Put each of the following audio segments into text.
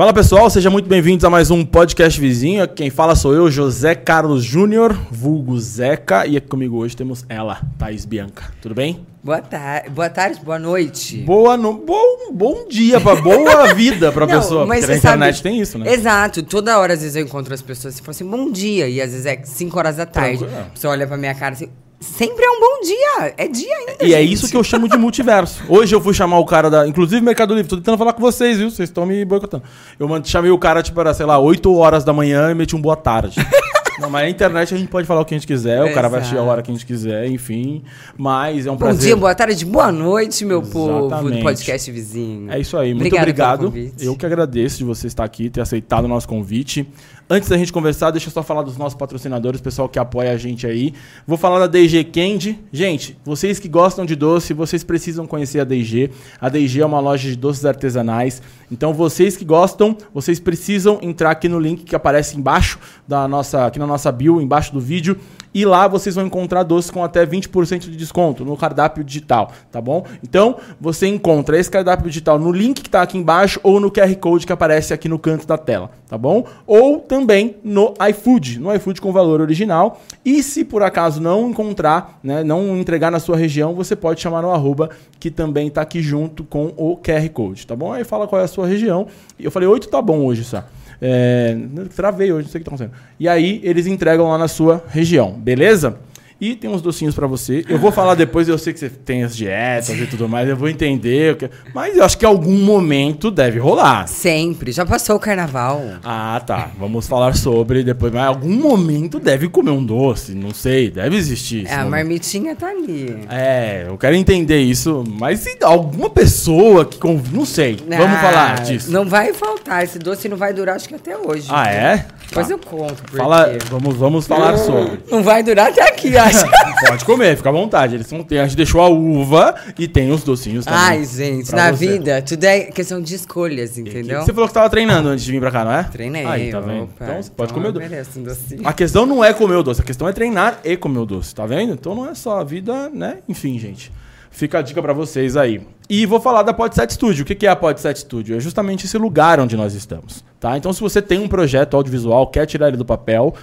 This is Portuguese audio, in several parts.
Fala pessoal, sejam muito bem-vindos a mais um podcast vizinho. Quem fala sou eu, José Carlos Júnior, vulgo Zeca, e aqui comigo hoje temos ela, Thaís Bianca. Tudo bem? Boa, tar boa tarde, boa noite. Boa no... bom, bom dia, pra boa vida pra Não, pessoa. Mas porque na internet sabe, tem isso, né? Exato. Toda hora, às vezes, eu encontro as pessoas e falam assim, bom dia. E às vezes é 5 horas da tarde. Tranquilo. A pessoa olha pra minha cara assim, Sempre é um bom dia. É dia ainda. E é gente. é isso que eu chamo de multiverso. Hoje eu fui chamar o cara da. Inclusive, Mercado Livre, tô tentando falar com vocês, viu? Vocês estão me boicotando. Eu chamei o cara, tipo, era, sei lá, 8 horas da manhã e meti um boa tarde. Não, mas na internet a gente pode falar o que a gente quiser, Exato. o cara vai assistir a hora que a gente quiser, enfim. Mas é um Bom prazer. Bom dia, boa tarde, boa noite, meu Exatamente. povo do podcast vizinho. É isso aí, muito obrigado. Eu que agradeço de você estar aqui, ter aceitado o nosso convite. Antes da gente conversar, deixa eu só falar dos nossos patrocinadores, pessoal que apoia a gente aí. Vou falar da DG Candy. Gente, vocês que gostam de doce, vocês precisam conhecer a DG. A DG é uma loja de doces artesanais. Então, vocês que gostam, vocês precisam entrar aqui no link que aparece embaixo da nossa, aqui na nossa bio, embaixo do vídeo e lá vocês vão encontrar doces com até 20% de desconto no cardápio digital, tá bom? Então, você encontra esse cardápio digital no link que está aqui embaixo ou no QR Code que aparece aqui no canto da tela, tá bom? Ou também no iFood, no iFood com valor original. E se por acaso não encontrar, né, não entregar na sua região, você pode chamar no arroba que também está aqui junto com o QR Code, tá bom? Aí fala qual é a sua região. Eu falei, oito tá bom hoje só. É, travei hoje, não sei o que está acontecendo. E aí eles entregam lá na sua região, beleza? E tem uns docinhos para você. Eu vou falar depois, eu sei que você tem as dietas e tudo mais, eu vou entender. Mas eu acho que algum momento deve rolar. Sempre. Já passou o carnaval. Ah, tá. Vamos falar sobre depois. Mas algum momento deve comer um doce. Não sei, deve existir. É, a marmitinha tá ali. É, eu quero entender isso. Mas se alguma pessoa que convive. Não sei. Ah, Vamos falar disso. Não vai faltar. Esse doce não vai durar, acho que até hoje. Ah, né? é? Depois tá. eu conto. Fala, vamos, vamos falar sobre. Não vai durar até aqui, acho. Pode comer, fica à vontade. Eles tem, a gente deixou a uva e tem os docinhos também. Ai, gente, na você. vida, tudo é questão de escolhas, entendeu? Você falou que tava treinando antes de vir pra cá, não é? Treinei. Aí, tá vendo? Opa, então você pode então comer o doce. Um docinho. A questão não é comer o doce, a questão é treinar e comer o doce, tá vendo? Então não é só a vida, né? Enfim, gente. Fica a dica para vocês aí. E vou falar da Podset Studio. O que é a Podset Studio? É justamente esse lugar onde nós estamos. Tá? Então, se você tem um projeto audiovisual, quer tirar ele do papel,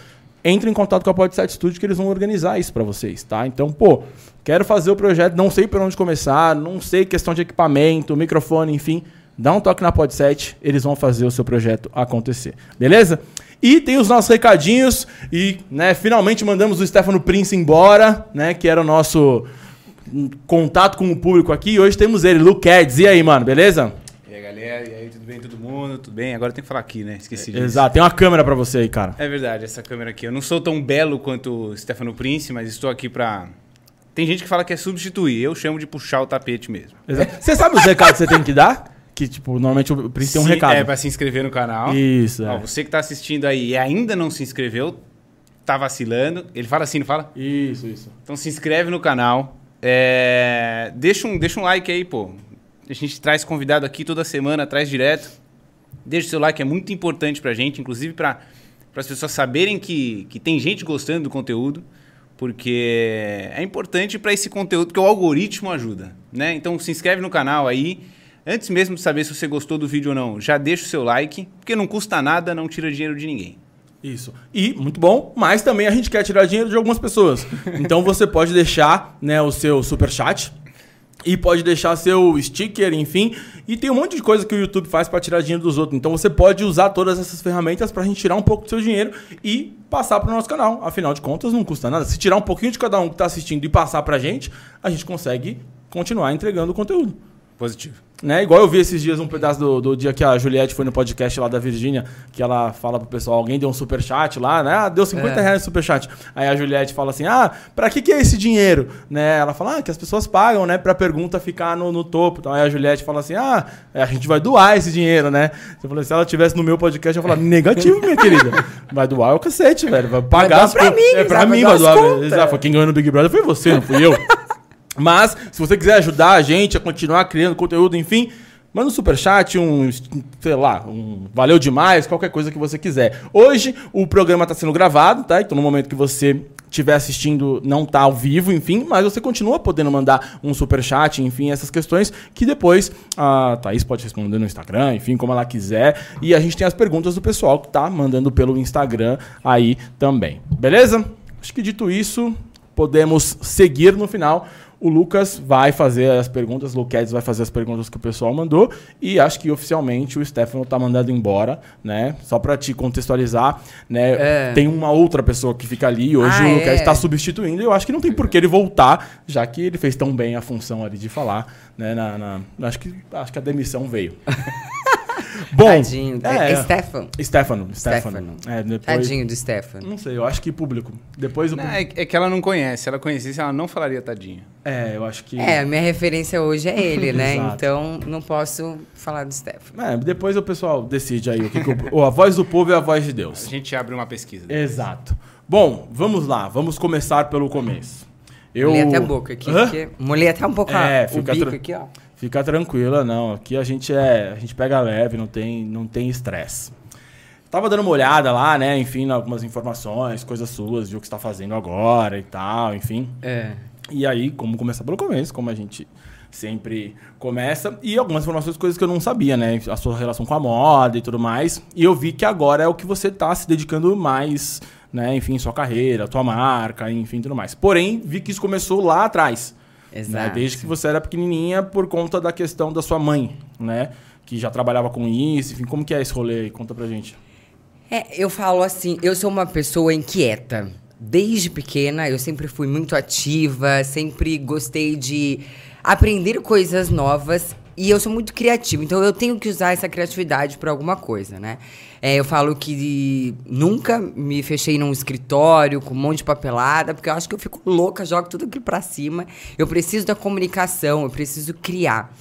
entre em contato com a Podset Studio que eles vão organizar isso para vocês. Tá? Então, pô, quero fazer o projeto, não sei por onde começar, não sei questão de equipamento, microfone, enfim. Dá um toque na Podset, eles vão fazer o seu projeto acontecer. Beleza? E tem os nossos recadinhos e, né, finalmente mandamos o Stefano Prince embora, né, que era o nosso contato com o público aqui. Hoje temos ele, Luke Eds. E aí, mano, beleza? E aí, galera? E aí, tudo bem, todo mundo? Tudo bem? Agora tem que falar aqui, né? Esqueci disso. Exato, tem uma câmera para você aí, cara. É verdade, essa câmera aqui. Eu não sou tão belo quanto o Stefano Prince, mas estou aqui pra. Tem gente que fala que é substituir, eu chamo de puxar o tapete mesmo. Exato. Você sabe os recados que você tem que dar? Que, tipo, normalmente o Prince tem um recado. É, pra se inscrever no canal. Isso, Ó, é. Você que tá assistindo aí e ainda não se inscreveu, tá vacilando. Ele fala assim, não fala? Isso, isso. Então se inscreve no canal, é, deixa, um, deixa um like aí, pô. A gente traz convidado aqui toda semana, traz direto. Deixa o seu like, é muito importante pra gente, inclusive para as pessoas saberem que, que tem gente gostando do conteúdo, porque é importante para esse conteúdo que o algoritmo ajuda, né? Então se inscreve no canal aí. Antes mesmo de saber se você gostou do vídeo ou não, já deixa o seu like, porque não custa nada, não tira dinheiro de ninguém. Isso. E, muito bom, mas também a gente quer tirar dinheiro de algumas pessoas. Então você pode deixar né, o seu super chat e pode deixar seu sticker, enfim. E tem um monte de coisa que o YouTube faz para tirar dinheiro dos outros. Então você pode usar todas essas ferramentas para a gente tirar um pouco do seu dinheiro e passar para o nosso canal. Afinal de contas, não custa nada. Se tirar um pouquinho de cada um que está assistindo e passar para a gente, a gente consegue continuar entregando o conteúdo. Positivo. Né? Igual eu vi esses dias um pedaço do, do dia que a Juliette foi no podcast lá da Virgínia, que ela fala pro pessoal, alguém deu um super chat lá, né? Ah, deu 50 é. reais super chat. Aí a Juliette fala assim: "Ah, para que que é esse dinheiro?", né? Ela fala: "Ah, que as pessoas pagam, né, pra pergunta ficar no, no topo". Então aí a Juliette fala assim: "Ah, é, a gente vai doar esse dinheiro, né?". Eu falei: "Se ela tivesse no meu podcast, eu ia falar: "Negativo, minha querida. Vai doar o cacete, velho. Vai pagar vai pra mim, É pra mim, vai doar. Exato, quem ganhou no Big Brother foi você, não fui eu. Mas, se você quiser ajudar a gente a continuar criando conteúdo, enfim, manda um superchat, um, sei lá, um valeu demais, qualquer coisa que você quiser. Hoje, o programa está sendo gravado, tá? Então, no momento que você estiver assistindo não tá ao vivo, enfim, mas você continua podendo mandar um super chat, enfim, essas questões que depois a Thaís pode responder no Instagram, enfim, como ela quiser. E a gente tem as perguntas do pessoal que tá mandando pelo Instagram aí também. Beleza? Acho que dito isso, podemos seguir no final o Lucas vai fazer as perguntas, o Luquedes vai fazer as perguntas que o pessoal mandou e acho que oficialmente o Stefano tá mandando embora, né? Só para te contextualizar, né? É. Tem uma outra pessoa que fica ali hoje ah, o Luquedes está é. substituindo e eu acho que não tem por que ele voltar, já que ele fez tão bem a função ali de falar, né? Na, na acho, que, acho que a demissão veio. Bom, Tadinho. É, é, é Stefano. Stefano. Stefano. É, depois, Tadinho do Stefano. Não sei, eu acho que público. Depois o não, é, é, que ela não conhece. Se ela conhecesse, ela não falaria tadinho. É, eu acho que. É, a minha referência hoje é ele, né? então não posso falar do Stefano. É, depois o pessoal decide aí o que, que o, a voz do povo é a voz de Deus. A gente abre uma pesquisa. Exato. Bom, vamos lá. Vamos começar pelo começo. Eu... Molhei até a boca aqui. Hã? Molhei até um pouco é, a, o bico aqui, ó. Fica tranquila, não. Aqui a gente é, a gente pega leve, não tem, não tem estresse. Tava dando uma olhada lá, né, enfim, algumas informações, coisas suas, viu o que está fazendo agora e tal, enfim. É. E aí, como começar pelo começo, como a gente sempre começa, e algumas informações, coisas que eu não sabia, né, a sua relação com a moda e tudo mais. E eu vi que agora é o que você tá se dedicando mais, né, enfim, sua carreira, tua marca, enfim, tudo mais. Porém, vi que isso começou lá atrás. Né? Exato. Né? Desde que você era pequenininha por conta da questão da sua mãe, né? Que já trabalhava com isso, enfim, como que é esse rolê aí? Conta pra gente. É, eu falo assim, eu sou uma pessoa inquieta. Desde pequena, eu sempre fui muito ativa, sempre gostei de aprender coisas novas e eu sou muito criativa, então eu tenho que usar essa criatividade para alguma coisa, né? É, eu falo que nunca me fechei num escritório com um monte de papelada, porque eu acho que eu fico louca, jogo tudo aquilo para cima. Eu preciso da comunicação, eu preciso criar.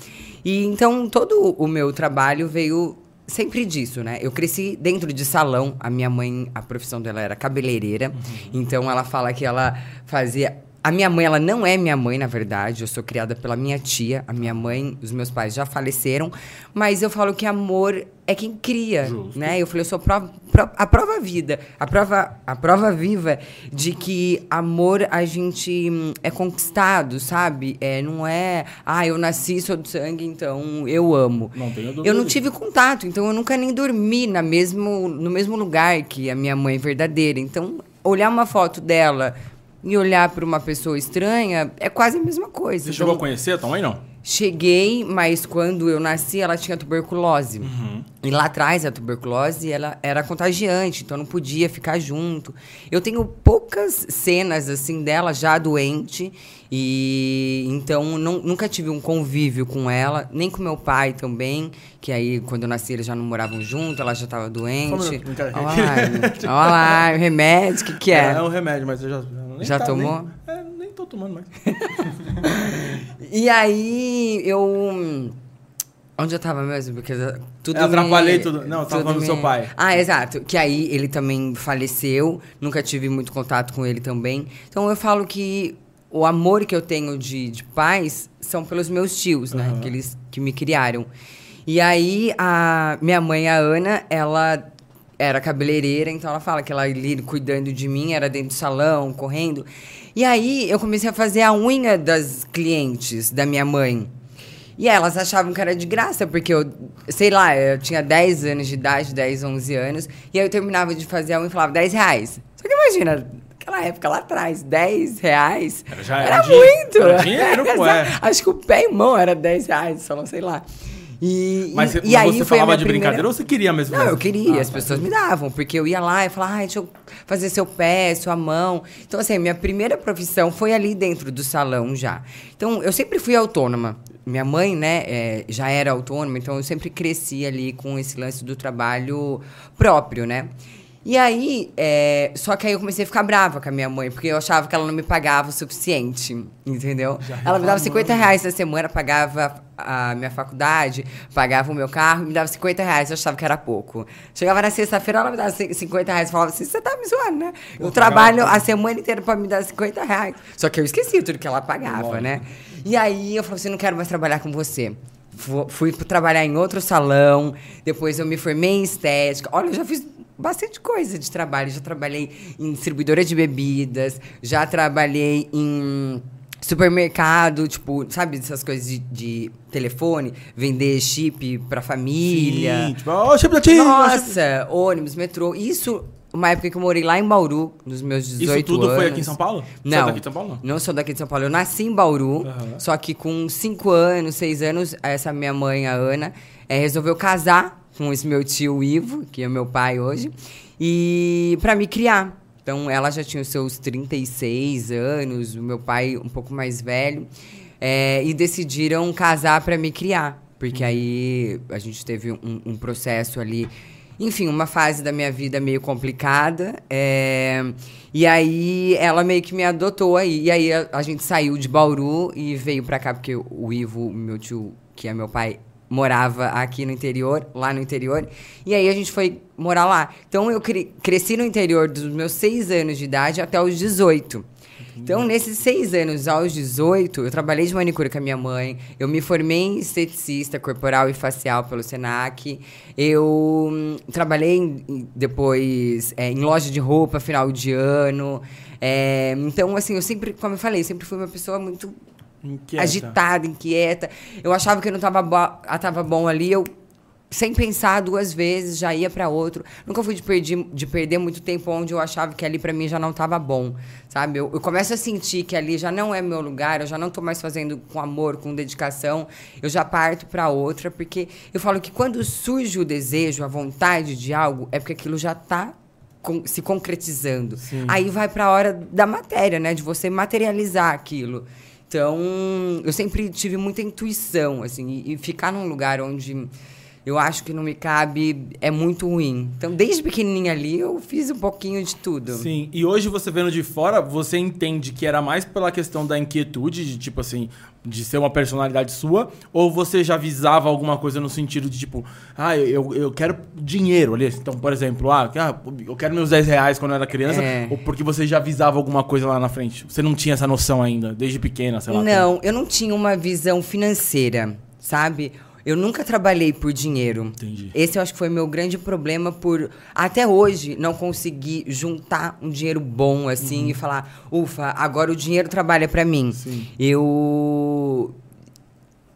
E então todo o meu trabalho veio sempre disso, né? Eu cresci dentro de salão. A minha mãe, a profissão dela era cabeleireira. Uhum. Então ela fala que ela fazia a minha mãe, ela não é minha mãe, na verdade. Eu sou criada pela minha tia. A minha mãe, os meus pais já faleceram. Mas eu falo que amor é quem cria, Justo. né? Eu falei, eu sou prova, a prova vida, a prova, a prova viva de que amor a gente hum, é conquistado, sabe? É, não é, ah, eu nasci, sou do sangue, então eu amo. Não tenho dúvida. Eu não tive contato, então eu nunca nem dormi na mesmo, no mesmo lugar que a minha mãe verdadeira. Então, olhar uma foto dela e olhar para uma pessoa estranha é quase a mesma coisa. Você então, chegou a conhecer a tua mãe, não? Cheguei, mas quando eu nasci, ela tinha tuberculose. Uhum. E lá atrás, a tuberculose ela era contagiante, então não podia ficar junto. Eu tenho poucas cenas assim dela já doente e então não, nunca tive um convívio com ela, nem com meu pai também, que aí quando eu nasci eles já não moravam junto, ela já estava doente. Olha lá, olha lá, o remédio, o que, que é? é? É um remédio, mas eu já. já tá, tomou? Nem, é, nem tô tomando mais. e aí eu. Onde eu tava mesmo? Porque tudo. Eu atrapalhei me... tudo. Não, eu tava falando me... do seu pai. Ah, exato. Que aí ele também faleceu. Nunca tive muito contato com ele também. Então eu falo que o amor que eu tenho de, de pais são pelos meus tios, né? Uhum. Que eles que me criaram. E aí, a minha mãe, a Ana, ela era cabeleireira, então ela fala que ela ali cuidando de mim, era dentro do salão, correndo. E aí eu comecei a fazer a unha das clientes da minha mãe. E elas achavam que era de graça, porque eu, sei lá, eu tinha 10 anos de idade, 10, 11 anos, e aí eu terminava de fazer a unha e falava 10 reais. Só que imagina, naquela época lá atrás, 10 reais. Era, já era, era muito. Era dinheiro, pô, é. Acho que o pé e mão era 10 reais, só não sei lá. E, mas, e, e aí você falava de primeira... brincadeira ou você queria mesmo? Não, eu queria, ah, as pessoas me davam, porque eu ia lá e falava, ah, deixa eu fazer seu pé, sua mão. Então, assim, minha primeira profissão foi ali dentro do salão já. Então, eu sempre fui autônoma. Minha mãe, né, é, já era autônoma, então eu sempre cresci ali com esse lance do trabalho próprio, né? E aí, é, só que aí eu comecei a ficar brava com a minha mãe, porque eu achava que ela não me pagava o suficiente, entendeu? ela me dava 50 reais na semana, pagava a minha faculdade, pagava o meu carro, me dava 50 reais, eu achava que era pouco. Chegava na sexta-feira, ela me dava 50 reais, falava assim, você tá me zoando, né? Eu trabalho a semana inteira pra me dar 50 reais. Só que eu esqueci tudo que ela pagava, né? E aí eu falei assim, não quero mais trabalhar com você. Fui trabalhar em outro salão, depois eu me formei em estética. Olha, eu já fiz bastante coisa de trabalho. Já trabalhei em distribuidora de bebidas, já trabalhei em supermercado, tipo, sabe, essas coisas de, de telefone, vender chip pra família. Sim, tipo, oh, chip da tia! Nossa, ônibus, metrô. Isso uma época que eu morei lá em Bauru, nos meus 18 anos. Isso tudo anos. foi aqui em São Paulo? Não. Você é daqui de São Paulo? Não? não sou daqui de São Paulo. Eu nasci em Bauru, uhum. só que com 5 anos, 6 anos, essa minha mãe, a Ana, é, resolveu casar com esse meu tio Ivo, que é meu pai hoje, e para me criar. Então, ela já tinha os seus 36 anos, o meu pai um pouco mais velho, é, e decidiram casar para me criar. Porque uhum. aí a gente teve um, um processo ali enfim, uma fase da minha vida meio complicada. É... E aí ela meio que me adotou aí. E aí a, a, gente saiu de Bauru e veio pra cá, porque o Ivo, meu tio, que é meu pai, morava aqui no interior, lá no interior. E aí a gente foi morar lá. Então eu cre cresci no interior dos meus seis anos de idade até os 18. Então, nesses seis anos aos 18, eu trabalhei de manicure com a minha mãe. Eu me formei em esteticista corporal e facial pelo SENAC. Eu hum, trabalhei depois é, em loja de roupa, final de ano. É, então, assim, eu sempre, como eu falei, sempre fui uma pessoa muito inquieta. agitada, inquieta. Eu achava que não estava bo tava bom ali, eu sem pensar duas vezes, já ia para outro. Nunca fui de, perder, de perder muito tempo onde eu achava que ali para mim já não estava bom, sabe? Eu, eu, começo a sentir que ali já não é meu lugar, eu já não estou mais fazendo com amor, com dedicação, eu já parto para outra, porque eu falo que quando surge o desejo, a vontade de algo, é porque aquilo já está se concretizando. Sim. Aí vai para a hora da matéria, né? De você materializar aquilo. Então, eu sempre tive muita intuição, assim, e, e ficar num lugar onde eu acho que não me cabe, é muito ruim. Então, desde pequenininha ali, eu fiz um pouquinho de tudo. Sim, e hoje você vendo de fora, você entende que era mais pela questão da inquietude, de tipo assim, de ser uma personalidade sua, ou você já visava alguma coisa no sentido de tipo, ah, eu, eu quero dinheiro ali. Então, por exemplo, ah, ah eu quero meus 10 reais quando eu era criança, é. ou porque você já visava alguma coisa lá na frente? Você não tinha essa noção ainda, desde pequena, sei lá. Não, como. eu não tinha uma visão financeira, sabe? Eu nunca trabalhei por dinheiro. Entendi. Esse eu acho que foi meu grande problema por até hoje não conseguir juntar um dinheiro bom assim uhum. e falar, ufa, agora o dinheiro trabalha para mim. Sim. Eu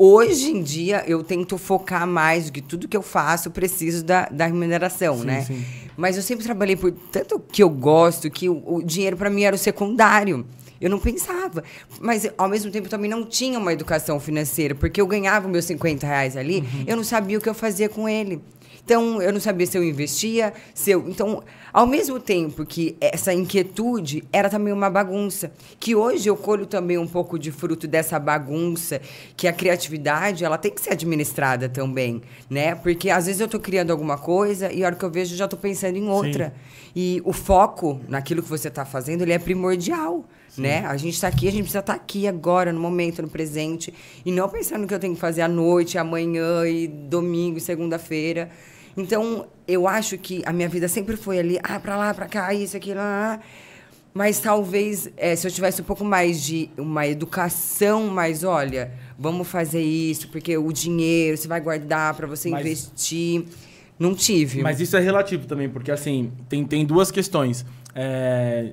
Hoje em dia, eu tento focar mais do que tudo que eu faço, eu preciso da, da remuneração, sim, né? Sim. Mas eu sempre trabalhei por tanto que eu gosto, que o, o dinheiro para mim era o secundário. Eu não pensava. Mas, ao mesmo tempo, também não tinha uma educação financeira, porque eu ganhava meus 50 reais ali, uhum. eu não sabia o que eu fazia com ele. Então, eu não sabia se eu investia, se eu. Então, ao mesmo tempo que essa inquietude era também uma bagunça, que hoje eu colho também um pouco de fruto dessa bagunça, que a criatividade, ela tem que ser administrada também, né? Porque às vezes eu estou criando alguma coisa e a hora que eu vejo eu já estou pensando em outra. Sim. E o foco naquilo que você está fazendo, ele é primordial né? A gente está aqui, a gente precisa estar tá aqui agora, no momento, no presente, e não pensando no que eu tenho que fazer à noite, amanhã e domingo e segunda-feira. Então, eu acho que a minha vida sempre foi ali, ah, para lá, para cá, isso, aquilo, lá. Mas talvez, é, se eu tivesse um pouco mais de uma educação, mais, olha, vamos fazer isso, porque o dinheiro você vai guardar para você Mas... investir. Não tive. Mas isso é relativo também, porque assim, tem, tem duas questões. É,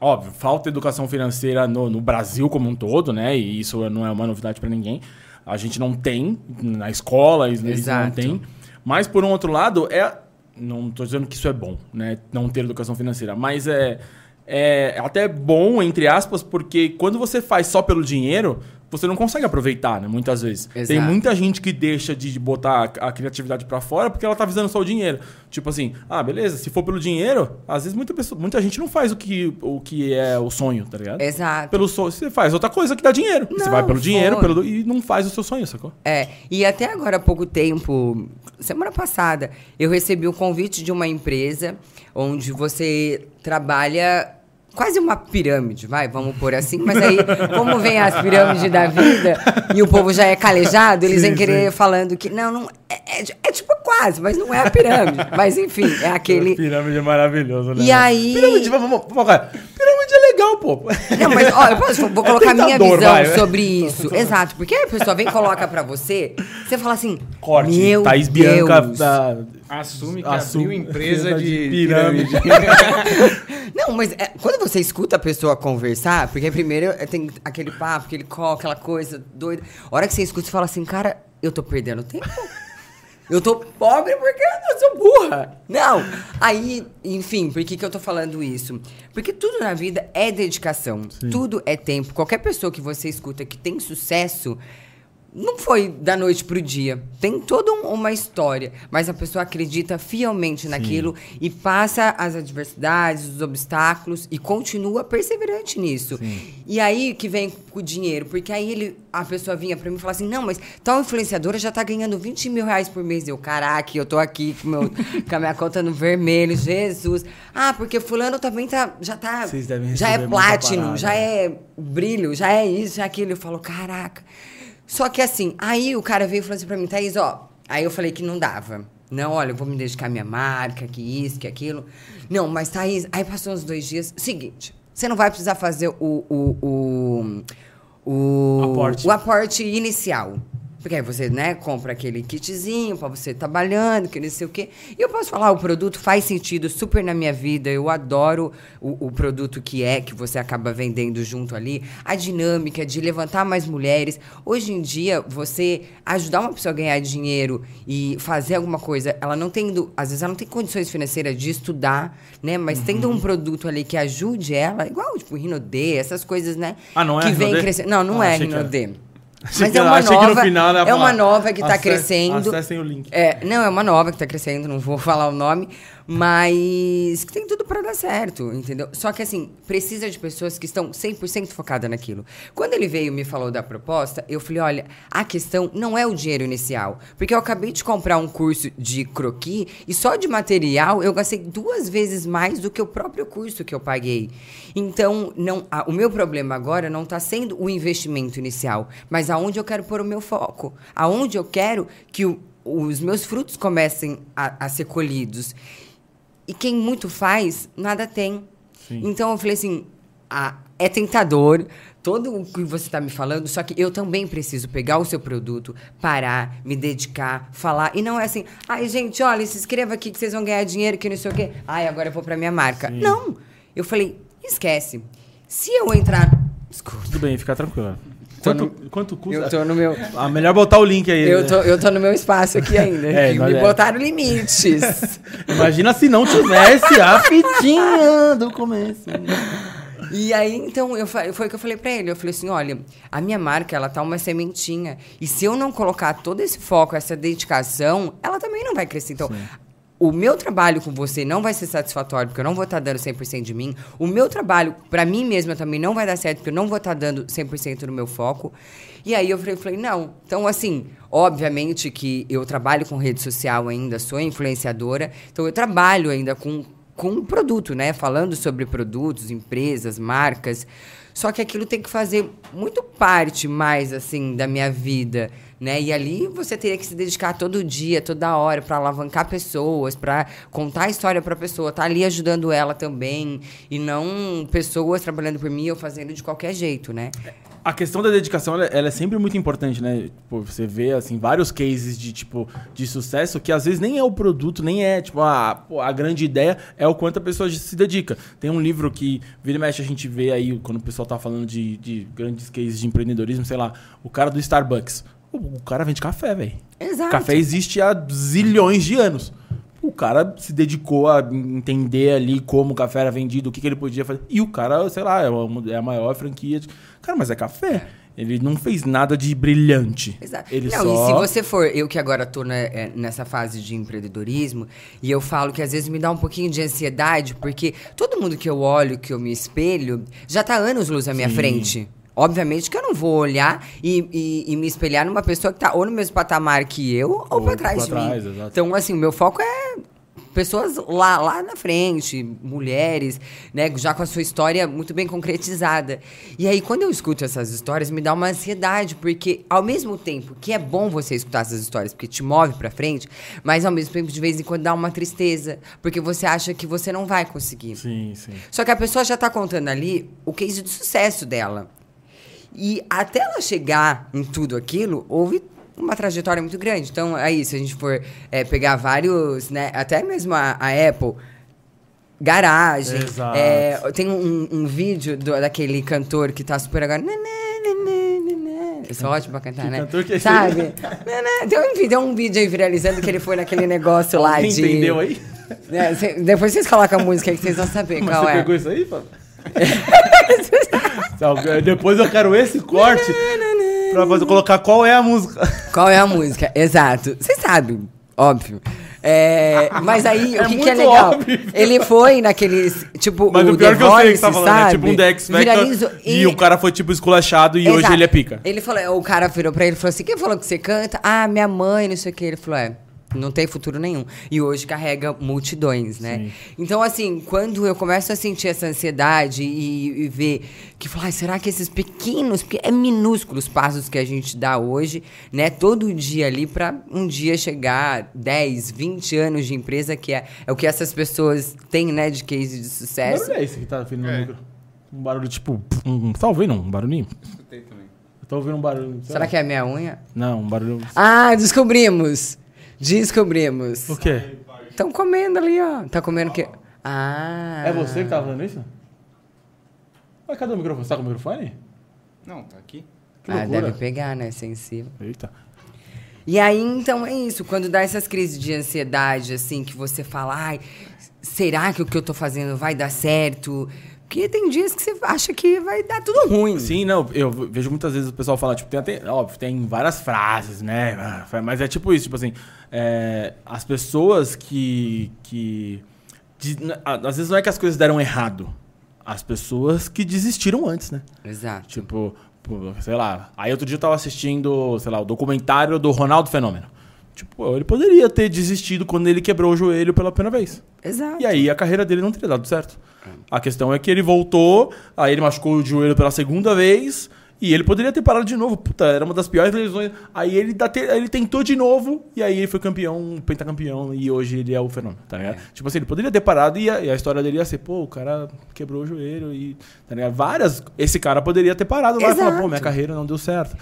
óbvio, falta educação financeira no, no, Brasil como um todo, né? E isso não é uma novidade para ninguém. A gente não tem na escola, eles não tem. Mas por um outro lado, é não estou dizendo que isso é bom, né? Não ter educação financeira, mas é é até bom entre aspas, porque quando você faz só pelo dinheiro, você não consegue aproveitar, né? Muitas vezes. Exato. Tem muita gente que deixa de botar a criatividade para fora porque ela tá visando só o dinheiro. Tipo assim, ah, beleza, se for pelo dinheiro, às vezes muita, pessoa, muita gente não faz o que, o que é o sonho, tá ligado? Exato. Pelo sonho, você faz outra coisa que dá dinheiro. Não, você vai pelo foi. dinheiro pelo, e não faz o seu sonho, sacou? É, e até agora há pouco tempo, semana passada, eu recebi um convite de uma empresa onde você trabalha quase uma pirâmide, vai, vamos pôr assim. Mas aí, como vem as pirâmides da vida e o povo já é calejado, eles sim, vêm querer sim. falando que não, não é, é, é, tipo quase, mas não é a pirâmide. Mas enfim, é aquele. A pirâmide é maravilhoso, né? E aí. Pirâmide, vamos, vamos, vamos, Pirâmide é legal, pô. Não, mas ó, eu posso, vou colocar é minha visão vai. sobre isso. Exato, porque a pessoa vem e coloca pra você, você fala assim, Corte, meu Thaís Bianca da... Assume que Assume abriu empresa de, de pirâmide. Não, mas é, quando você escuta a pessoa conversar, porque primeiro tem aquele papo, aquele call, aquela coisa doida. A hora que você escuta, você fala assim, cara, eu tô perdendo tempo. Eu tô pobre porque eu sou burra. Não. Aí, enfim, por que, que eu tô falando isso? Porque tudo na vida é dedicação. Sim. Tudo é tempo. Qualquer pessoa que você escuta que tem sucesso não foi da noite pro dia. Tem toda um, uma história. Mas a pessoa acredita fielmente Sim. naquilo e passa as adversidades, os obstáculos e continua perseverante nisso. Sim. E aí que vem o dinheiro. Porque aí ele, a pessoa vinha pra mim e falava assim: não, mas tal influenciadora já tá ganhando 20 mil reais por mês. Eu, caraca, eu tô aqui com, meu, com a minha conta no vermelho, Jesus. Ah, porque fulano também tá, já tá. já é platinum, já é brilho, já é isso, já é aquilo. Eu falo, caraca. Só que assim, aí o cara veio e falou assim pra mim, Thaís, ó. Aí eu falei que não dava. Não, olha, eu vou me dedicar à minha marca, que isso, que aquilo. Não, mas Thaís, aí passou uns dois dias. Seguinte, você não vai precisar fazer o. o, o, o aporte. o aporte inicial. Porque aí você, né, compra aquele kitzinho para você trabalhando, que não sei o quê. E eu posso falar, o produto faz sentido super na minha vida. Eu adoro o, o produto que é, que você acaba vendendo junto ali. A dinâmica de levantar mais mulheres. Hoje em dia, você ajudar uma pessoa a ganhar dinheiro e fazer alguma coisa, ela não tendo, às vezes ela não tem condições financeiras de estudar, né? Mas uhum. tendo um produto ali que ajude ela, igual tipo Rinodê, essas coisas, né? Ah, não é? Que vem crescendo. Não, não ah, é Rinodê. Mas é uma nova. Final, é uma nova que está crescendo. Acessem o link. É, não, é uma nova que está crescendo, não vou falar o nome, mas tem tudo para dar certo, entendeu? Só que assim, precisa de pessoas que estão 100% focadas naquilo. Quando ele veio e me falou da proposta, eu falei: olha, a questão não é o dinheiro inicial. Porque eu acabei de comprar um curso de croquis e só de material eu gastei duas vezes mais do que o próprio curso que eu paguei. Então, não, a, o meu problema agora não está sendo o investimento inicial, mas aonde eu quero pôr o meu foco. Aonde eu quero que o, os meus frutos comecem a, a ser colhidos. E quem muito faz, nada tem. Sim. Então eu falei assim: ah, é tentador, todo o que você está me falando, só que eu também preciso pegar o seu produto, parar, me dedicar, falar. E não é assim, ai, gente, olha, se inscreva aqui que vocês vão ganhar dinheiro, que não sei o quê. Ai, agora eu vou para minha marca. Sim. Não! Eu falei, esquece. Se eu entrar. Desculpa. Tudo bem, fica tranquilo. Quanto, no, quanto custa? Eu tô no meu. Ah, melhor botar o link aí. Eu, né? tô, eu tô no meu espaço aqui ainda. é, me é. botaram limites. Imagina se não tivesse a fitinha do começo. E aí, então, eu, foi o que eu falei pra ele. Eu falei assim, olha, a minha marca, ela tá uma sementinha. E se eu não colocar todo esse foco, essa dedicação, ela também não vai crescer. Então, Sim o meu trabalho com você não vai ser satisfatório, porque eu não vou estar tá dando 100% de mim. O meu trabalho, para mim mesma, também não vai dar certo, porque eu não vou estar tá dando 100% do meu foco. E aí eu falei, não. Então, assim, obviamente que eu trabalho com rede social ainda, sou influenciadora, então eu trabalho ainda com, com produto, né? Falando sobre produtos, empresas, marcas. Só que aquilo tem que fazer muito parte mais, assim, da minha vida né? E ali você teria que se dedicar todo dia, toda hora para alavancar pessoas, para contar a história para a pessoa, tá ali ajudando ela também e não pessoas trabalhando por mim ou fazendo de qualquer jeito, né? A questão da dedicação, ela, ela é sempre muito importante, né? Tipo, você vê, assim, vários cases de, tipo, de sucesso que às vezes nem é o produto, nem é, tipo, a, a grande ideia, é o quanto a pessoa se dedica. Tem um livro que, vira e mexe, a gente vê aí, quando o pessoal tá falando de, de grandes cases de empreendedorismo, sei lá, o cara do Starbucks. O cara vende café, velho. Exato. Café existe há zilhões de anos. O cara se dedicou a entender ali como o café era vendido, o que, que ele podia fazer. E o cara, sei lá, é, é a maior franquia. De... Cara, mas é café. Ele não fez nada de brilhante. Exato. Ele não, só... e se você for, eu que agora tô né, é, nessa fase de empreendedorismo, e eu falo que às vezes me dá um pouquinho de ansiedade, porque todo mundo que eu olho, que eu me espelho, já tá anos luz à minha Sim. frente. Obviamente que eu não vou olhar e, e, e, me espelhar numa pessoa que está ou no mesmo patamar que eu ou, ou para trás de trás, mim. Exato. Então, assim, o meu foco é pessoas lá, lá na frente, mulheres, né, já com a sua história muito bem concretizada. E aí, quando eu escuto essas histórias, me dá uma ansiedade, porque ao mesmo tempo que é bom você escutar essas histórias, porque te move pra frente, mas ao mesmo tempo, de vez em quando, dá uma tristeza, porque você acha que você não vai conseguir. Sim, sim. Só que a pessoa já tá contando ali o case de sucesso dela. E até ela chegar em tudo aquilo, houve uma trajetória muito grande. Então, aí, se a gente for é, pegar vários, né, até mesmo a, a Apple, garagem. É, tem um, um vídeo do, daquele cantor que tá super agora. Eu sou ótimo pra cantar, Que né? cantor que é? Sabe? Um, vídeo- tem um vídeo aí viralizando que ele foi naquele negócio lá de. entendeu aí? É, cê- depois vocês colocam a música aí que vocês vão saber Mas qual você é. pegou isso aí, Fábio? Depois eu quero esse corte pra fazer, colocar qual é a música. Qual é a música? Exato. Vocês sabem, óbvio. É, mas aí, É o que, que é legal? óbvio. Ele foi naqueles, tipo, Mas o, o pior The que eu sei que tá falando, é sabe? tipo um Dex Viralizou. Factor e o cara foi tipo esculachado e hoje Exato. ele é pica. Ele falou, o cara virou pra ele e falou assim: quem falou que você canta? Ah, minha mãe, não sei o que. Ele falou, é. Não tem futuro nenhum. E hoje carrega multidões, né? Sim. Então, assim, quando eu começo a sentir essa ansiedade e, e ver que, falar, "Ai, será que esses pequenos, porque é minúsculos passos que a gente dá hoje, né? Todo dia ali, pra um dia chegar 10, 20 anos de empresa, que é, é o que essas pessoas têm, né, de case de sucesso. barulho é esse que tá vindo no É. micro? Um barulho tipo. Um, tá ouvindo um barulhinho? Escutei também. Eu tô ouvindo um barulho. Será lá. que é a minha unha? Não, um barulho. Ah, descobrimos! Descobrimos. O quê? Estão comendo ali, ó. Tá comendo o quê? Ah. É você que tá fazendo isso? Mas cadê o microfone? Você tá com o microfone? Não, tá aqui. Que Ah, loucura. deve pegar, né? Sensível. Eita. E aí, então, é isso. Quando dá essas crises de ansiedade, assim, que você fala, ai, será que o que eu tô fazendo vai dar certo? Porque tem dias que você acha que vai dar tudo ruim. Sim, não, eu vejo muitas vezes o pessoal falar, tipo, tem até, óbvio, tem várias frases, né? Mas é tipo isso, tipo assim, é, as pessoas que. que de- às vezes não é que as coisas deram errado. As pessoas que desistiram antes, né? Exato. Tipo, sei lá. Aí outro dia eu tava assistindo, sei lá, o documentário do Ronaldo Fenômeno. Tipo, ele poderia ter desistido quando ele quebrou o joelho pela primeira vez. Exato. E aí a carreira dele não teria dado certo. A questão é que ele voltou, aí ele machucou o joelho pela segunda vez, e ele poderia ter parado de novo. Puta, era uma das piores lesões. Aí ele, dá te- ele tentou de novo, e aí ele foi campeão, pentacampeão, e hoje ele é o fenômeno, tá ligado? Tipo assim, ele poderia ter parado e a, e a história dele ia ser, pô, o cara quebrou o joelho e. Tá ligado? Várias. Esse cara poderia ter parado lá e falar, pô, minha carreira não deu certo.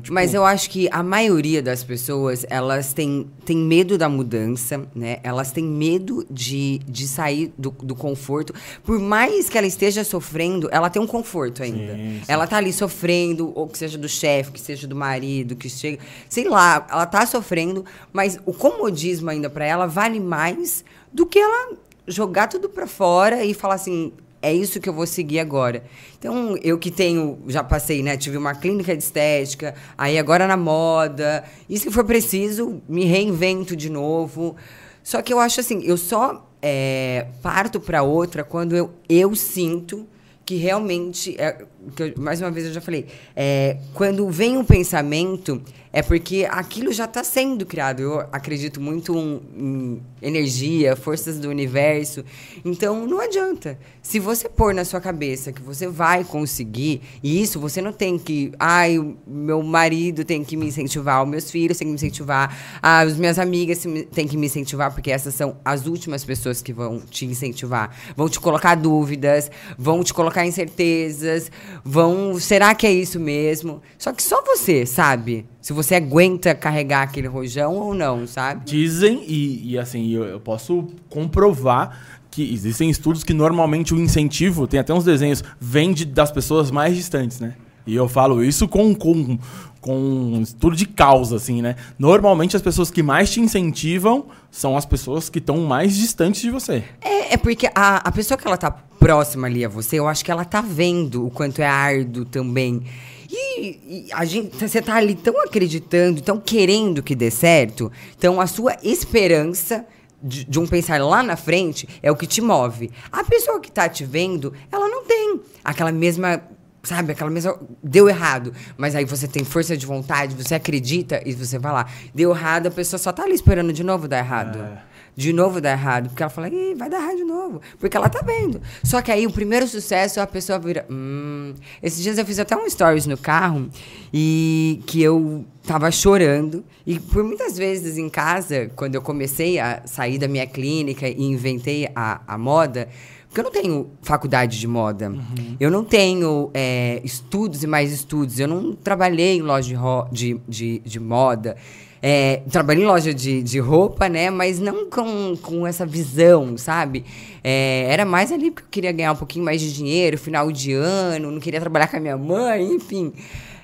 Tipo, Mas eu acho que a maioria das pessoas, elas têm, têm medo da mudança, né? Elas têm medo de, de sair do, do conforto. Por mais que ela esteja sofrendo, ela tem um conforto ainda. Sim, sim. Ela tá ali sofrendo, ou que seja do chefe, que seja do marido, que chega... Sei lá, ela tá sofrendo, mas o comodismo ainda pra ela vale mais do que ela jogar tudo pra fora e falar assim... É isso que eu vou seguir agora. Então, eu que tenho, já passei, né? Tive uma clínica de estética, aí agora na moda. E se for preciso, me reinvento de novo. Só que eu acho assim, eu só é, parto para outra quando eu, eu sinto que realmente, é, que eu- mais uma vez eu já falei, é, quando vem um pensamento, é porque aquilo já está sendo criado. Eu acredito muito um- em energia, forças do universo. Então, não adianta. Se você pôr na sua cabeça que você vai conseguir, e isso você não tem que. Ai, meu marido tem que me incentivar, os meus filhos têm que me incentivar, ah, as minhas amigas têm que me incentivar, porque essas são as últimas pessoas que vão te incentivar. Vão te colocar dúvidas, vão te colocar incertezas, vão. Será que é isso mesmo? Só que só você sabe se você aguenta carregar aquele rojão ou não, sabe? Dizem, e, e assim, eu, eu posso comprovar que existem estudos que normalmente o incentivo, tem até uns desenhos, vem de- das pessoas mais distantes, né? E eu falo isso com, com, com um estudo de causa, assim, né? Normalmente as pessoas que mais te incentivam são as pessoas que estão mais distantes de você. É, é porque a, a pessoa que ela tá próxima ali a você, eu acho que ela tá vendo o quanto é árduo também. E, e a gente, você tá ali tão acreditando, tão querendo que dê certo, então a sua esperança de, de um pensar lá na frente é o que te move. A pessoa que tá te vendo, ela não tem aquela mesma Sabe, aquela mesma. Deu errado. Mas aí você tem força de vontade, você acredita e você vai lá. Deu errado, a pessoa só tá ali esperando de novo dar errado. É. de novo dar errado. Porque ela fala, Ih, vai dar errado de novo. Porque ela tá vendo. Só que aí o primeiro sucesso, a pessoa vira. Hum. Esses dias eu fiz até um stories no carro e que eu tava chorando. E por muitas vezes em casa, quando eu comecei a sair da minha clínica e inventei a, a moda. Porque eu não tenho faculdade de moda. Uhum. Eu não tenho é, estudos e mais estudos. Eu não trabalhei em loja de, de, de, moda. É, trabalhei em loja de, de roupa, né? Mas não com, com essa visão, sabe? É, era mais ali porque eu queria ganhar um pouquinho mais de dinheiro, final de ano, não queria trabalhar com a minha mãe, enfim.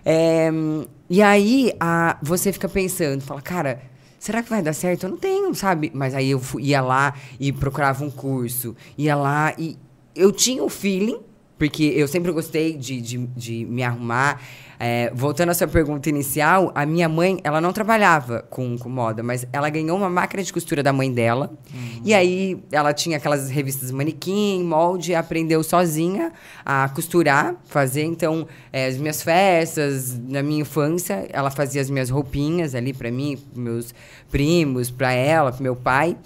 É, e aí a, você fica pensando, fala, cara, será que vai dar certo? Eu não tenho, sabe? Mas aí eu ia lá e procurava um curso, ia lá e eu tinha o feeling, porque eu sempre gostei de, de, de me arrumar. É, voltando à sua pergunta inicial, a minha mãe, ela não trabalhava com, com moda, mas ela ganhou uma máquina de costura da mãe dela. Uhum. E aí ela tinha aquelas revistas manequim, molde, aprendeu sozinha a costurar, fazer. Então, é, as minhas festas, na minha infância, ela fazia as minhas roupinhas ali para mim, meus primos, para ela, para meu pai.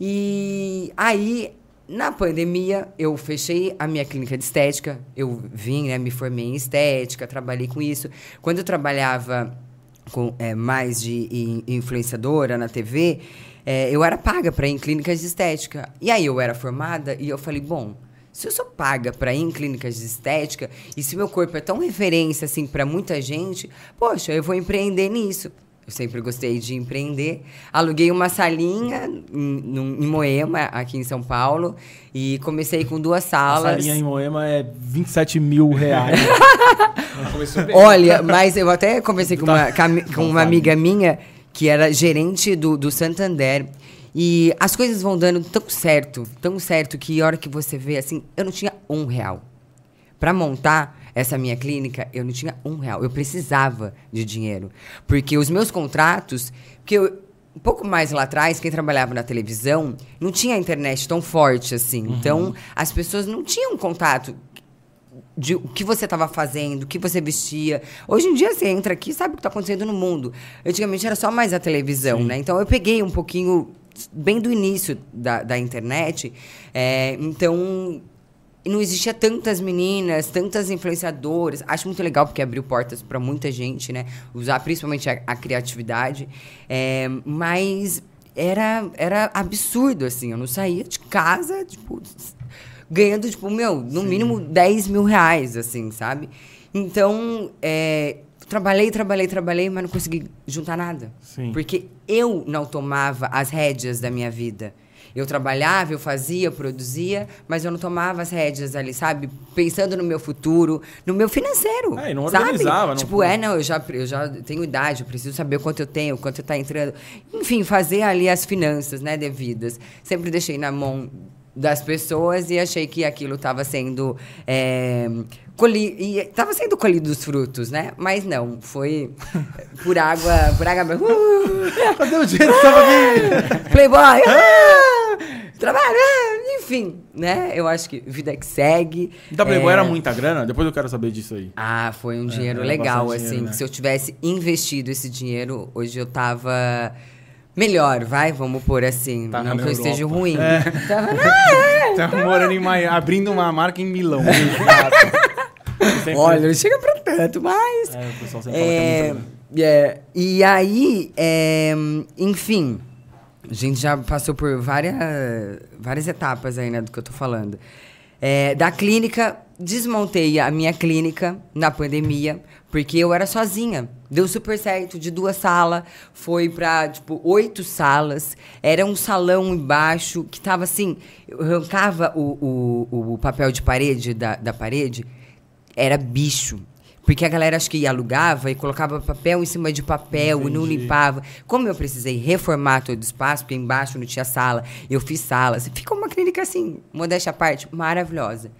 E aí na pandemia, eu fechei a minha clínica de estética. Eu vim, né, me formei em estética, trabalhei com isso. Quando eu trabalhava com é, mais de influenciadora na TV, é, eu era paga para ir em clínicas de estética. E aí eu era formada e eu falei, bom, se eu sou paga para ir em clínicas de estética e se meu corpo é tão referência assim para muita gente, poxa, eu vou empreender nisso. Eu sempre gostei de empreender. Aluguei uma salinha em, em, Moema, aqui em São Paulo, e comecei com duas salas. A salinha em Moema é 27 mil reais. Olha, mas eu até conversei com uma, com uma amiga minha que era gerente do, do Santander. E as coisas vão dando tão certo, tão certo, que a hora que você vê, assim, eu não tinha um real. Para montar, essa minha clínica, eu não tinha um real. Eu precisava de dinheiro. Porque os meus contratos. Porque eu, um pouco mais lá atrás, quem trabalhava na televisão, não tinha internet tão forte assim. Uhum. Então, as pessoas não tinham contato de o que você estava fazendo, o que você vestia. Hoje em dia você entra aqui sabe o que está acontecendo no mundo. Antigamente era só mais a televisão, Sim. né? Então eu peguei um pouquinho bem do início da, da internet. É, então não existia tantas meninas, tantas influenciadoras. Acho muito legal porque abriu portas para muita gente, né? Usar principalmente a, a criatividade. É, mas era, era absurdo, assim. Eu não saía de casa, tipo, ganhando, tipo, meu, no Sim. mínimo 10 mil reais, assim, sabe? Então, é, trabalhei, trabalhei, trabalhei, mas não consegui juntar nada. Sim. Porque eu não tomava as rédeas da minha vida. Eu trabalhava, eu fazia, eu produzia, mas eu não tomava as rédeas ali, sabe? Pensando no meu futuro, no meu financeiro. É, e não organizava. Não... Tipo, é, não, eu já, eu já tenho idade, eu preciso saber quanto eu tenho, quanto está entrando. Enfim, fazer ali as finanças, né, devidas. Sempre deixei na mão das pessoas e achei que aquilo estava sendo é, colhi e estava sendo colhido os frutos, né? Mas não, foi por água, por água. Uh, Cadê o dinheiro que estava aqui? Playboy. Uh, trabalhando, enfim, né? Eu acho que vida que segue. Da Playboy é... era muita grana? Depois eu quero saber disso aí. Ah, foi um é, dinheiro legal, assim. Dinheiro, né? Se eu tivesse investido esse dinheiro, hoje eu tava Melhor, vai, vamos pôr assim. Tá não que eu esteja ruim. É. Tava, tá morando em Miami, abrindo uma marca em Milão. Olha, não chega pra tanto, mas. É, o pessoal sempre é, fala que é, é E aí, é, enfim, a gente já passou por várias, várias etapas aí, né, do que eu tô falando. É, da clínica, desmontei a minha clínica na pandemia porque eu era sozinha. Deu super certo, de duas salas, foi pra, tipo, oito salas. Era um salão embaixo que tava assim. Eu arrancava o, o, o papel de parede da, da parede, era bicho. Porque a galera acho que alugava e colocava papel em cima de papel Entendi. e não limpava. Como eu precisei reformar todo o espaço, porque embaixo não tinha sala, eu fiz salas. Ficou uma clínica assim, modéstia à parte, maravilhosa.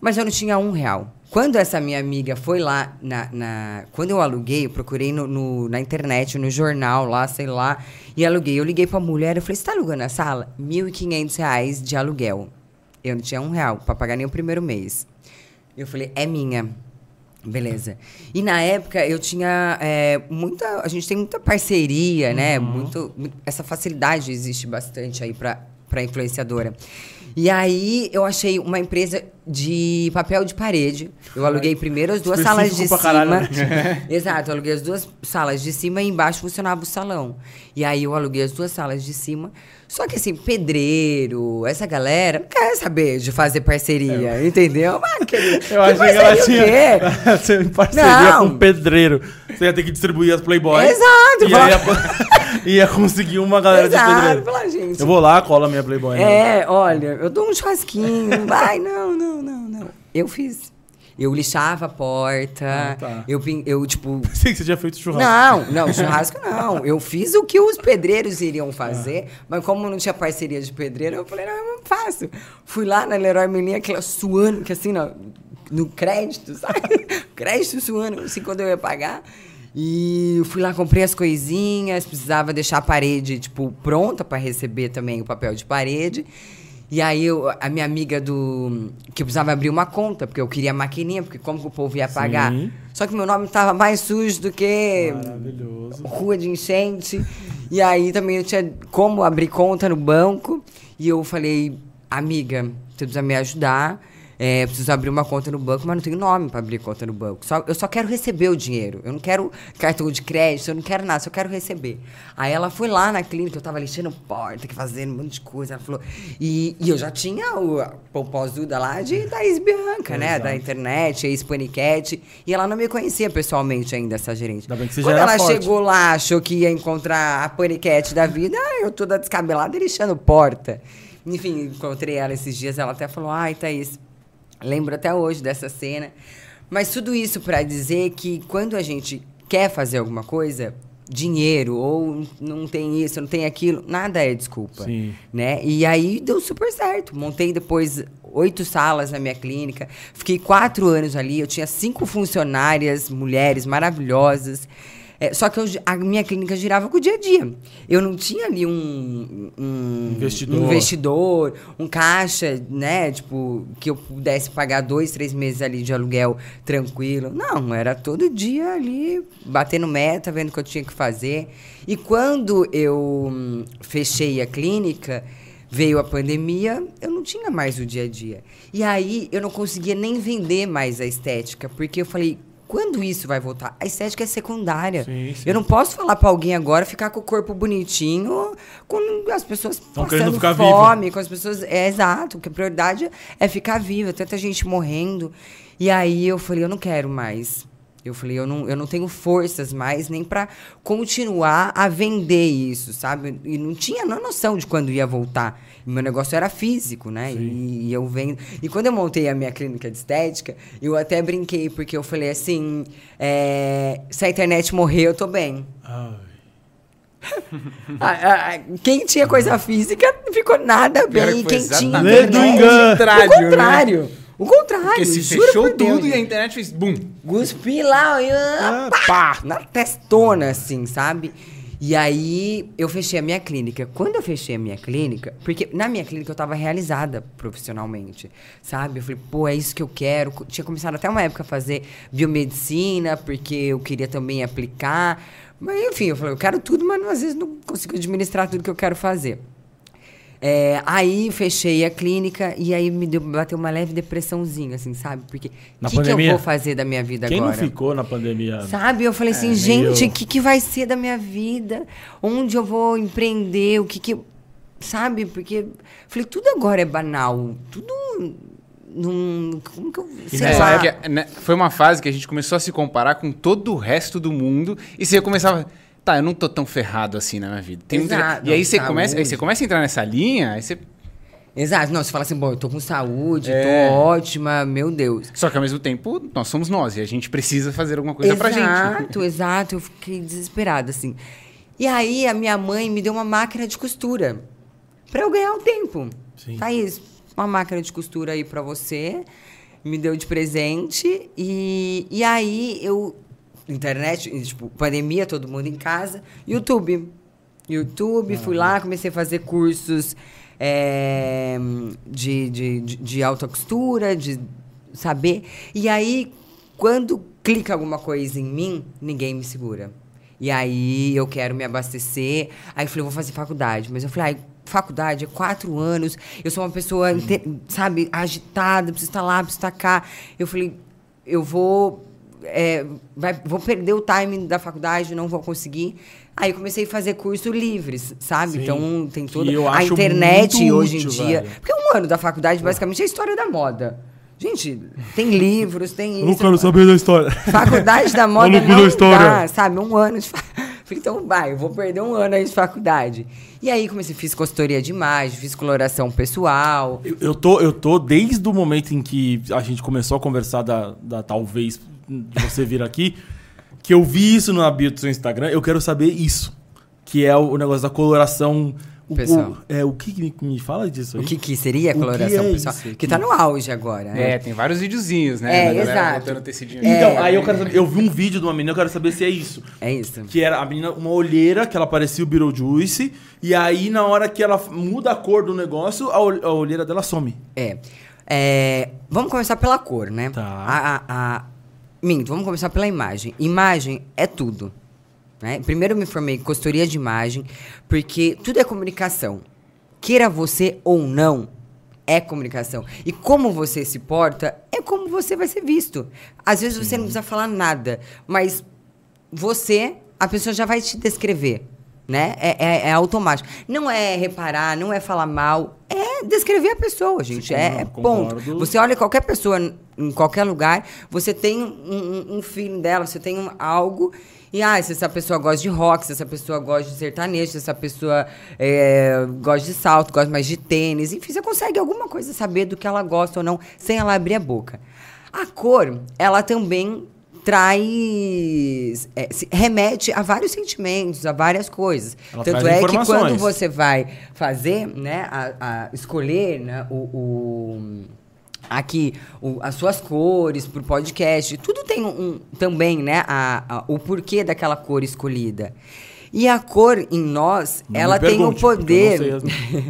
Mas eu não tinha um real. Quando essa minha amiga foi lá, na, na quando eu aluguei, eu procurei no, no, na internet, no jornal lá, sei lá, e aluguei. Eu liguei pra mulher, eu falei, você tá alugando a sala? R$ 1.500 de aluguel. Eu não tinha um real pra pagar nem o primeiro mês. Eu falei, é minha. Beleza. E na época eu tinha é, muita. A gente tem muita parceria, né? Uhum. Muito, essa facilidade existe bastante aí para influenciadora. E aí eu achei uma empresa de papel de parede. Eu aluguei primeiro as duas salas de cima. Caralho, né? Exato, eu aluguei as duas salas de cima e embaixo funcionava o salão. E aí eu aluguei as duas salas de cima. Só que assim, pedreiro, essa galera não quer saber de fazer parceria, é. entendeu? Eu achei que ela tinha ser parceria não. com pedreiro. Você ia ter que distribuir as Playboy. Exato. E aí ia conseguir uma galera Exato, de pedreiro. Fala, gente. Eu vou lá, cola minha Playboy. Né? É, olha, eu dou um churrasquinho. vai, não, não, não, não. Eu fiz. Eu lixava a porta. Ah, tá. eu, eu, tipo. Sei que você tinha feito churrasco. Não, não, churrasco não. Eu fiz o que os pedreiros iriam fazer, ah. mas como não tinha parceria de pedreiro, eu falei, não, eu não faço. Fui lá na Leroy Merlin, aquela suando, que assim, no, no crédito, sabe? crédito suando, assim, quando eu ia pagar. E fui lá, comprei as coisinhas, precisava deixar a parede, tipo, pronta para receber também o papel de parede. E aí eu, a minha amiga do. que eu precisava abrir uma conta, porque eu queria maquininha, porque como que o povo ia pagar? Sim. Só que meu nome estava mais sujo do que. Maravilhoso. Rua de enchente. E aí também eu tinha como abrir conta no banco. E eu falei, amiga, você precisa me ajudar. É, preciso abrir uma conta no banco, mas não tenho nome para abrir conta no banco. Só, eu só quero receber o dinheiro. Eu não quero cartão de crédito, eu não quero nada, só quero receber. Aí ela foi lá na clínica, eu tava lixando porta, fazendo um monte de coisa. Ela falou. E, e eu já tinha o Popozuda lá de Thaís Bianca, né? Exato. Da internet, ex-paniquete. E ela não me conhecia pessoalmente ainda, essa gerente. Ainda bem que você Quando já ela forte. chegou lá, achou que ia encontrar a paniquete da vida, eu toda descabelada lixando porta. Enfim, encontrei ela esses dias, ela até falou: ai, Thaís Lembro até hoje dessa cena. Mas tudo isso para dizer que quando a gente quer fazer alguma coisa, dinheiro ou não tem isso, não tem aquilo, nada é desculpa, Sim. né? E aí deu super certo. Montei depois oito salas na minha clínica, fiquei quatro anos ali. Eu tinha cinco funcionárias, mulheres maravilhosas. É, só que eu, a minha clínica girava com o dia a dia. Eu não tinha ali um, um investidor. um investidor, um caixa, né? Tipo, que eu pudesse pagar dois, três meses ali de aluguel tranquilo. Não, era todo dia ali, batendo meta, vendo o que eu tinha que fazer. E quando eu hum, fechei a clínica, veio a pandemia, eu não tinha mais o dia a dia. E aí eu não conseguia nem vender mais a estética, porque eu falei, quando isso vai voltar? A estética é secundária. Sim, sim. Eu não posso falar para alguém agora ficar com o corpo bonitinho, com as pessoas Tão passando ficar fome, viva. com as pessoas. É exato, porque a prioridade é ficar viva, tanta gente morrendo. E aí eu falei, eu não quero mais. Eu falei, eu não, eu não tenho forças mais nem para continuar a vender isso, sabe? E não tinha noção de quando ia voltar. Meu negócio era físico, né? E, e, eu vendo. E quando eu montei a minha clínica de estética, eu até brinquei, porque eu falei assim: é, se a internet morrer, eu tô bem. Quem tinha coisa física não ficou nada bem. Quem tinha. Internet. O contrário. Né? O contrário. Porque se fechou tudo Deus. e a internet fez bum. Guspi lá, e, ah, pá, pá, na testona, assim, sabe? E aí eu fechei a minha clínica. Quando eu fechei a minha clínica, porque na minha clínica eu estava realizada profissionalmente, sabe? Eu falei, pô, é isso que eu quero. Tinha começado até uma época a fazer biomedicina, porque eu queria também aplicar. Mas enfim, eu falei, eu quero tudo, mas às vezes não consigo administrar tudo que eu quero fazer. É, aí fechei a clínica e aí me deu, bateu uma leve depressãozinha, assim, sabe? Porque o que, que, eu vou fazer da minha vida Quem agora? Quem não ficou na pandemia? Sabe? Eu falei assim, é, gente, o que, que vai ser da minha vida? Onde eu vou empreender? O que que... Sabe? Porque... Falei, tudo agora é banal. Tudo... Num, como que eu. Sei lá. Época, né, foi uma fase que a gente começou a se comparar com todo o resto do mundo e você começava tá, eu não tô tão ferrado assim na minha vida. Tem Exato, e aí você, começa, aí você começa a entrar nessa linha, aí você... Exato, não, você fala assim, bom, eu tô com saúde, é. tô ótima, meu Deus. Só que ao mesmo tempo, nós somos nós e a gente precisa fazer alguma coisa exato, pra gente. Exato, exato, eu fiquei desesperada, assim. E aí a minha mãe me deu uma máquina de costura para eu ganhar um tempo. Sim. Thaís, uma máquina de costura aí para você, me deu de presente e, e aí eu internet, tipo, pandemia, todo mundo em casa. YouTube. YouTube, ah, fui lá, comecei a fazer cursos é, de, de, de, de alta costura, de saber. E aí, quando clica alguma coisa em mim, ninguém me segura. E aí eu quero me abastecer. Aí eu falei, vou fazer faculdade. Mas eu falei, ai, faculdade é quatro anos. Eu sou uma pessoa, sabe, agitada, preciso estar lá, preciso estar cá. Eu falei, eu vou. É, vai, vou perder o timing da faculdade, não vou conseguir. Aí comecei a fazer curso livres, sabe? Sim, então tem toda a internet hoje útil, em dia. Velho. Porque um ano da faculdade basicamente é a história da moda. Gente, tem livros, tem isso. Eu não quero saber da história. Faculdade da moda não da história. dá, sabe? Um ano de faculdade. Então, vai, eu vou perder um ano aí de faculdade. E aí comecei, fiz consultoria de imagem, fiz coloração pessoal. Eu, eu, tô, eu tô, desde o momento em que a gente começou a conversar da, da talvez de você vir aqui, que eu vi isso na bio do seu Instagram, eu quero saber isso. Que é o, negócio da coloração o, pessoal. O, é, o que me, me fala disso aí? O que, que seria a coloração que é pessoal? Isso? Que tá no auge agora. Né? É, tem vários videozinhos, né? É, exato. É, então, aí eu quero saber, eu vi um vídeo de uma menina, eu quero saber se é isso. É isso. Que era a menina, uma olheira, que ela parecia o Beetlejuice, e aí na hora que ela muda a cor do negócio, a, a olheira dela some. É. é. Vamos começar pela cor, né? Tá. A, a, a... Minto, vamos começar pela imagem. Imagem é tudo. Né? Primeiro eu me formei em consultoria de imagem, porque tudo é comunicação. Queira você ou não, é comunicação. E como você se porta, é como você vai ser visto. Às vezes Sim. você não precisa falar nada, mas você, a pessoa já vai te descrever. Né? É, é, é automático. Não é reparar, não é falar mal, é descrever a pessoa, gente. Sim, é, é ponto. Você olha qualquer pessoa em qualquer lugar, você tem um, um, um feeling dela, você tem um, algo e ah, se essa pessoa gosta de rock, se essa pessoa gosta de sertanejo, se essa pessoa é, gosta de salto, gosta mais de tênis, enfim, você consegue alguma coisa saber do que ela gosta ou não, sem ela abrir a boca. A cor, ela também traz. É, remete a vários sentimentos, a várias coisas. Ela Tanto é que quando você vai fazer, né, a, a escolher né, o, o aqui o, as suas cores para o podcast. Tudo tem um, um também, né? A, a, o porquê daquela cor escolhida. E a cor em nós, Não ela tem o poder.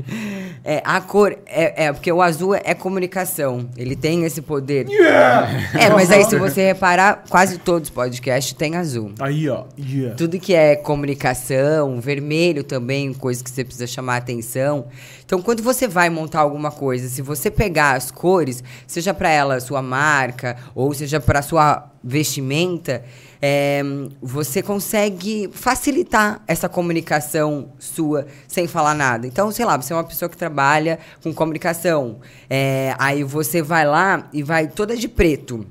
é, a cor é, é, porque o azul é comunicação. Ele tem esse poder. Yeah! É, mas aí se você reparar, quase todos os podcasts têm azul. Aí, ó. Yeah. Tudo que é comunicação, vermelho também, coisa que você precisa chamar atenção. Então, quando você vai montar alguma coisa, se você pegar as cores, seja para ela sua marca ou seja para sua vestimenta, é, você consegue facilitar essa comunicação sua sem falar nada. Então, sei lá, você é uma pessoa que trabalha com comunicação. É, aí você vai lá e vai toda de preto.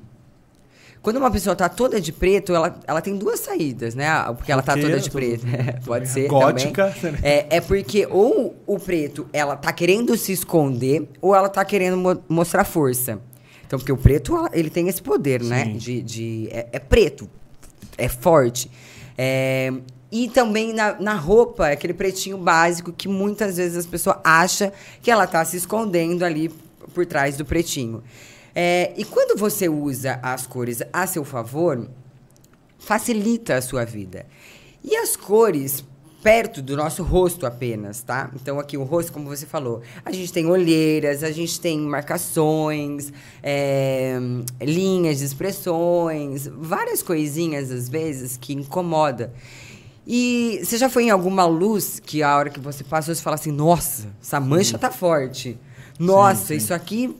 Quando uma pessoa tá toda de preto, ela, ela tem duas saídas, né? Porque ela tá toda de preto. Pode ser Gótica. também. É, é porque ou o preto, ela tá querendo se esconder, ou ela tá querendo mo mostrar força. Então, porque o preto, ele tem esse poder, né? Sim. né? De, de, é, é preto é forte. É, e também na, na roupa, aquele pretinho básico que muitas vezes as pessoas acham que ela está se escondendo ali por trás do pretinho. É, e quando você usa as cores a seu favor, facilita a sua vida. E as cores perto do nosso rosto apenas, tá? Então aqui o rosto, como você falou, a gente tem olheiras, a gente tem marcações, é, linhas de expressões, várias coisinhas às vezes que incomoda. E você já foi em alguma luz que a hora que você passou você fala assim, nossa, essa mancha tá forte. Nossa, sim, sim. isso aqui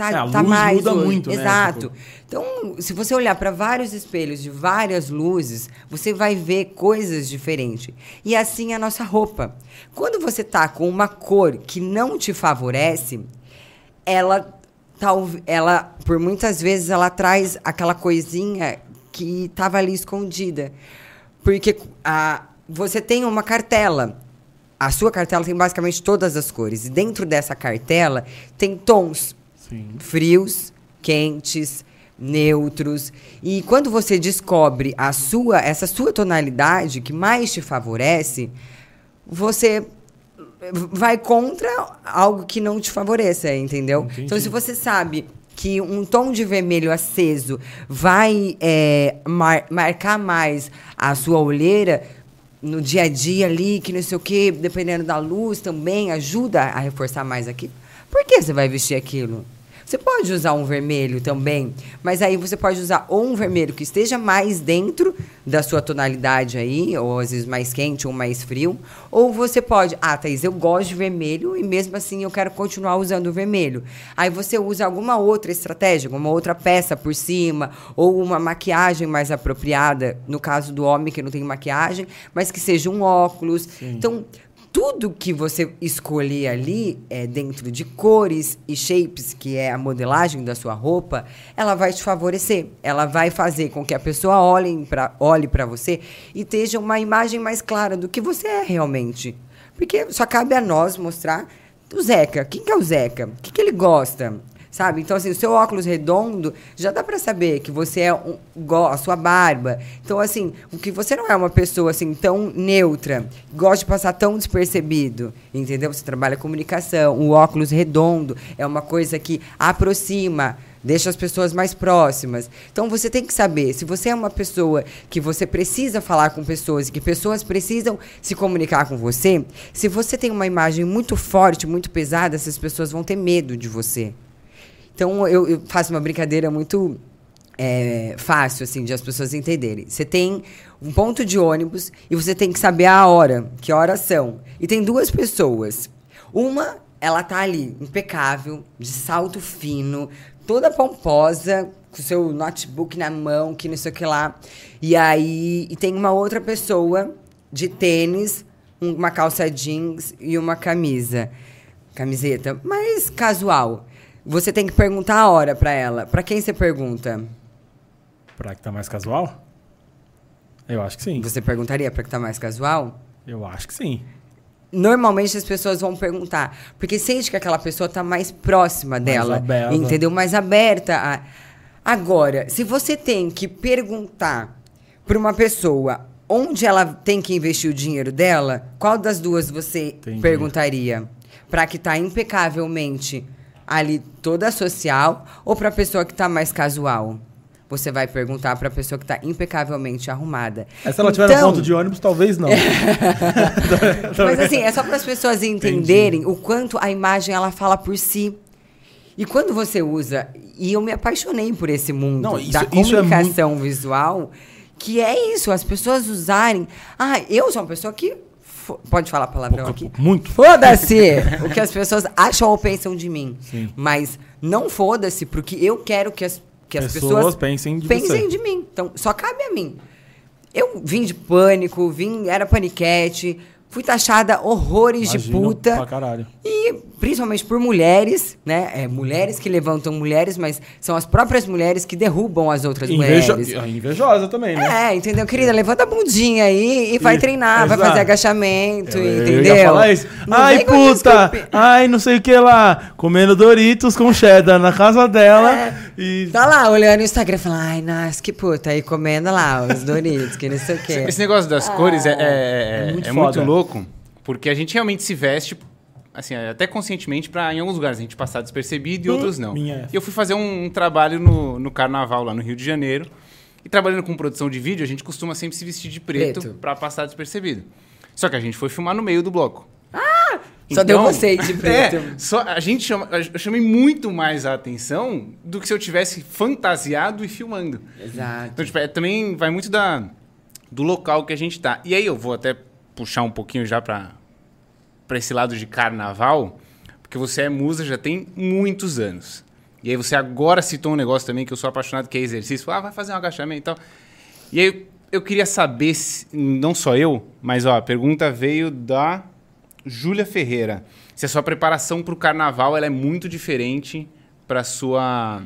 tá, é, a tá luz mais. Muda hoje. muito, né? Exato. Tipo... Então, se você olhar para vários espelhos de várias luzes, você vai ver coisas diferentes. E assim é a nossa roupa. Quando você tá com uma cor que não te favorece, ela tal, ela por muitas vezes ela traz aquela coisinha que estava ali escondida. Porque a, você tem uma cartela. A sua cartela tem basicamente todas as cores. E dentro dessa cartela tem tons. Sim. frios, quentes, neutros. E quando você descobre a sua, essa sua tonalidade que mais te favorece, você vai contra algo que não te favoreça, entendeu? Entendi. Então, se você sabe que um tom de vermelho aceso vai é, mar marcar mais a sua olheira no dia a dia ali, que não sei o quê, dependendo da luz também, ajuda a reforçar mais aqui. Por que você vai vestir aquilo? Você pode usar um vermelho também, mas aí você pode usar ou um vermelho que esteja mais dentro da sua tonalidade aí, ou às vezes mais quente ou mais frio, ou você pode, ah, Thaís, eu gosto de vermelho e mesmo assim eu quero continuar usando o vermelho. Aí você usa alguma outra estratégia, alguma outra peça por cima, ou uma maquiagem mais apropriada, no caso do homem que não tem maquiagem, mas que seja um óculos. Sim. Então, tudo que você escolher ali, é, dentro de cores e shapes, que é a modelagem da sua roupa, ela vai te favorecer. Ela vai fazer com que a pessoa olhe para olhe você e tenha uma imagem mais clara do que você é realmente. Porque só cabe a nós mostrar o Zeca. Quem que é o Zeca? O que, que ele gosta? Sabe? Então, assim, o seu óculos redondo, já dá para saber que você é um, a sua barba. Então, assim, o que você não é uma pessoa, assim, tão neutra, gosta de passar tão despercebido, entendeu? Você trabalha comunicação, o óculos redondo é uma coisa que aproxima, deixa as pessoas mais próximas. Então você tem que saber se você é uma pessoa que você precisa falar com pessoas e que pessoas precisam se comunicar com você, se você tem uma imagem muito forte, muito pesada, essas pessoas vão ter medo de você. Então, eu, eu faço uma brincadeira muito é, fácil, assim, de as pessoas entenderem. Você tem um ponto de ônibus e você tem que saber a hora, que horas são. E tem duas pessoas. Uma, ela tá ali, impecável, de salto fino, toda pomposa, com seu notebook na mão, que não sei o que lá. E aí, e tem uma outra pessoa de tênis, uma calça jeans e uma camisa. Camiseta, mais casual. Você tem que perguntar a hora para ela. Para quem você pergunta? Para que tá mais casual? Eu acho que sim. Você perguntaria para que tá mais casual? Eu acho que sim. Normalmente as pessoas vão perguntar, porque sente que aquela pessoa tá mais próxima mais dela, aberta. entendeu? Mais aberta. A... Agora, se você tem que perguntar para uma pessoa onde ela tem que investir o dinheiro dela, qual das duas você Entendi. perguntaria? Para que tá impecavelmente ali toda social ou para a pessoa que está mais casual? Você vai perguntar para a pessoa que está impecavelmente arrumada. É, se ela então... tiver no ponto de ônibus, talvez não. Mas assim, é só para as pessoas entenderem Entendi. o quanto a imagem ela fala por si. E quando você usa, e eu me apaixonei por esse mundo não, isso, da comunicação é muito... visual, que é isso, as pessoas usarem. Ah, eu sou uma pessoa que Pode falar palavrão Pouca, aqui? Muito. Foda-se o que as pessoas acham ou pensam de mim. Sim. Mas não foda-se, porque eu quero que as, que as pessoas, pessoas pensem de pensem de mim. Então, só cabe a mim. Eu vim de pânico, vim, era paniquete, fui taxada horrores Imagino de puta. Pra caralho. E principalmente por mulheres, né? É, mulheres que levantam mulheres, mas são as próprias mulheres que derrubam as outras Invejo... mulheres. Ah, invejosa também, né? É, entendeu? Querida, levanta a bundinha aí e vai treinar, Exato. vai fazer agachamento, eu, entendeu? Eu falar isso. Ai, puta! Ai, não sei o que lá. Comendo Doritos com cheddar na casa dela. É. E... Tá lá, olhando o Instagram e falando, ai, nossa, que puta. Aí comendo lá os Doritos, que não sei o quê. Esse negócio das ah, cores é, é, é, é muito, é muito louco, porque a gente realmente se veste assim, até conscientemente para em alguns lugares a gente passar despercebido e hum, outros não. Minha. E eu fui fazer um, um, trabalho no, no carnaval lá no Rio de Janeiro. E trabalhando com produção de vídeo, a gente costuma sempre se vestir de preto, preto. para passar despercebido. Só que a gente foi filmar no meio do bloco. Ah! Só deu então, você de preto. É, só, a gente chama, eu chamei muito mais a atenção do que se eu tivesse fantasiado e filmando. Exato. Então, tipo, é, também vai muito da, do local que a gente tá. E aí eu vou até puxar um pouquinho já para para esse lado de carnaval, porque você é musa já tem muitos anos. E aí você agora citou um negócio também que eu sou apaixonado, que é exercício. Ah, vai fazer um agachamento e tal. E aí eu queria saber, se, não só eu, mas ó, a pergunta veio da Júlia Ferreira. Se a sua preparação para o carnaval ela é muito diferente para sua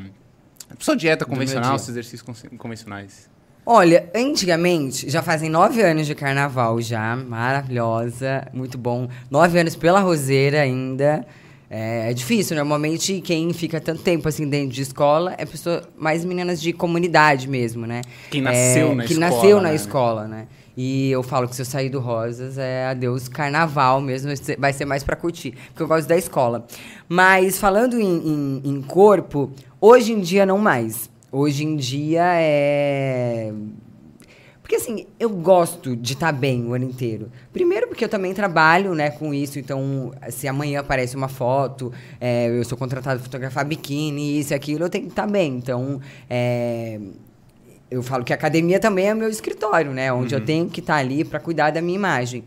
sua dieta convencional, seus exercícios convencionais. Olha, antigamente, já fazem nove anos de carnaval já, maravilhosa, muito bom. Nove anos pela roseira ainda. É, é, difícil, normalmente quem fica tanto tempo assim dentro de escola é pessoa mais meninas de comunidade mesmo, né? Quem nasceu é, na que escola. Que nasceu né? na escola, né? E eu falo que se eu sair do Rosas é adeus carnaval mesmo, vai ser mais para curtir, porque eu gosto da escola. Mas falando em, em, em corpo, hoje em dia não mais. Hoje em dia é Porque assim, eu gosto de estar tá bem o ano inteiro. Primeiro porque eu também trabalho né, com isso, então se amanhã aparece uma foto, é, eu sou contratado para fotografar biquíni, isso e aquilo, eu tenho que estar tá bem. Então, é, eu falo que a academia também é meu escritório, né? Onde uhum. eu tenho que estar tá ali para cuidar da minha imagem.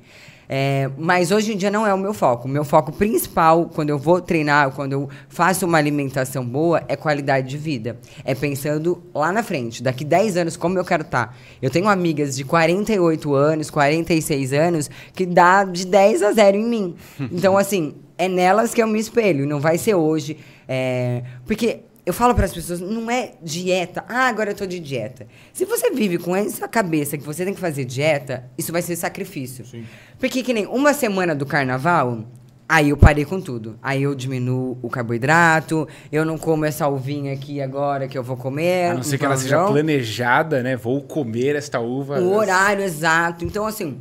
É, mas hoje em dia não é o meu foco. O meu foco principal, quando eu vou treinar, quando eu faço uma alimentação boa, é qualidade de vida. É pensando lá na frente, daqui 10 anos, como eu quero estar. Tá. Eu tenho amigas de 48 anos, 46 anos, que dá de 10 a 0 em mim. Então, assim, é nelas que eu me espelho. Não vai ser hoje. É... Porque eu falo para as pessoas, não é dieta. Ah, agora eu tô de dieta. Se você vive com essa cabeça que você tem que fazer dieta, isso vai ser sacrifício. Sim. Porque que nem uma semana do carnaval, aí eu parei com tudo. Aí eu diminuo o carboidrato, eu não como essa uvinha aqui agora que eu vou comer. A não ser que ela seja planejada, né? Vou comer esta uva. O horário exato. Então, assim,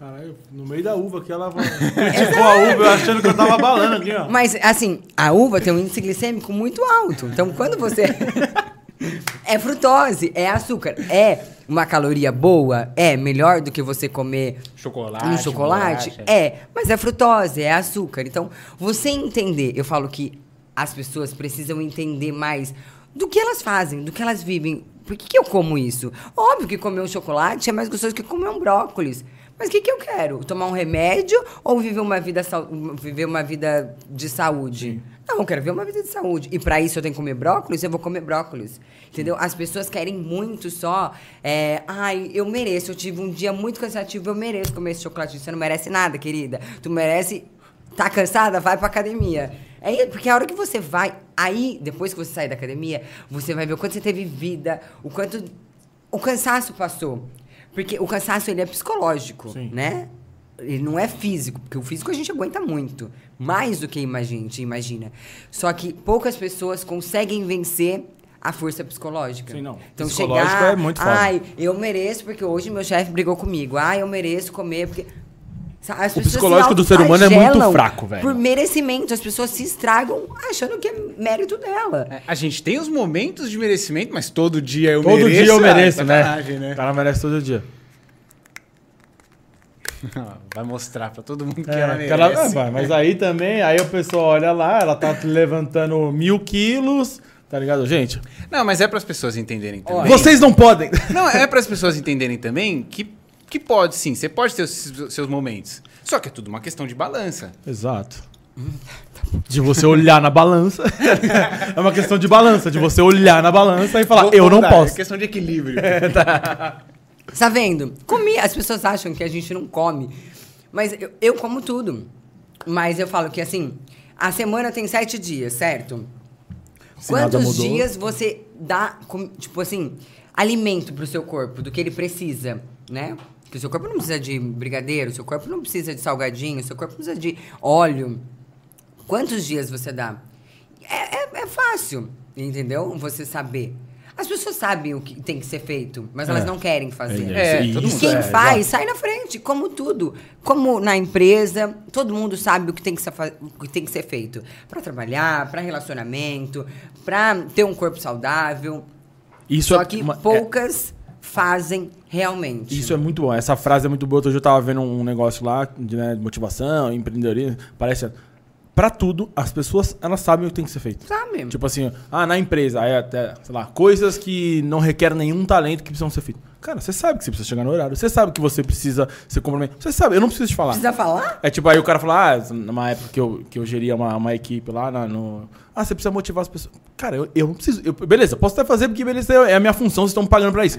Caralho, no meio da uva que ela criticou a uva, eu achando que eu tava balando aqui, ó. Mas, assim, a uva tem um índice glicêmico muito alto. Então, quando você. é frutose, é açúcar. É uma caloria boa? É. Melhor do que você comer chocolate, um chocolate? É. Mas é frutose, é açúcar. Então, você entender, eu falo que as pessoas precisam entender mais do que elas fazem, do que elas vivem. Por que, que eu como isso? Óbvio que comer um chocolate é mais gostoso que comer um brócolis. Mas o que, que eu quero? Tomar um remédio ou viver uma vida, viver uma vida de saúde? Sim. Não, eu quero viver uma vida de saúde. E para isso eu tenho que comer brócolis, eu vou comer brócolis. Entendeu? As pessoas querem muito só. É, Ai, eu mereço. Eu tive um dia muito cansativo, eu mereço comer esse chocolate. Você não merece nada, querida. Tu merece. Tá cansada? Vai pra academia. É, porque a hora que você vai, aí, depois que você sair da academia, você vai ver o quanto você teve vida, o quanto o cansaço passou. Porque o cansaço ele é psicológico, Sim. né? Ele não é físico, porque o físico a gente aguenta muito, mais do que a gente imagina. Só que poucas pessoas conseguem vencer a força psicológica. Sim, não. Então chegar, é muito foda. ai, eu mereço porque hoje meu chefe brigou comigo. Ai, eu mereço comer porque as o psicológico do ser humano é muito fraco, velho. Por merecimento. As pessoas se estragam achando que é mérito dela. É, a gente tem os momentos de merecimento, mas todo dia eu todo mereço. Todo dia eu mereço, né? né? O cara merece todo dia. Vai mostrar pra todo mundo que é, ela merece. Ela, ah, mas aí também, aí o pessoal olha lá, ela tá levantando mil quilos, tá ligado, gente? Não, mas é para as pessoas entenderem também. Vocês não podem. Não, é para as pessoas entenderem também que que pode sim, você pode ter os seus momentos. Só que é tudo uma questão de balança. Exato. De você olhar na balança. é uma questão de balança, de você olhar na balança e falar, Vou eu não posso. É questão de equilíbrio. É, tá. tá vendo? Comi, as pessoas acham que a gente não come. Mas eu, eu como tudo. Mas eu falo que assim, a semana tem sete dias, certo? Se Quantos dias você dá, tipo assim, alimento pro seu corpo, do que ele precisa, né? Porque o seu corpo não precisa de brigadeiro, o seu corpo não precisa de salgadinho, o seu corpo precisa de óleo. Quantos dias você dá? É, é, é fácil, entendeu? Você saber. As pessoas sabem o que tem que ser feito, mas é. elas não querem fazer. É, e quem é, faz, sai na frente, como tudo. Como na empresa, todo mundo sabe o que tem que ser, o que tem que ser feito. para trabalhar, para relacionamento, para ter um corpo saudável. Isso Só é que uma, poucas fazem realmente. Isso é muito bom. Essa frase é muito boa. Hoje eu estava vendo um negócio lá de, né, de motivação, empreendedorismo. Parece. Pra tudo, as pessoas, elas sabem o que tem que ser feito. Sabe. Tipo assim, ah, na empresa, aí até, sei lá, coisas que não requerem nenhum talento que precisam ser feitas. Cara, você sabe que você precisa chegar no horário, você sabe que você precisa ser comprometido. Você sabe, eu não preciso te falar. Precisa falar? É tipo, aí o cara fala, ah, numa época que eu, que eu geria uma, uma equipe lá na, no. Ah, você precisa motivar as pessoas. Cara, eu, eu não preciso. Eu, beleza, posso até fazer porque beleza, é a minha função, vocês estão pagando pra isso.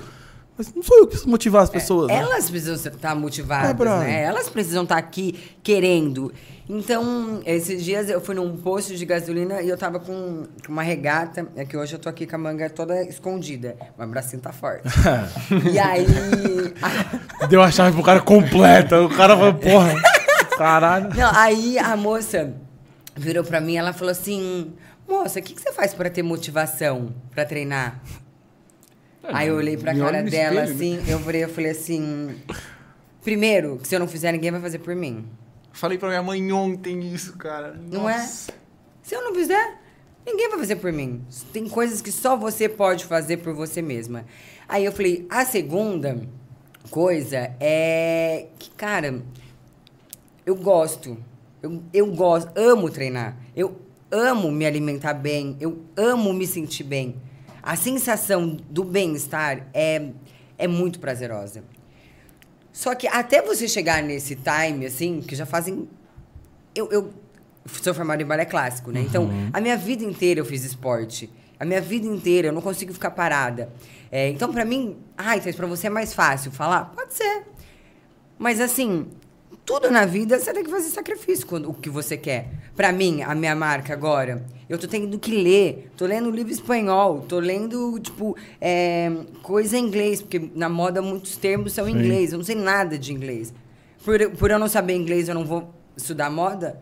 Mas não sou eu que preciso motivar as é, pessoas. É, né? Elas precisam estar motivadas, é, né? Elas precisam estar aqui querendo. Então, esses dias eu fui num posto de gasolina e eu tava com uma regata. É que hoje eu tô aqui com a manga toda escondida. Mas o bracinho tá forte. e aí. Deu a chave pro cara completa. O cara falou, porra, caralho. Não, aí a moça virou pra mim ela falou assim: Moça, o que, que você faz para ter motivação para treinar? É, Aí eu olhei pra cara dela espelho, assim, né? eu falei, eu falei assim. Primeiro, que se eu não fizer, ninguém vai fazer por mim. Falei pra minha mãe ontem isso, cara. Não é? Se eu não fizer, ninguém vai fazer por mim. Tem coisas que só você pode fazer por você mesma. Aí eu falei, a segunda coisa é que, cara, eu gosto. Eu, eu gosto, amo treinar. Eu amo me alimentar bem. Eu amo me sentir bem. A sensação do bem-estar é, é muito prazerosa. Só que até você chegar nesse time, assim, que já fazem. Eu, eu sou formada em balé clássico, né? Então, uhum. Então, a minha vida inteira eu fiz esporte. A minha vida inteira eu não consigo ficar parada. É, então, para mim, ai, ah, para você é mais fácil falar? Pode ser. Mas assim, tudo na vida você tem que fazer sacrifício quando o que você quer. Para mim, a minha marca agora, eu tô tendo que ler, tô lendo livro espanhol, tô lendo, tipo, é, coisa em inglês, porque na moda muitos termos são em inglês, eu não sei nada de inglês. Por, por eu não saber inglês, eu não vou estudar moda?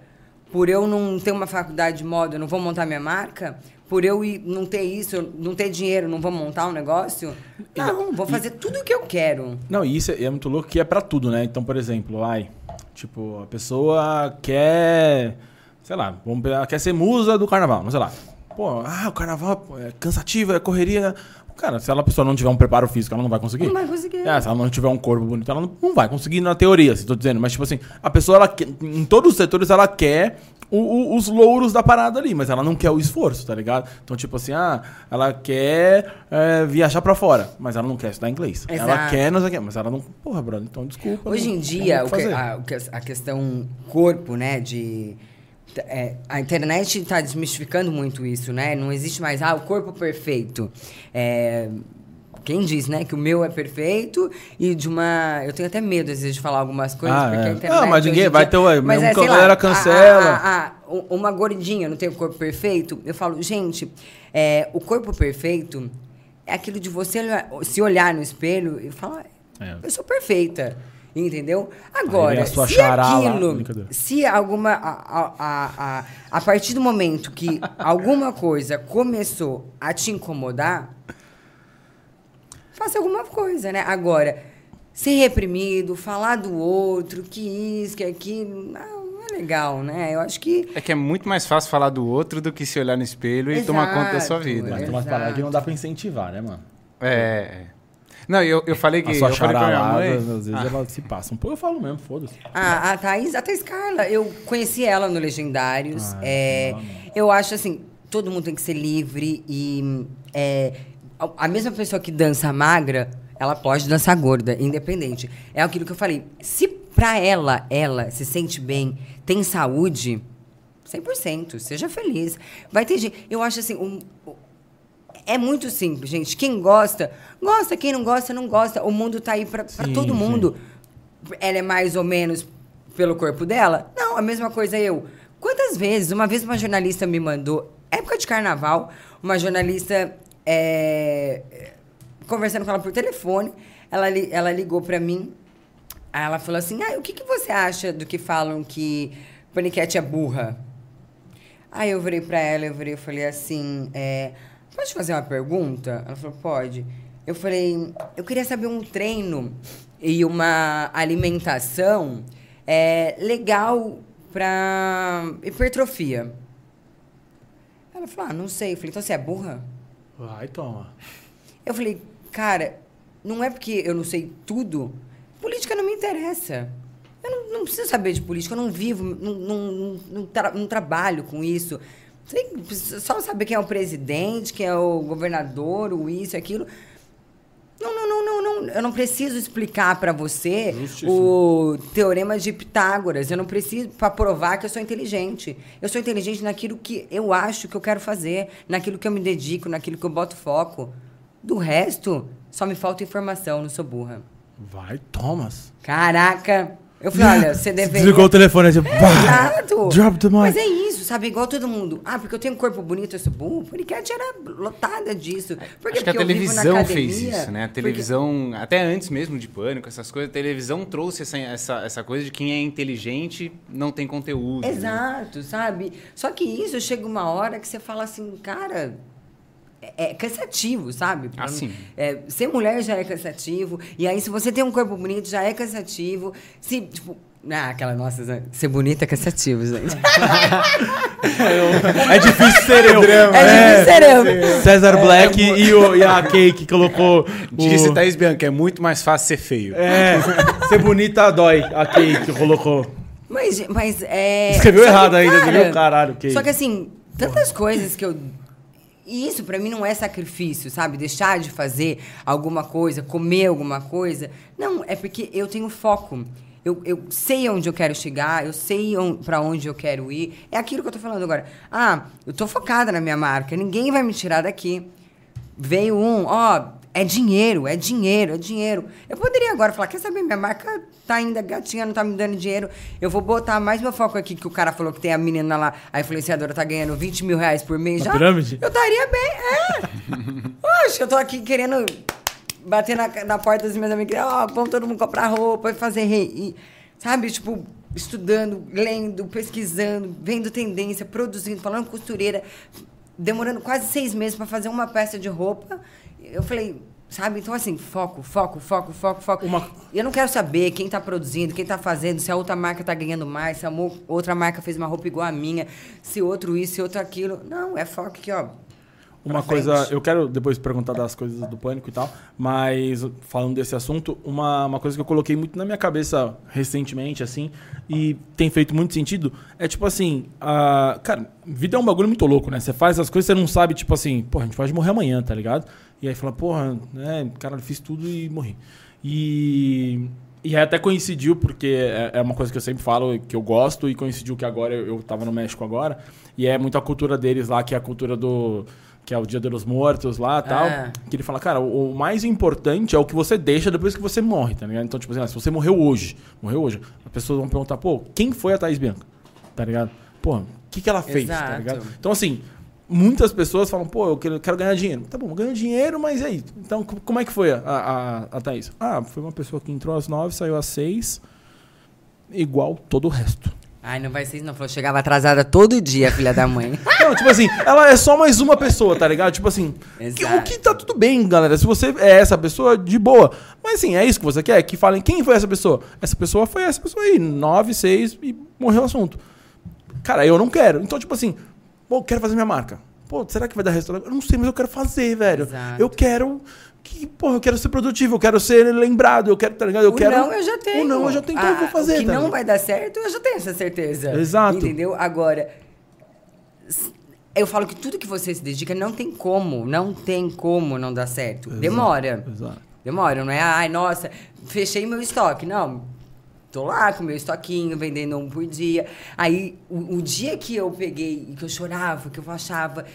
Por eu não ter uma faculdade de moda, eu não vou montar minha marca? por eu não ter isso, não ter dinheiro, não vou montar um negócio? Não, vou fazer tudo o que eu quero. Não, e isso é, é muito louco que é para tudo, né? Então, por exemplo, ai, tipo, a pessoa quer, sei lá, vamos, quer ser musa do carnaval, não sei lá. Pô, ah, o carnaval é cansativo, é correria. Cara, se ela, pessoa não tiver um preparo físico, ela não vai conseguir. Não vai conseguir. É, se ela não tiver um corpo bonito, ela não, não vai conseguir na teoria, se tô dizendo. Mas, tipo assim, a pessoa, ela, em todos os setores, ela quer o, o, os louros da parada ali, mas ela não quer o esforço, tá ligado? Então, tipo assim, ah, ela quer é, viajar pra fora, mas ela não quer estudar inglês. Exato. Ela quer, não sei o quê, mas ela não. Porra, brother, então desculpa. Hoje não, em dia, a, a questão corpo, né, de. É, a internet está desmistificando muito isso, né? Não existe mais, ah, o corpo perfeito. É, quem diz, né? Que o meu é perfeito e de uma. Eu tenho até medo, às vezes, de falar algumas coisas, ah, porque é. a internet. Não, mas ninguém vai ter. Mas mesmo é, galera cancela. A, a, a, uma gordinha não tem o corpo perfeito. Eu falo, gente, é, o corpo perfeito é aquilo de você se olhar no espelho e falar, é. eu sou perfeita. Entendeu? Agora, se aquilo, se alguma. A, a, a, a partir do momento que alguma coisa começou a te incomodar, faça alguma coisa, né? Agora, ser reprimido, falar do outro, que isso, que aquilo, não, é legal, né? Eu acho que. É que é muito mais fácil falar do outro do que se olhar no espelho exato, e tomar conta da sua vida. Mas tem umas palavras que não dá pra incentivar, né, mano? É. Não, eu, eu falei que. A sua eu falei pra minha mãe. Às vezes ah. ela se passa. Pô, eu falo mesmo, foda-se. Ah, a Thaís, a Thaís Carla, eu conheci ela no Legendários. Ah, é, eu acho assim, todo mundo tem que ser livre e. É, a mesma pessoa que dança magra, ela pode dançar gorda, independente. É aquilo que eu falei. Se pra ela, ela se sente bem, tem saúde, 100%, seja feliz. Vai ter gente. Eu acho assim. Um, é muito simples, gente. Quem gosta, gosta. Quem não gosta, não gosta. O mundo tá aí pra todo mundo. Sim. Ela é mais ou menos pelo corpo dela? Não, a mesma coisa eu. Quantas vezes? Uma vez uma jornalista me mandou, época de carnaval, uma jornalista é, conversando com ela por telefone, ela, ela ligou para mim, aí ela falou assim, ah, o que, que você acha do que falam que paniquete é burra? Aí eu virei para ela, eu virei e falei assim, é, pode fazer uma pergunta? Ela falou, pode. Eu falei, eu queria saber um treino e uma alimentação é, legal para hipertrofia. Ela falou, ah, não sei. Eu falei, então você é burra? Vai, toma. Eu falei, cara, não é porque eu não sei tudo. Política não me interessa. Eu não, não preciso saber de política, eu não vivo, não, não, não, tra não trabalho com isso. Só saber quem é o presidente, quem é o governador, o isso, aquilo. Não, não, não, não, não. Eu não preciso explicar para você o teorema de Pitágoras. Eu não preciso para provar que eu sou inteligente. Eu sou inteligente naquilo que eu acho que eu quero fazer, naquilo que eu me dedico, naquilo que eu boto foco. Do resto, só me falta informação, não sou burra. Vai, Thomas. Caraca! Eu falei, olha, você deveria... Desligou o telefone, tipo, Exato. Drop the mic. Mas é isso, sabe? Igual todo mundo. Ah, porque eu tenho um corpo bonito, eu sou burro. O podcast era lotada disso. Por Acho que a televisão fez isso, né? A televisão, porque... até antes mesmo de Pânico, essas coisas, a televisão trouxe essa, essa, essa coisa de quem é inteligente não tem conteúdo. Né? Exato, né? sabe? Só que isso chega uma hora que você fala assim, cara é, é cansativo, sabe? Assim. É, ser mulher já é cansativo. E aí, se você tem um corpo bonito, já é cansativo. Se, tipo, Ah, aquela nossa, ser bonita é cansativo, gente. é difícil ser eu. É, é difícil ser eu. César é, Black é, e, o, e a Kay que colocou. Disse o... Thaís Bianca, é muito mais fácil ser feio. É, ser bonita dói, a Kay que colocou. Mas, mas é. Escreveu errado ainda, entendeu? Caralho, Kay. Só que assim, tantas coisas que eu e isso para mim não é sacrifício, sabe? Deixar de fazer alguma coisa, comer alguma coisa. Não, é porque eu tenho foco. Eu, eu sei onde eu quero chegar, eu sei on, para onde eu quero ir. É aquilo que eu tô falando agora. Ah, eu tô focada na minha marca, ninguém vai me tirar daqui. Veio um, ó, é dinheiro, é dinheiro, é dinheiro. Eu poderia agora falar, quer saber, minha marca tá ainda gatinha, não tá me dando dinheiro. Eu vou botar mais meu foco aqui, que o cara falou que tem a menina lá, a influenciadora tá ganhando 20 mil reais por mês já. Pirâmide? Eu estaria bem, é. Oxe, eu tô aqui querendo bater na, na porta dos meus amigos, ó, oh, vamos todo mundo comprar roupa e fazer rei. Sabe, tipo, estudando, lendo, pesquisando, vendo tendência, produzindo, falando costureira, demorando quase seis meses para fazer uma peça de roupa eu falei, sabe? Então, assim, foco, foco, foco, foco, foco. Uma... Eu não quero saber quem está produzindo, quem está fazendo, se a outra marca está ganhando mais, se a outra marca fez uma roupa igual a minha, se outro isso, se outro aquilo. Não, é foco aqui, ó. Uma coisa, eu quero depois perguntar das coisas do pânico e tal, mas falando desse assunto, uma, uma coisa que eu coloquei muito na minha cabeça recentemente, assim, e tem feito muito sentido, é tipo assim, a, cara, vida é um bagulho muito louco, né? Você faz as coisas, você não sabe, tipo assim, pô, a gente pode morrer amanhã, tá ligado? E aí fala, porra, né, cara, eu fiz tudo e morri. E, e aí até coincidiu, porque é, é, uma coisa que eu sempre falo, que eu gosto, e coincidiu que agora eu, eu tava no México agora, e é muito a cultura deles lá, que é a cultura do que é o Dia dos Mortos lá tal. É. Que ele fala, cara, o, o, mais importante é o que você deixa depois que você morre, tá ligado? Então, tipo assim, ah, se você morreu hoje, morreu hoje, as pessoas vão perguntar, pô, quem foi a Thaís Bianca? Tá ligado? Pô, o que, que ela fez, tá Exato. tá ligado? Então, assim, muitas pessoas falam, pô, eu quero, quero ganhar dinheiro. Tá bom, ganho dinheiro, mas e aí? Então, como é que foi a, a, a Thaís? Ah, foi uma pessoa que entrou às nove, saiu às seis, igual todo o resto. Ai, não vai ser isso, não. Falou, chegava atrasada todo dia, filha da mãe. não, tipo assim, ela é só mais uma pessoa, tá ligado? Tipo assim, que, o que tá tudo bem, galera. Se você é essa pessoa, de boa. Mas assim, é isso que você quer? Que falem quem foi essa pessoa? Essa pessoa foi essa pessoa aí, nove, seis, e morreu o assunto. Cara, eu não quero. Então, tipo assim, pô, quero fazer minha marca. Pô, será que vai dar restaurante? Eu não sei, mas eu quero fazer, velho. Exato. Eu quero que, porra, eu quero ser produtivo, eu quero ser lembrado, eu quero, tá ligado? Eu o quero. não eu já tenho. O não eu já tenho, então eu vou ah, fazer. O que tá não vai dar certo, eu já tenho essa certeza. Exato. Entendeu? Agora, eu falo que tudo que você se dedica não tem como, não tem como não dar certo. Exato. Demora. Exato. Demora, não é? Ai, nossa, fechei meu estoque. Não, tô lá com meu estoquinho, vendendo um por dia. Aí, o, o dia que eu peguei, que eu chorava, que eu achava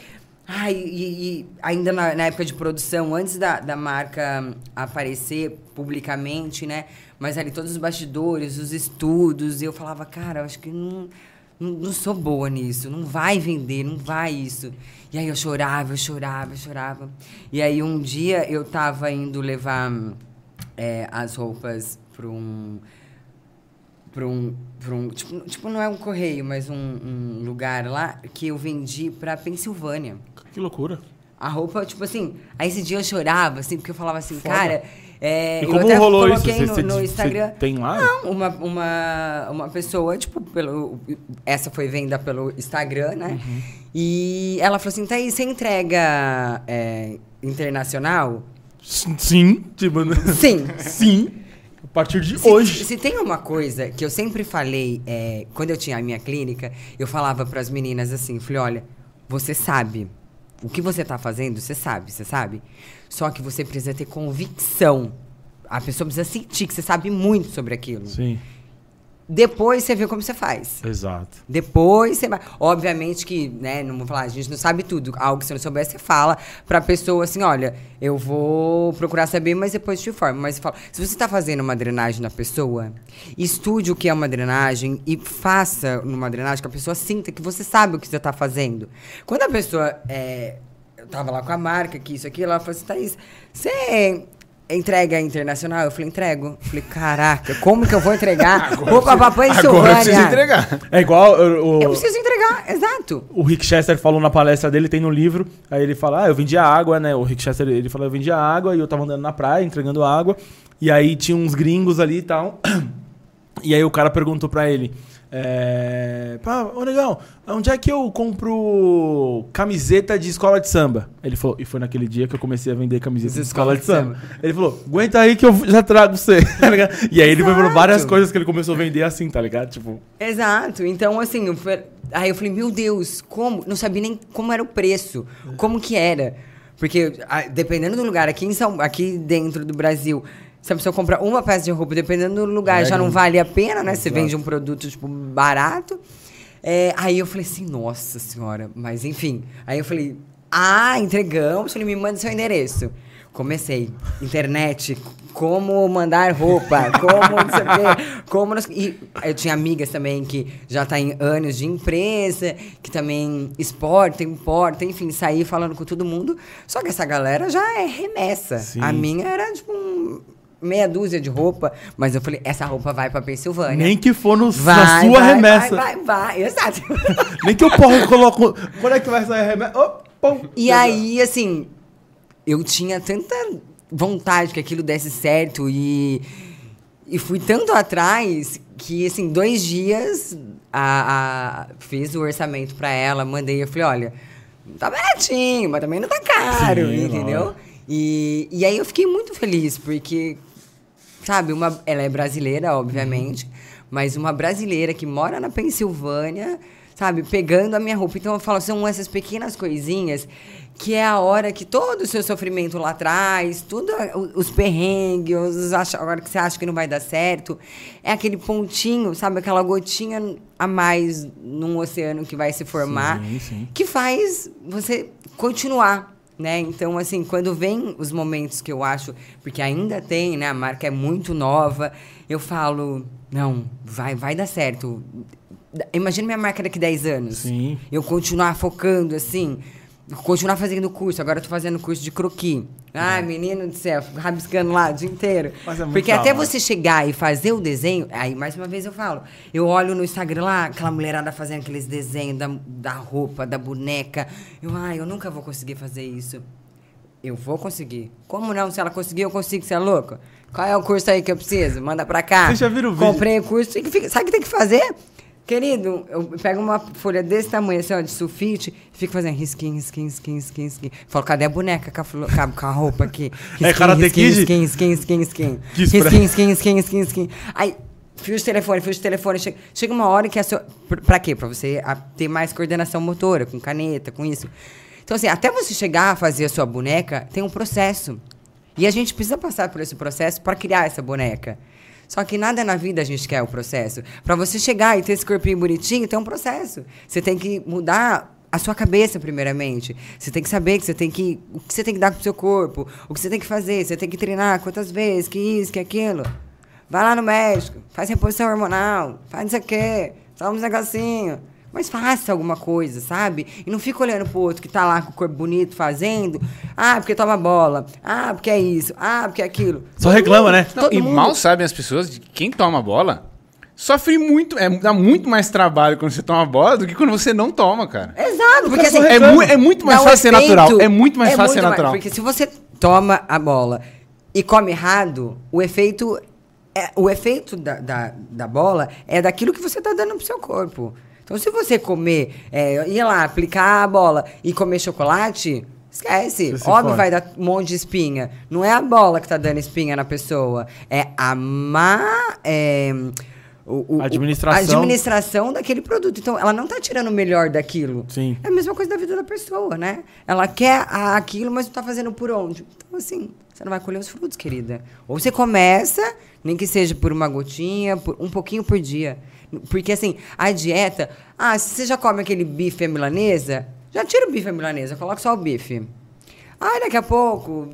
Ai, e, e ainda na, na, época de produção, antes da, da marca aparecer publicamente, né? Mas ali todos os bastidores, os estudos, eu falava, cara, eu acho que não, não, não, sou boa nisso, não vai vender, não vai isso. E aí eu chorava, eu chorava, eu chorava. E aí um dia eu tava indo levar é, as roupas para um para um, pra um tipo, tipo, não é um correio, mas um, um lugar lá que eu vendi para Pensilvânia. Que loucura. A roupa, tipo assim, aí esse dia eu chorava, assim, porque eu falava assim, Foda. cara. É, e como rolou isso? Você, no, no Instagram. tem lá? Não, uma, uma, uma pessoa, tipo, pelo. Essa foi venda pelo Instagram, né? Uhum. E ela falou assim: tá aí, você entrega é, internacional? Sim, tipo. Né? Sim. Sim. A partir de se, hoje. Se tem uma coisa que eu sempre falei, é, quando eu tinha a minha clínica, eu falava para as meninas assim: falei, olha, você sabe o que você está fazendo, você sabe, você sabe. Só que você precisa ter convicção. A pessoa precisa sentir que você sabe muito sobre aquilo. Sim. Depois você vê como você faz. Exato. Depois você vai. Obviamente que, né, não vou falar, a gente não sabe tudo. Algo que você não souber, você fala pra pessoa assim: olha, eu vou procurar saber, mas depois te informo. Mas fala, se você tá fazendo uma drenagem na pessoa, estude o que é uma drenagem e faça numa drenagem que a pessoa sinta que você sabe o que você tá fazendo. Quando a pessoa. É, eu tava lá com a marca, que isso aqui, ela falou assim: Thaís, você Entrega internacional? Eu falei, entrego. Eu falei, caraca, como que eu vou entregar roupa pra Silvânia? Agora eu preciso entregar. É igual... O, eu preciso entregar, exato. O Rick Chester falou na palestra dele, tem no livro, aí ele fala, ah, eu vendia água, né? O Rick Chester, ele falou, eu vendia água e eu tava andando na praia, entregando água, e aí tinha uns gringos ali e tal... E aí o cara perguntou pra ele. É, pá, ô legal, onde é que eu compro camiseta de escola de samba? Ele falou, e foi naquele dia que eu comecei a vender camiseta de escola de samba. samba. Ele falou, aguenta aí que eu já trago você, tá E aí ele foi falou várias coisas que ele começou a vender assim, tá ligado? Tipo... Exato, então assim, eu, aí eu falei, meu Deus, como? Não sabia nem como era o preço, como que era. Porque dependendo do lugar, aqui, em São, aqui dentro do Brasil, se a pessoa compra uma peça de roupa, dependendo do lugar, é, já não vale a pena, né? Você vende um produto, tipo, barato. É, aí eu falei assim, nossa senhora, mas enfim. Aí eu falei, ah, entregamos. Ele me manda seu endereço. Comecei. Internet, como mandar roupa, como não sei o quê, como... Nos... E eu tinha amigas também que já tá em anos de empresa, que também exporta, importa, enfim, saí falando com todo mundo. Só que essa galera já é remessa. Sim. A minha era, tipo, um meia dúzia de roupa, mas eu falei, essa roupa vai pra Pensilvânia. Nem que for no, vai, na sua vai, remessa. Vai, vai, vai, exato. Nem que eu porra, coloco. Quando é que vai sair a remessa? Oh, pum. E aí, assim, eu tinha tanta vontade que aquilo desse certo e, e fui tanto atrás que, assim, dois dias a, a fiz o orçamento pra ela, mandei, eu falei, olha, tá baratinho, mas também não tá caro, Sim, entendeu? E, e aí eu fiquei muito feliz, porque sabe? Uma, ela é brasileira, obviamente, mas uma brasileira que mora na Pensilvânia, sabe? Pegando a minha roupa. Então eu falo, são essas pequenas coisinhas que é a hora que todo o seu sofrimento lá atrás, tudo os perrengues, os agora que você acha que não vai dar certo, é aquele pontinho, sabe? Aquela gotinha a mais num oceano que vai se formar, sim, sim. que faz você continuar né? Então, assim, quando vem os momentos que eu acho, porque ainda tem, né? A marca é muito nova, eu falo, não, vai, vai dar certo. Imagina minha marca daqui 10 anos. Sim. Eu continuar focando, assim, continuar fazendo curso. Agora eu tô fazendo curso de croquis. Ai, uhum. menino do céu, rabiscando lá o dia inteiro. É Porque até você chegar e fazer o desenho, aí mais uma vez eu falo, eu olho no Instagram lá, aquela mulherada fazendo aqueles desenhos da, da roupa, da boneca. Eu, ai, eu nunca vou conseguir fazer isso. Eu vou conseguir. Como não? Se ela conseguir, eu consigo, você é louco? Qual é o curso aí que eu preciso? Manda pra cá. Você já viu o vídeo? Comprei o curso. Sabe o que tem que fazer? Querido, eu pego uma folha desse tamanho, assim, ó, de sulfite, e fico fazendo risquinho, risquinho, risquinho, risquinho, risquinho. Falo, cadê a boneca com a, com a roupa aqui? Risquinho, é Karate Kid? Risquinho, risquinho, risquinho, risquinho. Risquinho, risquinho, risquinho, risquinho, risquinho. Aí, fio de telefone, fio de telefone. Chega, chega uma hora que a sua... Pra quê? Pra você ter mais coordenação motora, com caneta, com isso. Então, assim, até você chegar a fazer a sua boneca, tem um processo. E a gente precisa passar por esse processo para criar essa boneca. Só que nada na vida a gente quer o processo. Para você chegar e ter esse corpinho bonitinho, tem um processo. Você tem que mudar a sua cabeça primeiramente. Você tem que saber que você tem que o que você tem que dar pro seu corpo, o que você tem que fazer, você tem que treinar quantas vezes, que isso, que aquilo. Vai lá no médico, faz reposição hormonal, faz isso aqui, toma uns negocinho. Mas faça alguma coisa, sabe? E não fica olhando pro outro que tá lá com o corpo bonito fazendo. Ah, porque toma bola. Ah, porque é isso. Ah, porque é aquilo. Só todo reclama, mundo, né? Não, e mundo... mal sabem as pessoas de quem toma bola sofre muito, é, dá muito mais trabalho quando você toma bola do que quando você não toma, cara. Exato, porque assim, é, mu é, muito mais fácil ser natural. É muito mais é fácil ser natural. Mais, porque se você toma a bola e come errado, o efeito, é, o efeito da, da, da bola é daquilo que você tá dando pro seu corpo. Então, se você comer, é, ir lá, aplicar a bola e comer chocolate, esquece. Óbvio vai dar um monte de espinha. Não é a bola que tá dando espinha na pessoa. É a má. É, o, o, administração. a administração daquele produto. Então, ela não está tirando o melhor daquilo. Sim. É a mesma coisa da vida da pessoa, né? Ela quer aquilo, mas não está fazendo por onde. Então, assim, você não vai colher os frutos, querida. Ou você começa, nem que seja por uma gotinha, por um pouquinho por dia. Porque, assim, a dieta... Ah, se você já come aquele bife à milanesa, já tira o bife à milanesa, coloca só o bife. Ai, daqui a pouco,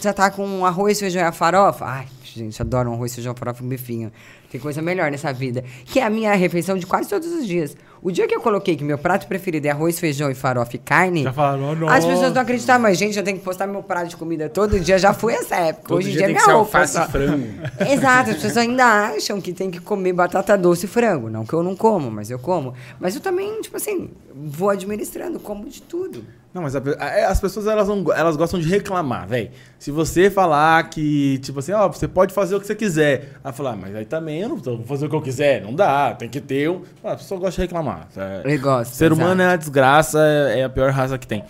já tá com arroz, feijão e a farofa. Ai, gente, adoro um arroz, feijão, farofa e um bifinho. Tem coisa melhor nessa vida. Que é a minha refeição de quase todos os dias. O dia que eu coloquei que meu prato preferido é arroz, feijão e farofa e carne, já falaram, oh, as pessoas não acreditam, mas gente, eu tenho que postar meu prato de comida todo dia. Já foi essa época. Todo Hoje em dia, dia é minha roupa. Só... frango. Exato, as pessoas ainda acham que tem que comer batata doce e frango. Não que eu não como, mas eu como. Mas eu também, tipo assim, vou administrando, como de tudo. Não, mas a, é, as pessoas elas, não, elas gostam de reclamar, velho. Se você falar que, tipo assim, ó, você pode fazer o que você quiser. Ela falar, ah, mas aí também eu não vou fazer o que eu quiser. Não dá, tem que ter um. Ah, a pessoa gosta de reclamar. É, eu gosto. Ser humano é a desgraça, é, é a pior raça que tem.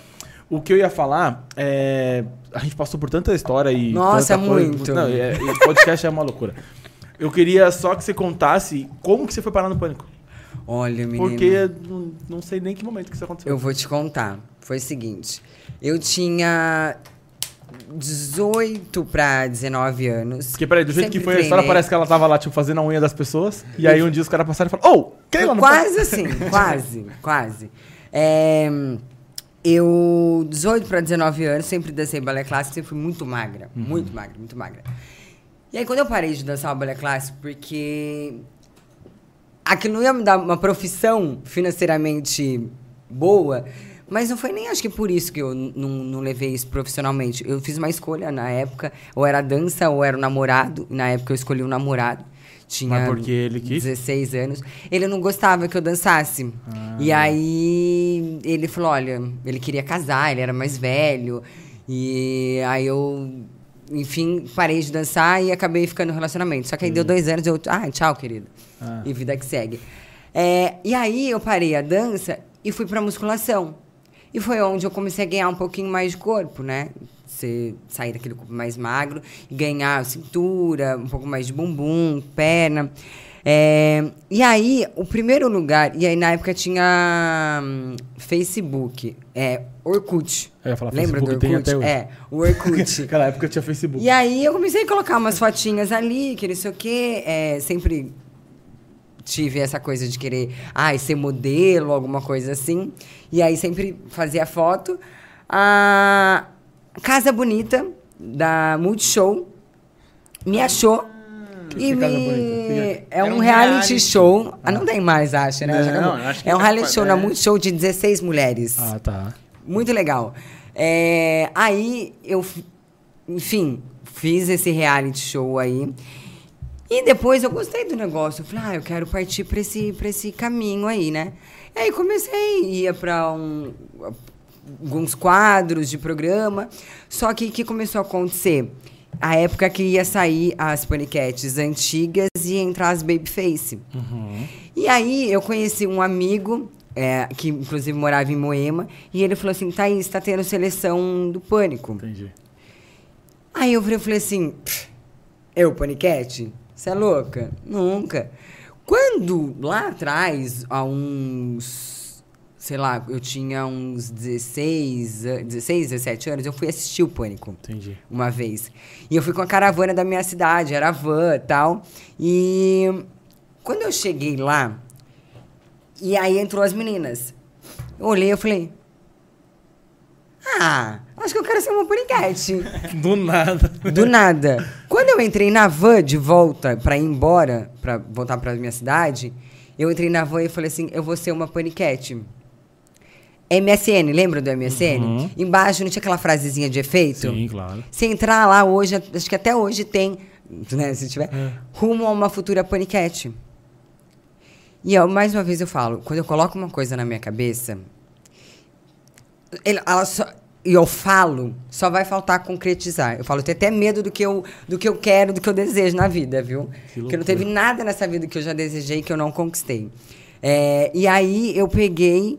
O que eu ia falar é. A gente passou por tanta história e. Nossa, muito. Não, é, o podcast é uma loucura. Eu queria só que você contasse como que você foi parar no pânico. Olha, menino. Porque não, não sei nem que momento que isso aconteceu. Eu vou te contar. Foi o seguinte. Eu tinha 18 para 19 anos. Porque, peraí, do jeito que foi treinei. a história, parece que ela tava lá, tipo, fazendo a unha das pessoas. E aí um dia os caras passaram e falaram, oh, quem lá no Quase assim, quase, quase. É, eu, 18 para 19 anos, sempre dancei balé clássico, sempre fui muito magra. Uhum. Muito magra, muito magra. E aí, quando eu parei de dançar o balé clássico, porque aquilo não ia me dar uma profissão financeiramente boa, mas não foi nem acho que por isso que eu não, não levei isso profissionalmente. Eu fiz uma escolha na época, ou era dança ou era o namorado. Na época eu escolhi o namorado. Tinha Mas porque ele quis? 16 anos. Ele não gostava que eu dançasse. Ah. E aí ele falou: olha, ele queria casar, ele era mais velho. E aí eu enfim, parei de dançar e acabei ficando no relacionamento. Só que aí deu dois anos eu. Ah, tchau, querido. Ah. E vida que segue. É, e aí eu parei a dança e fui pra musculação. E foi onde eu comecei a ganhar um pouquinho mais de corpo, né? Você sair daquele corpo mais magro e ganhar cintura, um pouco mais de bumbum, perna. É, e aí, o primeiro lugar, e aí na época tinha hum, Facebook, é, Orkut. Eu ia falar Lembra Facebook, do Orkut? É, o Orkut. Naquela época tinha Facebook. E aí eu comecei a colocar umas fotinhas ali, que não sei o quê, é, sempre tive essa coisa de querer, ai, ser modelo, alguma coisa assim. E aí sempre fazia foto. A Casa Bonita, da Multishow, me achou e me... É um, um reality, reality, show. Ah. não tem mais, acho, né? Não, não, acho que é um reality show é. na Multishow de 16 mulheres. Ah, tá. Muito legal. É, aí eu, enfim, fiz esse reality show aí. E depois eu gostei do negócio. Eu falei, ah, eu quero partir para esse, esse caminho aí, né? E aí comecei, ia para um, alguns quadros de programa. Só que o que começou a acontecer? a época que ia sair as paniquetes antigas e entrar as Babyface. Uhum. E aí eu conheci um amigo, é, que inclusive morava em Moema, e ele falou assim: Thaís, tá tendo seleção do pânico. Entendi. Aí eu falei assim: eu, paniquete? Você é louca? Nunca. Quando lá atrás, há uns sei lá, eu tinha uns 16, 16, 17 anos, eu fui assistir o Pânico. Entendi. Uma vez. E eu fui com a caravana da minha cidade, era van e tal. E quando eu cheguei lá, e aí entrou as meninas. Eu olhei e falei. Ah, acho que eu quero ser uma paniquete. Do nada. Do nada. Quando eu entrei na van de volta para ir embora, para voltar para minha cidade, eu entrei na van e falei assim: eu vou ser uma paniquete. MSN, lembra do MSN? Uhum. Embaixo não tinha aquela frasezinha de efeito? Sim, claro. Se entrar lá hoje, acho que até hoje tem, né, se tiver, é. rumo a uma futura paniquete. E eu, mais uma vez eu falo, quando eu coloco uma coisa na minha cabeça, ela só, e eu falo, só vai faltar concretizar. Eu falo, eu tenho até medo do que eu, do que eu quero, do que eu desejo na vida, viu? Porque não teve nada nessa vida que eu já desejei que eu não conquistei. É, e aí eu peguei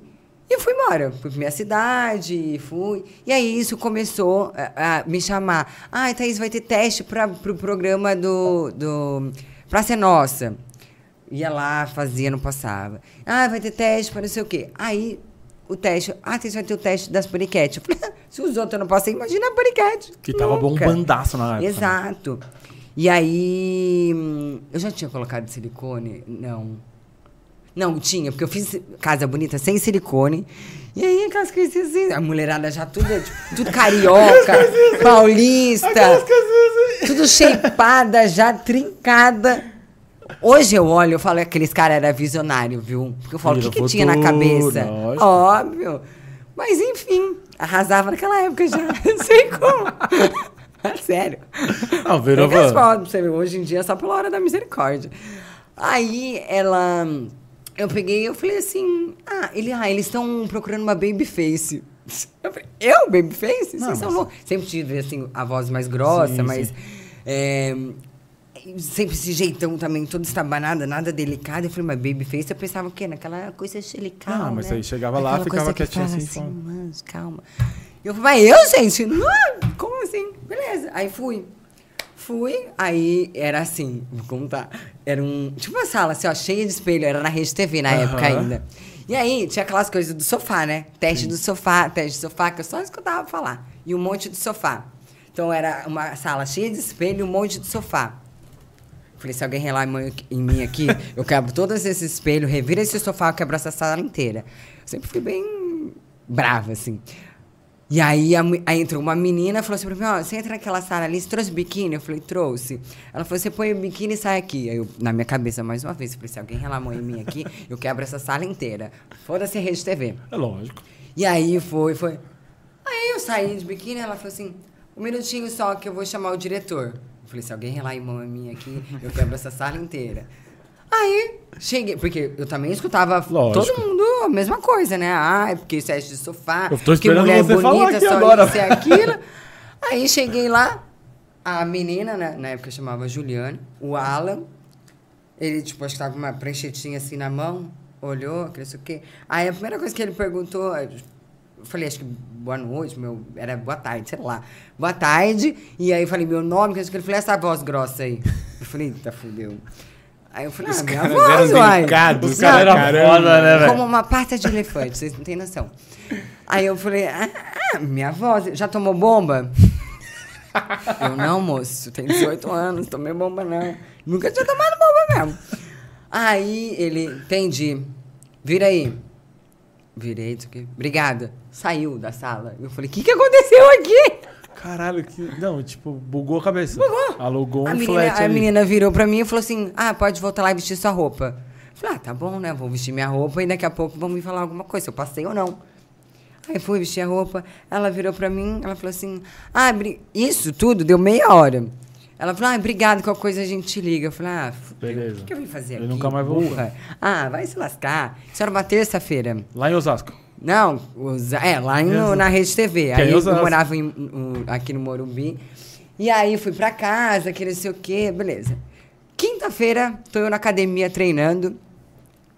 e fui embora. Fui pra minha cidade, fui. E aí isso começou a, a me chamar. Ai, ah, Thaís, vai ter teste para pro programa do, do Praça é Nossa. Ia lá, fazia, não passava. Ah, vai ter teste para não sei o quê. Aí o teste. Ah, Thaís, vai ter o teste das paniquetes. Eu falei, se os outros não passam, imagina a paniquete. Que Nunca. tava bombandaço na época. Né? Exato. E aí. Hum, eu já tinha colocado silicone? Não. Não, tinha, porque eu fiz casa bonita sem silicone. E aí, aquelas coisinhas assim, a mulherada já tudo, tipo, tudo carioca, paulista, tudo shapeada, já trincada. Hoje eu olho, eu falo que aqueles caras eram visionários, viu? Porque eu falo, o que, que tinha na cabeça? Lógico. Óbvio. Mas enfim, arrasava naquela época já. Não sei como. Sério. Não, virou. Hoje em dia é só pela hora da misericórdia. Aí ela eu peguei e eu falei assim, ah, ele, ah eles estão procurando uma baby face. Eu, falei, eu Babyface? Vocês são loucos. Sempre tive, assim, a voz mais grossa, sim, mas... Sim. É, sempre esse jeitão também, toda estabanada, nada delicado. Eu falei, mas Babyface, eu pensava o quê? Naquela coisa xelical, Não, mas né? aí chegava lá, ficava quietinho assim. assim mano, calma. Eu falei, mas eu, gente? Não, como assim? Beleza. Aí fui. Fui, aí era assim, vou contar. Era um. Tipo uma sala, assim, ó, cheia de espelho, era na Rede TV na época ainda. E aí tinha aquelas coisas do sofá, né? Teste Sim. do sofá, teste do sofá, que eu só escutava falar. E um monte de sofá. Então era uma sala cheia de espelho e um monte de sofá. Falei, se alguém relar em mim aqui, eu quebro todos esses espelhos, revira esse sofá, eu quebro essa sala inteira. Eu sempre fui bem brava, assim. E aí, a, aí entrou uma menina e falou assim pra mim, ó, você entra naquela sala ali, você trouxe biquíni? Eu falei, trouxe. Ela falou, você põe o biquíni e sai aqui. Aí eu, na minha cabeça, mais uma vez, eu falei, se alguém relar a mão em mim aqui, eu quebro essa sala inteira. Foda-se a rede TV. É lógico. E aí foi, foi. Aí eu saí de biquíni, ela falou assim, um minutinho só que eu vou chamar o diretor. Eu falei, se alguém relar em mim aqui, eu quebro essa sala inteira. Aí, cheguei, porque eu também escutava Lógico. todo mundo a mesma coisa, né? Ah, é porque isso é de sofá, eu tô mulher você bonita, só agora. isso e aquilo. Aí cheguei lá, a menina, né, na época chamava Juliana, o Alan, ele, tipo, acho que tava com uma pranchetinha assim na mão, olhou, que isso o quê. Aí a primeira coisa que ele perguntou, eu falei, acho que boa noite, meu, era boa tarde, sei lá. Boa tarde, e aí eu falei, meu nome, que ele falou, essa voz grossa aí. Eu falei, tá fudeu. Aí eu falei, ah, minha voz, uai. Os caras eram foda, né, velho? Como uma pata de elefante, vocês não têm noção. Aí eu falei, ah, minha voz, já tomou bomba? eu, não, moço, tenho 18 anos, tomei bomba não. Nunca tinha tomado bomba mesmo. Aí ele, entendi, vira aí. Virei, isso aqui. Obrigada. Saiu da sala. Eu falei, o que, que aconteceu aqui? Caralho, que. Não, tipo, bugou a cabeça. Bugou. Alugou a um menina, flat. A ali. menina virou pra mim e falou assim: Ah, pode voltar lá e vestir sua roupa. Eu falei, ah, tá bom, né? Vou vestir minha roupa e daqui a pouco vão me falar alguma coisa, se eu passei ou não. Aí fui vestir a roupa, ela virou pra mim, ela falou assim: Ah, isso tudo deu meia hora. Ela falou, ah, obrigado, qualquer coisa a gente te liga. Eu falei, ah, Beleza. o que, que eu vim fazer eu aqui? nunca mais vou. Ah, vai se lascar. Isso era uma terça-feira. Lá em Osasco. Não, os, é, lá no, na Rede TV. Que aí eu morava em, um, aqui no Morumbi. E aí fui pra casa, que não sei o quê, beleza. Quinta-feira, tô eu na academia treinando.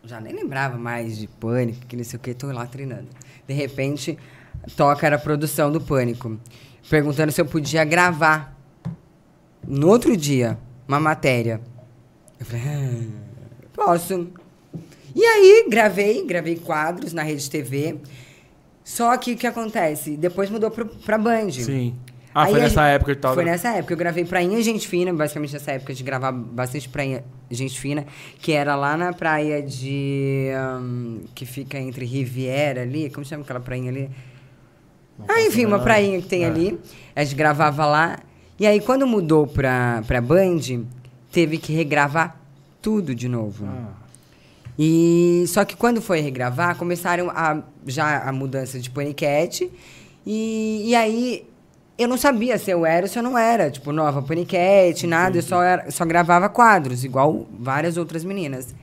Já nem lembrava mais de pânico, que não sei o quê, tô lá treinando. De repente, toca era a produção do pânico. Perguntando se eu podia gravar no outro dia uma matéria. Eu falei, ah, posso. E aí, gravei, gravei quadros na Rede TV. Só que o que acontece? Depois mudou pro, pra Band. Sim. Ah, aí foi nessa época e tal. Foi nessa época. Eu gravei Prainha Gente Fina, basicamente nessa época de gravar bastante Prainha Gente Fina, que era lá na praia de. Um, que fica entre Riviera ali. Como chama aquela prainha ali? Não ah, enfim, uma prainha que tem é. ali. A gente gravava lá. E aí, quando mudou pra, pra Band, teve que regravar tudo de novo. Ah. E só que quando foi regravar, começaram a, já a mudança de paniquete. E, e aí eu não sabia se eu era ou se eu não era. Tipo, nova paniquete, nada. Eu só, era, só gravava quadros, igual várias outras meninas.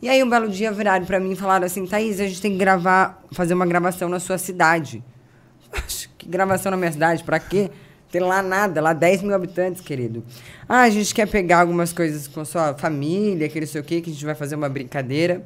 E aí um belo dia viraram para mim e falaram assim, Thaís, a gente tem que gravar, fazer uma gravação na sua cidade. que gravação na minha cidade? Pra quê? Tem lá nada, lá 10 mil habitantes, querido. Ah, a gente quer pegar algumas coisas com a sua família, que não sei o quê, que a gente vai fazer uma brincadeira.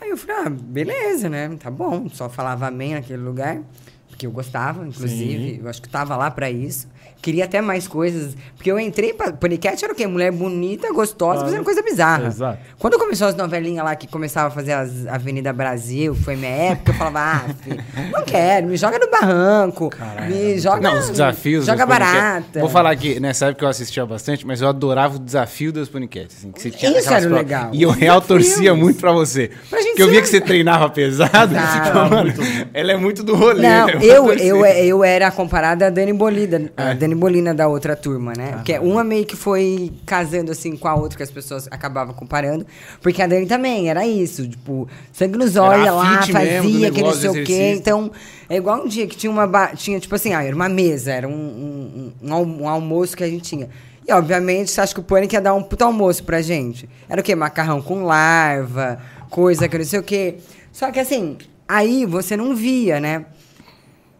Aí eu falei, ah, beleza, né? Tá bom. Só falava amém naquele lugar, porque eu gostava, inclusive. Sim. Eu acho que tava lá para isso. Queria até mais coisas. Porque eu entrei pra. Paniquete era o quê? Mulher bonita, gostosa, ah, fazendo coisa bizarra. Exato. Quando começou as novelinhas lá que começava a fazer as Avenida Brasil, foi minha época, eu falava, ah, filho, não quero, me joga no barranco. Caralho, me joga. Não, os desafios. Joga barata. Vou falar que nessa época eu assistia bastante, mas eu adorava o desafio das paniquetes. Assim, que você tinha Isso era legal. E eu real torcia muito pra você. Pra porque eu via que você treinava pesado. Tipo, mano, ela é muito do rolê. Não, né? eu, eu, eu era comparada a Dani Bolida. É. A Dani Bolina da outra turma, né? Porque uma meio que foi casando assim com a outra, que as pessoas acabavam comparando. Porque a Dani também era isso, tipo, sangue nos olhos lá, fazia que não sei o quê. Então, é igual um dia que tinha uma. Tinha, tipo assim, ah, era uma mesa, era um, um, um, um almoço que a gente tinha. E, obviamente, você acha que o Pânico ia dar um puto almoço pra gente? Era o quê? Macarrão com larva, coisa que não sei o quê. Só que, assim, aí você não via, né?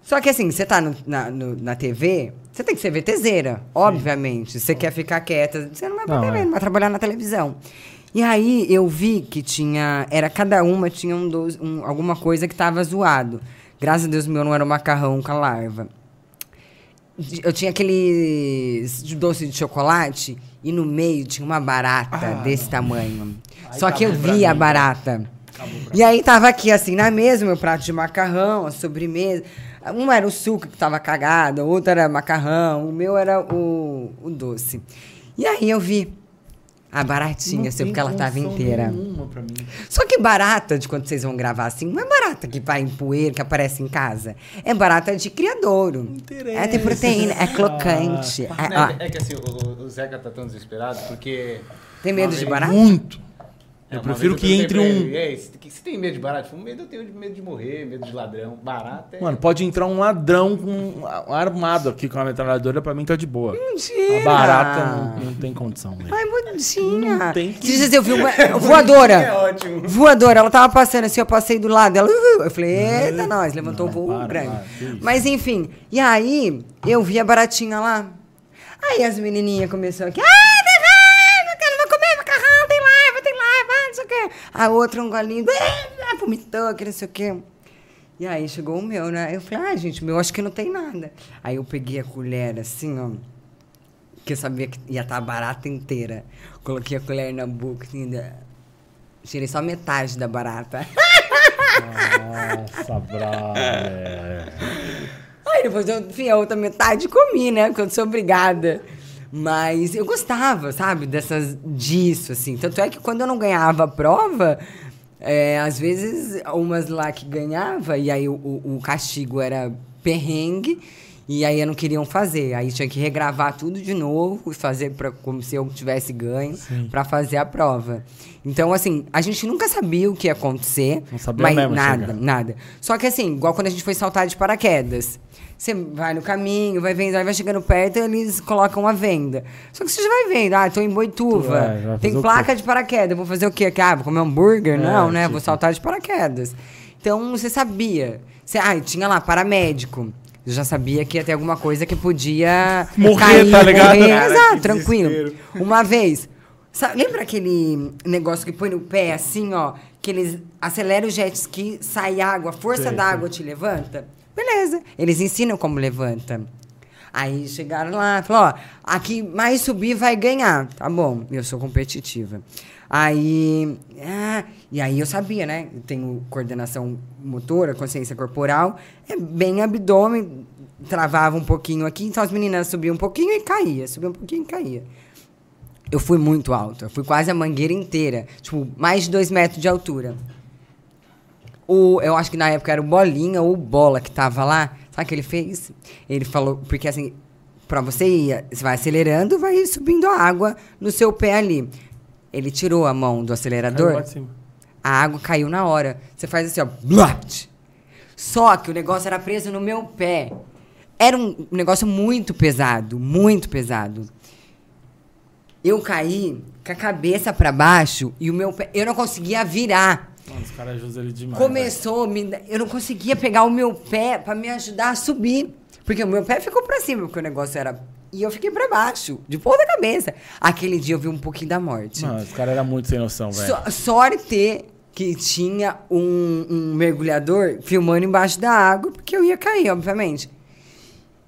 Só que assim, você tá no- na, no- na TV, você tem que ser VTZera, obviamente. Você quer ficar quieta, você não vai pra Não, TV, é. não vai trabalhar na televisão. E aí eu vi que tinha. Era cada uma tinha um, doce- um- alguma coisa que tava zoado. Graças a Deus meu não era um macarrão com a larva. Eu tinha aqueles de doce de chocolate e no meio tinha uma barata desse tamanho. Só que eu acabou pra vi a barata. E aí tava aqui assim na mesa, meu prato de macarrão, a sobremesa. Um era o suco que tava cagado, o outro era macarrão, o meu era o, o doce. E aí eu vi a baratinha, assim, porque ela tava inteira. Nenhuma pra mim. Só que barata de quando vocês vão gravar assim, não é barata que vai em poeira, que aparece em casa. É barata de criadouro. interessa. É, tem proteína, é crocante. Ah, é, ó, É, que assim, o, o Zeca tá tão desesperado porque. tem medo de barata? Muito. É, Eu uma prefiro que perguntei entre um. ele, "Ei, você tem- medo de? Eu falei, medo eu tenho de medo de morrer, medo de ladrão. Barata é. Mano, pode entrar um ladrão com armado aqui com a metralhadora, pra mim tá de boa. Mentira! A barata não, não tem condição, velho. Ai, bonitinha. Não tem que- dias eu vi uma É voadora. ótimo. Voadora, ela tava passando assim, eu passei do lado dela. Eu falei, eita, nós, levantou Não, um voo para, grande. para. Mas enfim, e aí eu vi a baratinha lá. Aí as menininhas começaram aqui, ah, A outra um golinho, ah, vomitou, que não sei o quê. E aí chegou o meu, né? Eu falei, ah, gente, meu acho que não tem nada. Aí eu peguei a colher assim, ó. Que eu sabia que ia estar barata inteira. Coloquei a colher na boca, assim, da... tirei só metade da barata. Nossa, brother. Aí depois eu, enfim, a outra metade comi, né? Eu sou obrigada. Mas eu gostava, sabe, dessas disso, assim. Tanto é que quando eu não ganhava a prova, é, às vezes umas lá que ganhava, e aí o, o- castigo era perrengue, e aí não queriam fazer. Aí tinha que regravar tudo de novo e fazer pra, como se eu tivesse ganho para fazer a prova. Então, assim, a gente nunca sabia o que ia acontecer. Não sabia mas mesmo nada, chegar. nada. Só que assim, igual quando a gente foi saltar de paraquedas. Você vai no caminho, vai vendo, aí vai chegando perto, eles colocam a venda. Só que você já vai vendo, ah, tô em Boituva, É, vai tem placa de paraquedas, vou fazer o quê? Ah, vou comer hambúrguer? não, né? tipo- Vou saltar de paraquedas. Então, você sabia. Você, ah, tinha lá, paramédico. Eu já sabia que ia ter alguma coisa que podia Morrer, tá ligado? morrer. Cara, Exato, tranquilo. desespero. Uma vez, sa- lembra aquele negócio que põe no pé assim, ó? Que eles aceleram o jet ski, sai água, a força da água te levanta? Beleza. Eles ensinam como levanta. Aí chegaram lá, falou, ó, aqui mais subir vai ganhar. Tá bom, eu sou competitiva. Aí, ah, e aí eu sabia, né? Eu tenho coordenação motora, consciência corporal, é bem abdômen, travava um pouquinho aqui, então as meninas subiam um pouquinho e caía, subia um pouquinho e caía. Eu fui muito alta, eu fui quase a mangueira inteira, tipo, mais de dois metros de altura. O, eu acho que na época era o Bolinha ou Bola que tava lá. Sabe o que ele fez? Ele falou, porque assim, pra você ir, você vai acelerando, vai subindo a água no seu pé ali. Ele tirou a mão do acelerador, a água caiu na hora. Você faz assim, ó. Blat! Só que o negócio era preso no meu pé. Era um negócio muito pesado, muito pesado. Eu caí com a cabeça pra baixo e o meu pé. Eu não conseguia virar. Mano, os caras ajudam ele demais. Começou, me, eu não conseguia pegar o meu pé pra me ajudar a subir. Porque o meu pé ficou pra cima, porque o negócio era. E eu fiquei pra baixo, de ponta cabeça. Aquele dia eu vi um pouquinho da morte. Mano, os caras eram muito sem noção, velho. So- sorte que tinha um, um mergulhador filmando embaixo da água, porque eu ia cair, obviamente.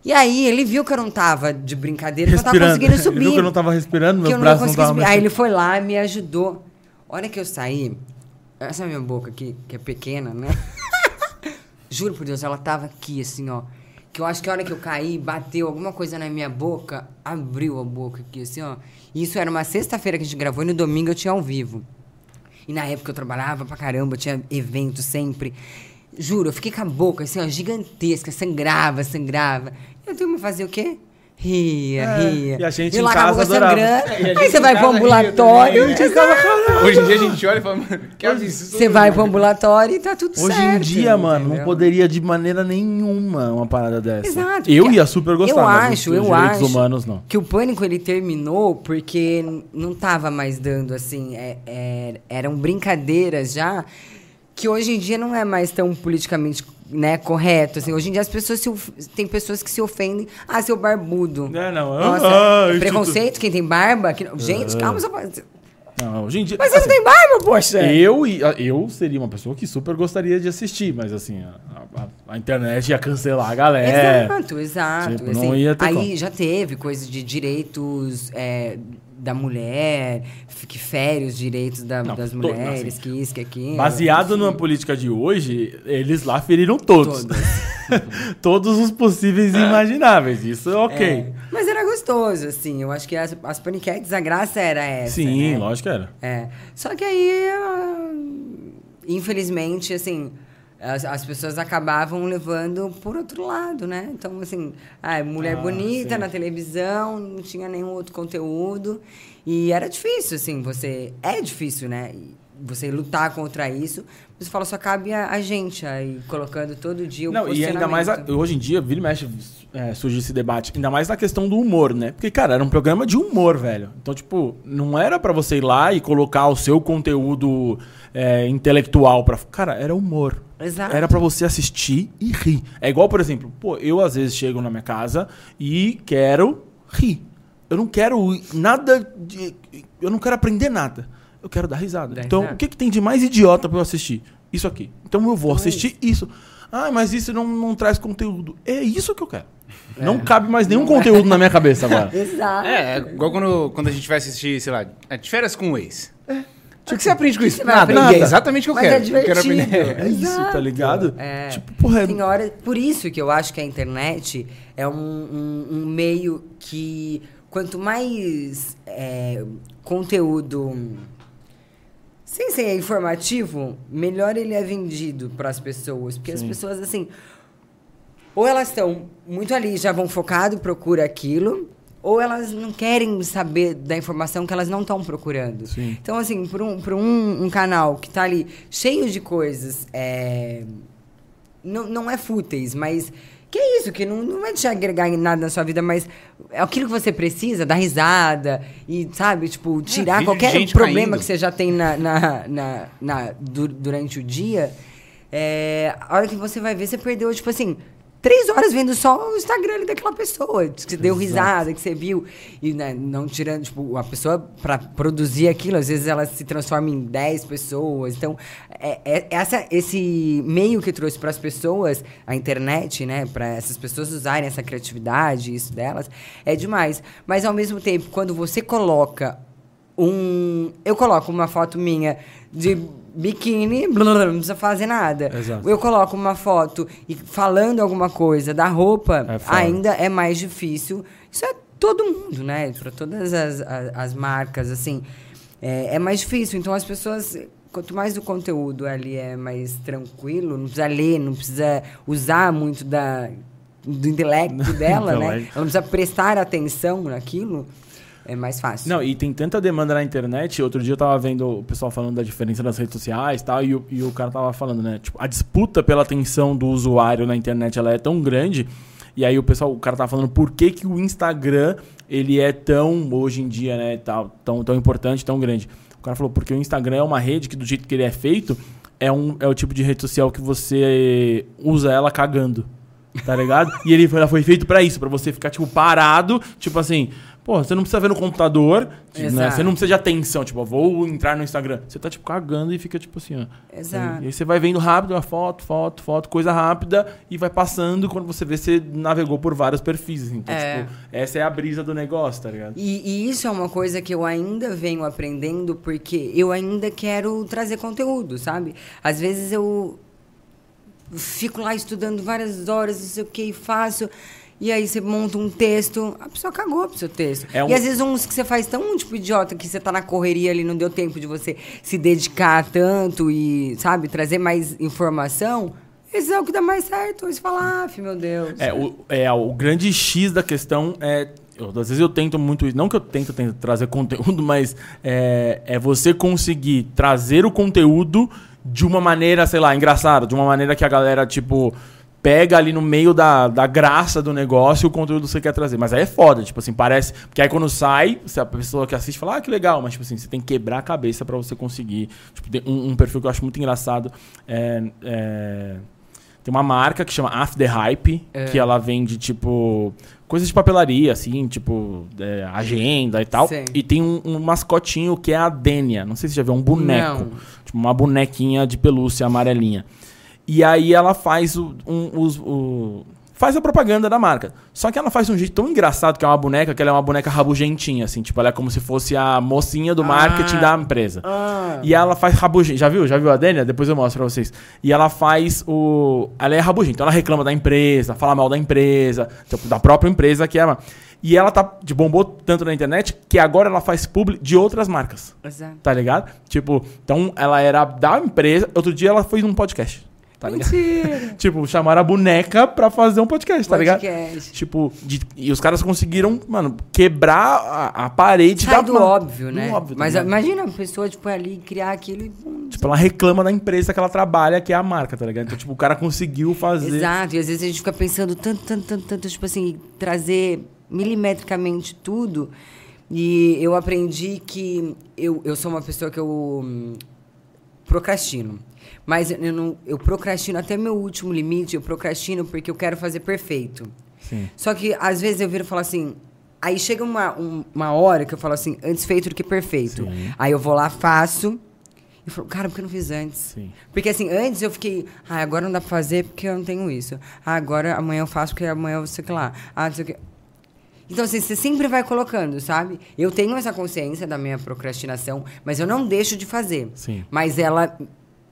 E aí ele viu que eu não tava de brincadeira, que eu não tava conseguindo subir. Ele viu que eu não tava respirando, meu eu não braço não conseguia tava subir. Aí ele foi lá e me ajudou. Hora que eu saí, essa minha boca aqui, que é pequena, né? Juro por Deus, ela tava aqui, assim, ó. Que eu acho que a hora que eu caí, bateu alguma coisa na minha boca, abriu a boca aqui, assim, ó. E isso era uma sexta-feira que a gente gravou e no domingo eu tinha ao vivo. E na época eu trabalhava pra caramba, tinha evento sempre. Juro, eu fiquei com a boca assim, ó, gigantesca, sangrava, sangrava. E a turma fazia o quê? Ria, É, ria. e a gente em lá a casa adorava. sangrando. É, e a gente Aí você em vai pro ambulatório. também, né? exato. Hoje em dia a gente olha e fala, mano, que absurdo. Você vai pro ambulatório e tá tudo Hoje certo. em dia, mano, não entendeu? poderia de maneira nenhuma uma parada dessa. Exato. Eu ia super gostar, Eu mas acho, eu direitos acho. humanos não. Que o pânico ele terminou porque não tava mais dando assim. é- é- eram brincadeiras já que hoje em dia não é mais tão politicamente né, correto. Assim, hoje em dia as pessoas se, tem pessoas que se ofendem. Ah, seu barbudo. É, não. Nossa, ah, é preconceito, quem tem barba. Que, gente, Ah. calma, só... Não, hoje em dia. Mas você assim, não tem barba, poxa! Eu, e- eu seria uma pessoa que super gostaria de assistir, mas assim, a, a- a internet ia cancelar a galera. Exato, exato. Tipo, assim, não ia ter aí como. já teve coisa de direitos é, da mulher, que fere os direitos da- Não, das to- mulheres, assim, que isso, que aquilo. Baseado enfim. na política de hoje, eles lá feriram todos. Todos. Todos os possíveis e imagináveis. Isso é ok. É, Mas era gostoso, assim. Eu acho que as, as paniquetes, a graça era essa. Sim, né? lógico que era. É. Só que aí, infelizmente, assim, as, as pessoas acabavam levando por outro lado, né? Então, assim, ah, mulher Ah, bonita sim. na televisão, não tinha nenhum outro conteúdo. E era difícil, assim, você. É difícil, né? Você lutar contra isso. Você fala, só cabe a, a gente aí, colocando todo dia o Não, e ainda mais a- hoje em dia, vira e mexe, é, surge esse debate. Ainda mais na questão do humor, né? Porque, cara, era um programa de humor, velho. Então, tipo, não era pra você ir lá e colocar o seu conteúdo é, intelectual pra. Cara, era humor. Exato. Era pra você assistir e rir. É igual, por exemplo, pô, eu às vezes chego na minha casa e quero rir. Eu não quero nada de. Eu não quero aprender nada. Eu quero dar risada. Então, risada. o que, que tem de mais idiota pra eu assistir? Isso aqui. Então eu vou Então é assistir isso. Ah, mas isso não, não traz conteúdo. É isso que eu quero. Não cabe mais nenhum conteúdo na minha cabeça agora. Exato. É, é igual quando, quando a gente vai assistir, sei lá, é, de férias com o ex. O que você aprende com isso? você Nada. aprender? É exatamente o que eu Mas quero. é Eu quero aprender. É isso, tá ligado? É. Tipo, porra, é- Tem hora, por isso que eu acho que a internet é um, um- um meio que quanto mais é, conteúdo sem ser informativo, melhor ele é vendido para as pessoas, porque as Sim. pessoas assim ou elas estão muito ali, já vão focado, procura aquilo, ou elas não querem saber da informação que elas não estão procurando. Sim. Então, assim, para um, um, um canal que tá ali cheio de coisas, é, não, não é fúteis, mas que é isso, que não, não vai te agregar em nada na sua vida, mas é aquilo que você precisa, dar risada e, sabe, tipo, tirar vídeo de qualquer problema caindo. que você já tem na, na, na, na- du- durante o dia. É, a hora que você vai ver, você perdeu, tipo assim, três horas vendo só o Instagram daquela pessoa. Que você deu Exato. risada, que você viu. E né, não tirando, tipo, a pessoa, pra produzir aquilo, às vezes ela se transforma em 10 pessoas. Então, é, é- essa, esse meio que trouxe para as pessoas, a internet, né, para essas pessoas usarem essa criatividade, isso delas, é demais. Mas ao mesmo tempo, quando você coloca um. Eu coloco uma foto minha de biquíni, blá, blá, blá, não precisa fazer nada. Exato. Eu coloco uma foto e falando alguma coisa da roupa, É ainda é mais difícil. Isso é todo mundo, né? Para todas as, as, as marcas, assim. É, é mais difícil. Então as pessoas. Quanto mais o conteúdo ali é mais tranquilo, não precisa ler, não precisa usar muito da, do intelecto dela, né? Ela não precisa prestar atenção naquilo, é mais fácil. Não, e tem tanta demanda na internet. Outro dia eu tava vendo o pessoal falando da diferença das redes sociais tal, e o, e o cara tava falando, né? Tipo, a disputa pela atenção do usuário na internet ela é tão grande. E aí o pessoal, o cara tava falando por que, que o Instagram ele é tão, hoje em dia, né, tal, tão, tão importante, tão grande. O cara falou, porque o Instagram é uma rede que, do jeito que ele é feito, é, um, é o tipo de rede social que você usa ela cagando. Tá ligado? e ele foi, ela foi feito pra isso, pra você ficar, tipo, parado, tipo assim, pô, você não precisa ver no computador, tipo, né? Você não precisa de atenção, tipo, ó, vou entrar no Instagram. Você tá, tipo, cagando e fica, tipo assim, ó. Exato. E aí você vai vendo rápido, uma foto, foto, foto, coisa rápida, e vai passando, quando você vê, você navegou por vários perfis. Então, É. tipo, essa é a brisa do negócio, tá ligado? E, e isso é uma coisa que eu ainda venho aprendendo porque eu ainda quero trazer conteúdo, sabe? Às vezes eu fico lá estudando várias horas, não sei o que, e faço. E aí você monta um texto, a pessoa cagou pro seu texto. É um- E às vezes uns que você faz tão, tipo, idiota, que você tá na correria ali, não deu tempo de você se dedicar tanto e, sabe, trazer mais informação. Esse é o que dá mais certo. Você fala, ah, meu Deus. É, o, é, o grande X da questão é. eu- às vezes eu tento muito isso. Não que eu tento, tento trazer conteúdo, mas é, é você conseguir trazer o conteúdo de uma maneira, sei lá, engraçada, de uma maneira que a galera, tipo, pega ali no meio da, da graça do negócio o conteúdo que você quer trazer. Mas aí é foda, tipo assim, parece. Porque aí quando sai, se a pessoa que assiste fala, ah, que legal, mas tipo assim, você tem que quebrar a cabeça pra você conseguir. Tipo, tem um, um perfil que eu acho muito engraçado. É. é Tem uma marca que chama After Hype, é. que ela vende, tipo, coisas de papelaria, assim, tipo, é, agenda e tal. Sim. E tem um, um, mascotinho que é a Dênia. Não sei se você já viu, um boneco. Não. Tipo, uma bonequinha de pelúcia amarelinha. E aí ela faz o, um, os, o, faz a propaganda da marca. Só que ela faz de um jeito tão engraçado que é uma boneca, que ela é uma boneca rabugentinha, assim. Tipo, ela é como se fosse a mocinha do ah, marketing da empresa. Ah. E ela faz rabugento. Já viu? Já viu a Dênia? Depois eu mostro pra vocês. E ela faz o... Ela é rabugenta. Então ela reclama da empresa, fala mal da empresa, tipo, da própria empresa que é... E ela tá de bombou tanto na internet que agora ela faz publi de outras marcas. Exato. Tá ligado? Tipo, então ela era da empresa. Outro dia ela foi num podcast tá ligado? tipo, chamaram a boneca pra fazer um podcast, tá podcast. ligado? Tipo, de, e os caras conseguiram, mano, quebrar a, a parede Sai da do óbvio, né? Óbvio, Mas tá imagina a pessoa, tipo, ali criar aquilo e... Tipo, ela reclama da empresa que ela trabalha, que é a marca, tá ligado? Então, tipo, o cara conseguiu fazer... Exato, e às vezes a gente fica pensando tanto, tanto, tanto, tanto, tipo assim, trazer milimetricamente tudo... E eu aprendi que eu, eu sou uma pessoa que eu hum, procrastino. Mas eu, não, eu procrastino até meu último limite, eu procrastino porque eu quero fazer perfeito. Sim. Só que às vezes eu viro e falo assim. Aí chega uma, um, uma hora que eu falo assim, antes feito do que perfeito. Sim. Aí eu vou lá, faço. E falo, cara, por que eu não fiz antes? Sim. Porque assim, antes eu fiquei, ah, agora não dá pra fazer porque eu não tenho isso. Ah, agora amanhã eu faço porque amanhã eu sei que lá. Ah, não sei o que. Então, assim, você sempre vai colocando, sabe? Eu tenho essa consciência da minha procrastinação, mas eu não deixo de fazer. Sim. Mas ela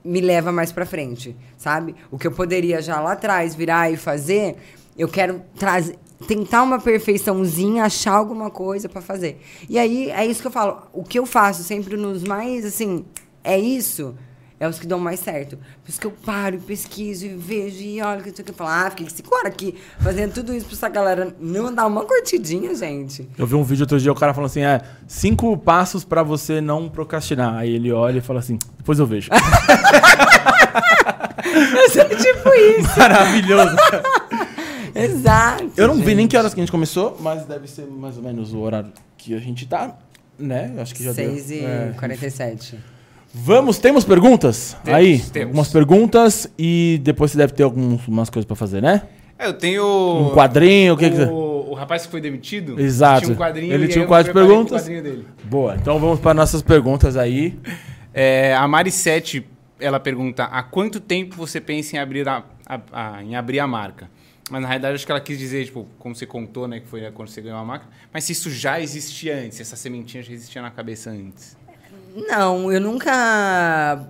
me leva mais para frente, sabe? O que eu poderia já lá atrás virar e fazer, eu quero trazer tentar uma perfeiçãozinha, achar alguma coisa para fazer. E aí é isso que eu falo, o que eu faço sempre nos mais assim, é isso é os que dão mais certo. Por isso que eu paro, pesquiso e vejo e olho o que eu falar. Ah, fiquei cinco horas aqui fazendo tudo isso pra essa galera não dar uma curtidinha, gente. Eu vi um vídeo outro dia, o cara falou assim: é, cinco passos pra você não procrastinar. Aí ele olha e fala assim: depois eu vejo. é tipo isso. Maravilhoso. Exato. Eu não gente. vi nem que horas que a gente começou, mas deve ser mais ou menos o horário que a gente tá, né? Acho que já 6 deu. 6 e é, 47. Vamos, temos perguntas? Temos, Aí, temos. algumas perguntas e depois você deve ter algumas coisas para fazer, né? É, eu tenho. Um quadrinho, o que, que o rapaz que foi demitido. Exato. Tinha um quadrinho. Ele tinha quadro de perguntas. Boa, então vamos para nossas perguntas aí. É, a Marissete, ela pergunta: há quanto tempo você pensa em abrir a, a, a, em abrir a marca? Mas na realidade acho que ela quis dizer, tipo, como você contou, né, que foi quando você ganhou a marca. Mas se isso já existia antes, essa sementinha já existia na cabeça antes. Não, eu nunca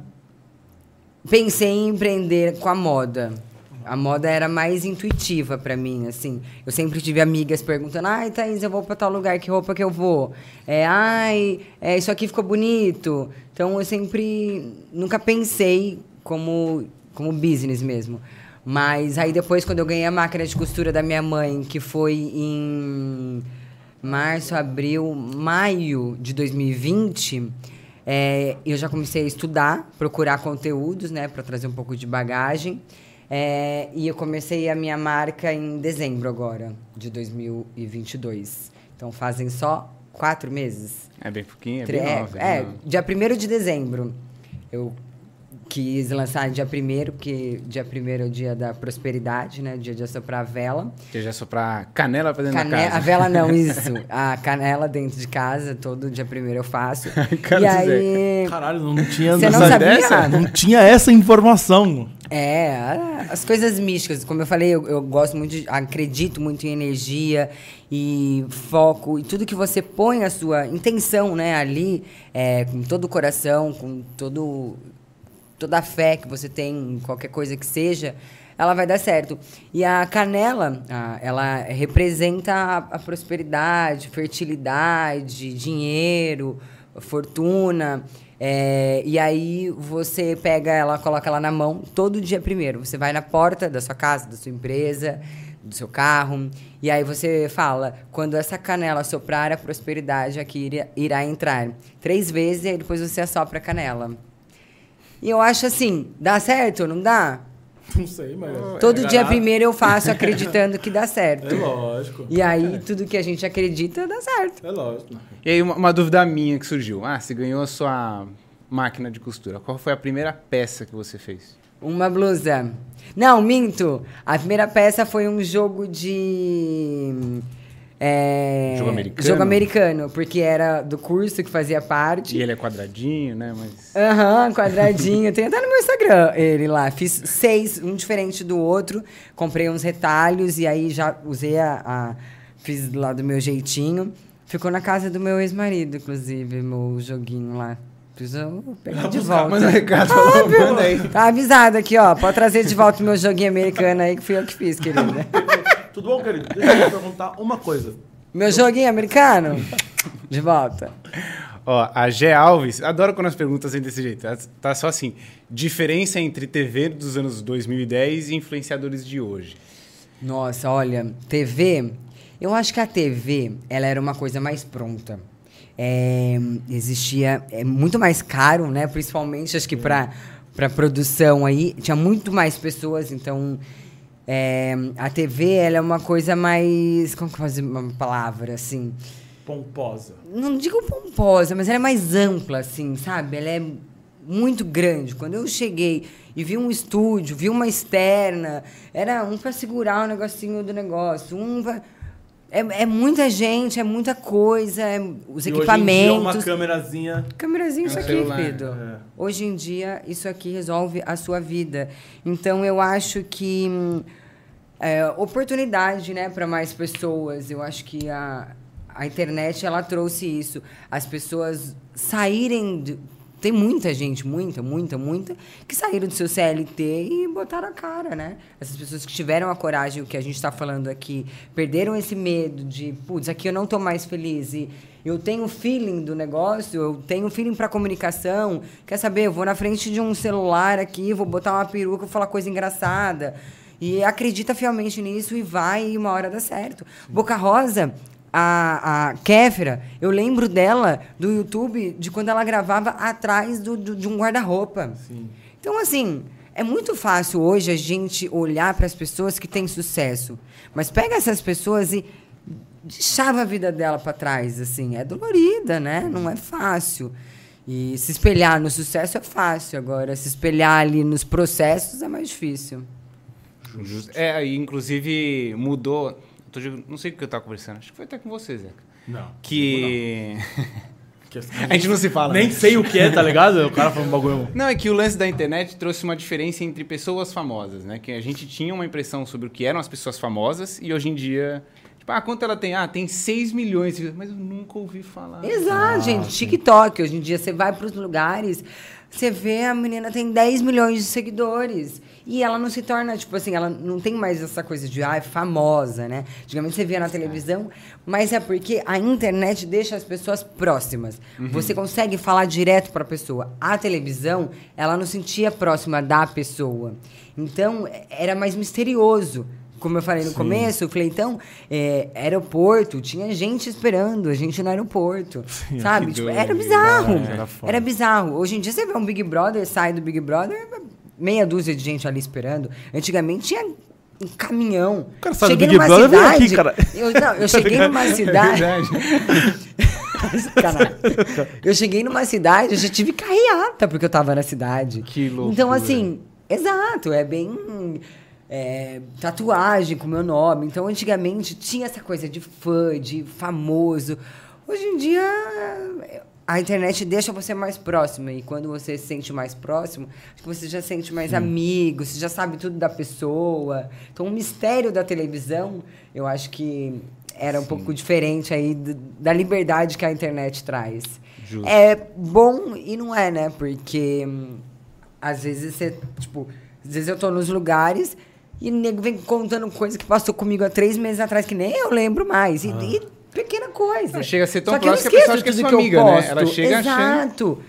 pensei em empreender com a moda. A moda era mais intuitiva para mim, assim. Eu sempre tive amigas perguntando: "Ai, Thaís, eu vou para tal lugar, que roupa que eu vou?" É, "Ai, é, isso aqui ficou bonito". Então eu sempre nunca pensei como como business mesmo. Mas aí depois quando eu ganhei a máquina de costura da minha mãe, que foi em março, abril, maio de 2020, é, eu já comecei a estudar, procurar conteúdos, né, para trazer um pouco de bagagem. É, e eu comecei a minha marca em dezembro agora, de 2022. Então fazem só quatro meses. É bem pouquinho, é bem é, nova. É, é dia 1 de dezembro. Eu quis lançar dia 1 porque dia 1 é o dia da prosperidade, né? Dia de assoprar a vela. Dia de assoprar canela pra dentro Cane da casa. A vela não, isso. A canela dentro de casa, todo dia 1 eu faço. e aí... Caralho, não tinha... Você não sabia? Dessa? Não tinha essa informação. É, as coisas místicas. Como eu falei, eu, eu gosto muito, de, acredito muito em energia e foco. E tudo que você põe a sua intenção, né, ali, é, com todo o coração, com todo toda a fé que você tem em qualquer coisa que seja, ela vai dar certo. E a canela, ela representa a, a prosperidade, fertilidade, dinheiro, fortuna. É, e aí você pega ela, coloca ela na mão todo dia primeiro. Você vai na porta da sua casa, da sua empresa, do seu carro, e aí você fala: quando essa canela soprar, a prosperidade aqui irá, irá entrar. Três vezes, e aí depois você assopra a canela. E eu acho assim, dá certo, não dá? Não sei, mas. Todo é dia primeiro eu faço acreditando que dá certo. É lógico. E aí, é. tudo que a gente acredita dá certo. É lógico. E aí, uma, uma, dúvida minha que surgiu. Ah, você ganhou a sua máquina de costura. Qual foi a primeira peça que você fez? Uma blusa. Não, minto. A primeira peça foi um jogo de. É, jogo americano? Jogo americano, porque era do curso que fazia parte. E ele é quadradinho, né? Mas... Aham, uhum, quadradinho. Tem até no meu Instagram ele lá. Fiz seis, um diferente do outro. Comprei uns retalhos e aí já usei a, a fiz lá do meu jeitinho. Ficou na casa do meu ex-marido, inclusive, meu joguinho lá. Preciso pegar de volta. Manda um recado, ah, manda aí. Tá avisado aqui, ó. Pode trazer de volta o meu joguinho americano aí, que fui eu que fiz, querida. Tudo bom, querido? Deixa eu perguntar uma coisa. Meu joguinho americano? De volta. Ó, a Gé Alves, adoro quando as perguntas são desse jeito. Tá, tá só assim: diferença entre TV dos anos 2010 e influenciadores de hoje. Nossa, olha, TV. Eu acho que a TV, ela era uma coisa mais pronta é, existia é muito mais caro, né? Principalmente acho que para para produção aí tinha muito mais pessoas, então é, a TV ela é uma coisa mais como que fazer uma palavra assim pomposa. Não digo pomposa, mas ela é mais ampla assim, sabe? Ela é muito grande. Quando eu cheguei e vi um estúdio, vi uma externa, era um para segurar o negocinho do negócio, um pra é, é, muita gente, é muita coisa, é, os e equipamentos. Hoje em dia uma câmerazinha. Câmerazinha, isso aqui, celular. É. Hoje em dia, isso aqui resolve a sua vida. Então, eu acho que. É, oportunidade né, para mais pessoas. Eu acho que a, a internet ela trouxe isso. As pessoas saírem de, tem muita gente, muita, muita, muita, que saíram do seu CLT e botaram a cara, né? Essas pessoas que tiveram a coragem, o que a gente está falando aqui, perderam esse medo de, putz, aqui eu não estou mais feliz e eu tenho feeling do negócio, eu tenho feeling para comunicação. Quer saber? Eu vou na frente de um celular aqui, vou botar uma peruca, vou falar coisa engraçada. E acredita fielmente nisso e vai e uma hora dá certo. Boca Rosa a, a Kéfera, eu lembro dela do YouTube de quando ela gravava atrás do, do de um guarda-roupa. Então, assim, é muito fácil hoje a gente olhar para as pessoas que têm sucesso. Mas pega essas pessoas e deixava a vida dela para trás, assim. É dolorida, né? Não é fácil. E se espelhar no sucesso é fácil. Agora, se espelhar ali nos processos é mais difícil. É, inclusive, mudou não sei o que eu estava conversando. Acho que foi até com você, Zeca. Não. Que. a gente não se fala. Nem né? sei o que é, tá ligado? O cara falando um bagulho. Não, é que o lance da internet trouxe uma diferença entre pessoas famosas, né? Que a gente tinha uma impressão sobre o que eram as pessoas famosas e hoje em dia. Tipo, ah, quanto ela tem? Ah, tem 6 milhões. Mas eu nunca ouvi falar. Exato, ah, gente. Sim. TikTok. Hoje em dia você vai para os lugares, você vê a menina tem 10 milhões de seguidores. E ela não se torna, tipo assim, ela não tem mais essa coisa de, ah, é famosa, né? Antigamente você via na televisão, mas é porque a internet deixa as pessoas próximas. Uhum. Você consegue falar direto para a pessoa. A televisão, ela não sentia próxima da pessoa. Então, era mais misterioso como eu falei no Sim. começo, o Cleitão, é, aeroporto, tinha gente esperando a gente no aeroporto. Sim, sabe? Tipo, era bizarro. Era, era, bizarro. Hoje em dia você vê um Big Brother, sai do Big Brother, meia dúzia de gente ali esperando. Antigamente tinha um caminhão. O cara cheguei numa Brother, cidade. Aqui, cara. Eu, não, eu cheguei numa é cidade. Eu cheguei numa cidade, eu já tive carreata porque eu tava na cidade. Que louco. Então, assim, exato, é bem. É, tatuagem com meu nome. Então, antigamente tinha essa coisa de fã, de famoso. Hoje em dia, a internet deixa você mais próximo. E quando você se sente mais próximo, acho que você já sente mais amigos, você já sabe tudo da pessoa. Então, o mistério da televisão, eu acho que era um Sim. pouco diferente aí da liberdade que a internet traz. Justo. É bom e não é, né? Porque hum, às vezes você, tipo, às vezes eu tô nos lugares e o nego vem contando coisa que passou comigo há três meses atrás, que nem eu lembro mais. E, ah. e pequena coisa. Não chega a ser tão próximo que a pessoa acha que é sua amiga, né? Ela chega Exato. achando...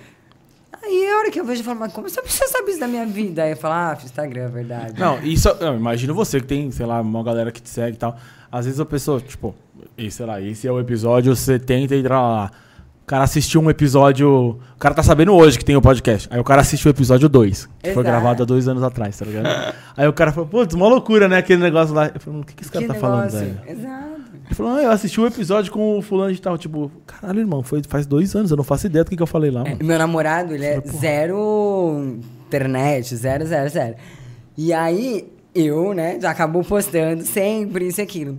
Aí a hora que eu vejo, eu falo, mas como você sabe isso da minha vida? Aí eu falo, ah, Instagram, é verdade. Não, isso, eu imagino você que tem, sei lá, uma galera que te segue e tal. Às vezes a pessoa, tipo, e, sei lá, esse é o episódio 70 e entrar lá. O cara assistiu um episódio. O cara tá sabendo hoje que tem o um podcast. Aí o cara assistiu o episódio 2, que Exato. foi gravado há dois anos atrás, tá ligado? Aí o cara falou, putz, uma loucura, né? Aquele negócio lá. Eu falei, o que, que esse cara que tá negócio? falando, velho? Exato. Ele falou, ah, eu assisti um episódio com o fulano de tal. Tipo, caralho, irmão, foi faz dois anos, eu não faço ideia do que, que eu falei lá. É, meu namorado, ele é zero internet, zero, zero, zero. E aí, eu, né, já acabou postando sempre isso e aquilo.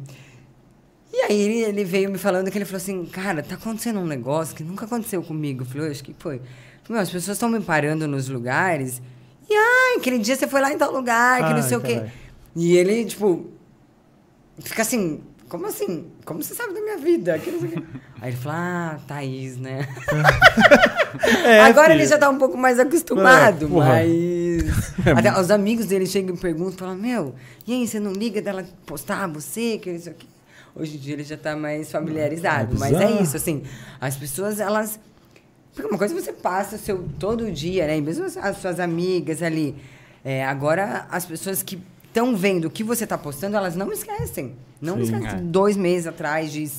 E aí ele, ele, veio me falando que ele falou assim, cara, tá acontecendo um negócio que nunca aconteceu comigo. Eu falei, acho que foi. Meu, as pessoas estão me parando nos lugares. E ai, aquele dia você foi lá em tal lugar, que ai, não sei carai. o quê. E ele, tipo, fica assim, como assim? Como você sabe da minha vida? Aí ele falou, ah, Thaís, né? É, Agora filha. ele já tá um pouco mais acostumado, é, mas. É Até os amigos dele chegam e perguntam, falam, meu, e aí, você não liga dela postar você, que isso aqui? Hoje em dia ele já tá mais familiarizado. É mas é isso, assim, as pessoas, elas. Porque uma coisa você passa seu todo dia, né? E mesmo as suas amigas ali. É, agora, as pessoas que estão vendo o que você está postando, elas não esquecem. Não Sim, esquecem. É. Dois meses atrás de.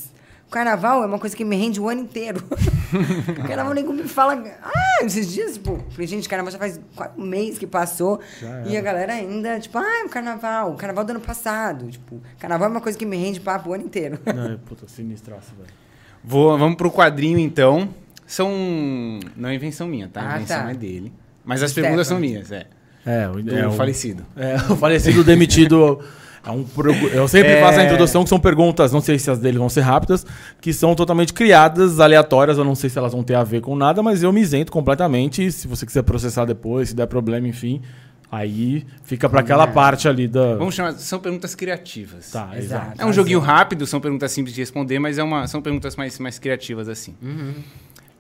O carnaval é uma coisa que me rende o ano inteiro. o carnaval nem me fala. Ah, esses dias, tipo, falei, gente, carnaval já faz quatro meses que passou. E a galera ainda, tipo, ah, o carnaval, o carnaval do ano passado. Tipo, carnaval é uma coisa que me rende papo o ano inteiro. Não, é puta, sinistraço, velho. Vou, vamos pro quadrinho então. São. Não é invenção minha, tá? A ah, invenção tá. é dele. Mas as perguntas são minhas, é. É, o, é, o falecido. É, o falecido demitido. É um, eu sempre é... faço a introdução que são perguntas, não sei se as dele vão ser rápidas, que são totalmente criadas, aleatórias, eu não sei se elas vão ter a ver com nada, mas eu me isento completamente. Se você quiser processar depois, se der problema, enfim, aí fica para aquela é. parte ali da. Vamos chamar, são perguntas criativas. Tá, exato. É um joguinho rápido, são perguntas simples de responder, mas é uma, são perguntas mais, mais criativas assim. Uhum.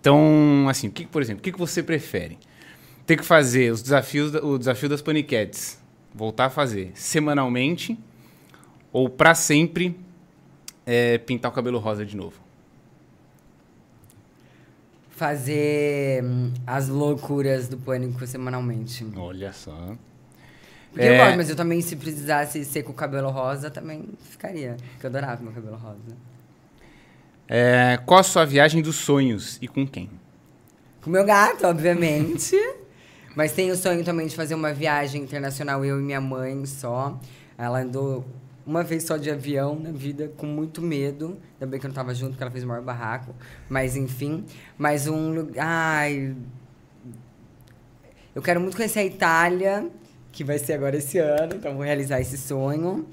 Então, assim, que, por exemplo, o que, que você prefere? ter que fazer os desafios, o desafio das paniquetes, voltar a fazer semanalmente ou para sempre é, pintar o cabelo rosa de novo? Fazer hum, as loucuras do pânico semanalmente. Olha só. Porque é... eu gosto, mas eu também, se precisasse ser com o cabelo rosa, também ficaria. Porque eu adorava meu cabelo rosa. É, qual a sua viagem dos sonhos e com quem? Com meu gato, obviamente. Mas tenho o sonho também de fazer uma viagem internacional, eu e minha mãe só. Ela andou uma vez só de avião na vida, com muito medo. Ainda bem que eu não estava junto, porque ela fez o maior barraco. Mas, enfim. Mas um lugar... Ai... Eu quero muito conhecer a Itália, que vai ser agora esse ano. Então, vou realizar esse sonho.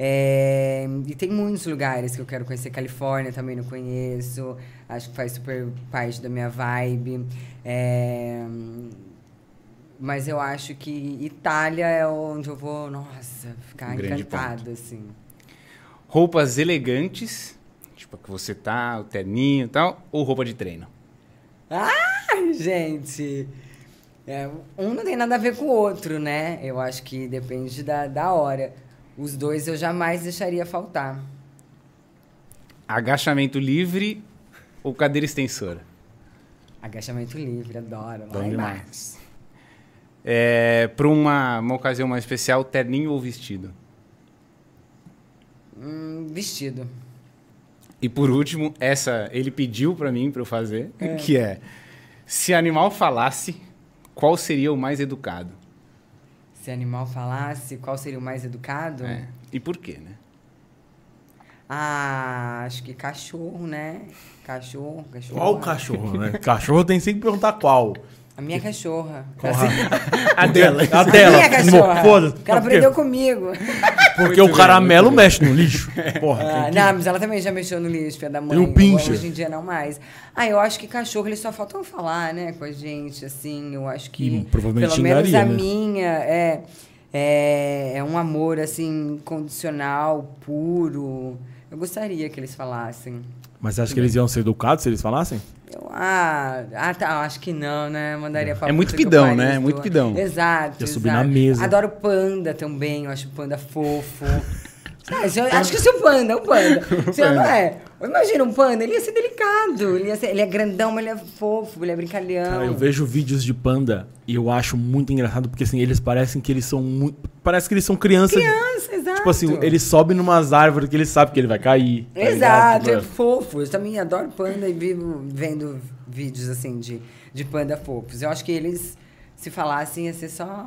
É, e tem muitos lugares que eu quero conhecer. Califórnia também não conheço. Acho que faz super parte da minha vibe. É, mas eu acho que Itália é onde eu vou, nossa, ficar um encantada, assim. Roupas elegantes, tipo a que você tá, o terninho e tal, ou roupa de treino? Ah, gente! É, um não tem nada a ver com o outro, né? Eu acho que depende da, da hora. Os dois eu jamais deixaria faltar. Agachamento livre ou cadeira extensora? Agachamento livre, adoro. Bom demais. É, para uma, uma ocasião mais especial, terninho ou vestido? Hum, vestido. E por último, essa ele pediu para mim para eu fazer, é. que é: se animal falasse, qual seria o mais educado? Se animal falasse, qual seria o mais educado? É. E por quê, né? Ah, acho que cachorro, né? Cachorro, cachorro. Qual cachorro, né? cachorro tem sempre que perguntar qual. A minha cachorra. a dela. A dela. A minha cachorra. Foda-se. Cara aprendeu comigo. Porque o caramelo mexe no lixo. Porra. Ah, não, mas ela também já mexeu no lixo, filha da mãe. E o pinche. Hoje em dia não mais. Ah, eu acho que cachorro, eles só faltam falar, né, com a gente, assim. Eu acho que. E, provavelmente pelo menos a né? minha é, é, é um amor, assim, condicional, puro. Eu gostaria que eles falassem. Mas acha que eles iam ser educados se eles falassem? Eu, ah, ah, tá, acho que não, né? Mandaria pra É muito pidão, né? É muito pidão. Exato. Ia subir na mesa. Adoro panda também, eu acho panda fofo. Ah, acho que eu sou panda, o panda. Você não é? Imagina um panda, ele ia ser delicado. Ele, ser, ele é grandão, mas ele é fofo, ele é brincalhão. Cara, eu vejo vídeos de panda e eu acho muito engraçado, porque assim, eles parecem que eles são muito. Parece que eles são crianças. Criança, exato. Tipo assim, ele sobe numas árvores que ele sabe que ele vai cair. Tá exato, ligado? é fofo. Eu também adoro panda e vivo vendo vídeos assim de, de panda fofos. Eu acho que eles, se falassem, ia ser só.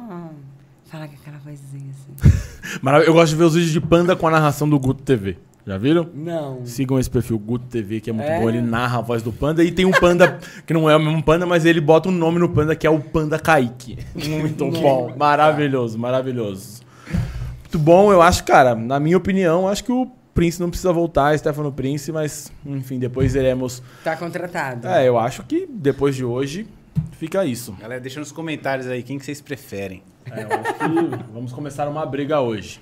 Fala com aquela vozinha assim. Mas eu gosto de ver os vídeos de panda com a narração do Guto TV. Já viram? Não. Sigam esse perfil Guto TV, que é muito é? bom. Ele narra a voz do panda. E tem um panda que não é o mesmo panda, mas ele bota um nome no panda que é o Panda Kaique. Muito bom. Maravilhoso, maravilhoso. Muito bom, eu acho, cara, na minha opinião, acho que o Prince não precisa voltar, Stefano Prince, mas, enfim, depois iremos. Tá contratado. É, eu acho que depois de hoje fica isso. Galera, deixa nos comentários aí quem que vocês preferem. É, eu acho que vamos começar uma briga hoje.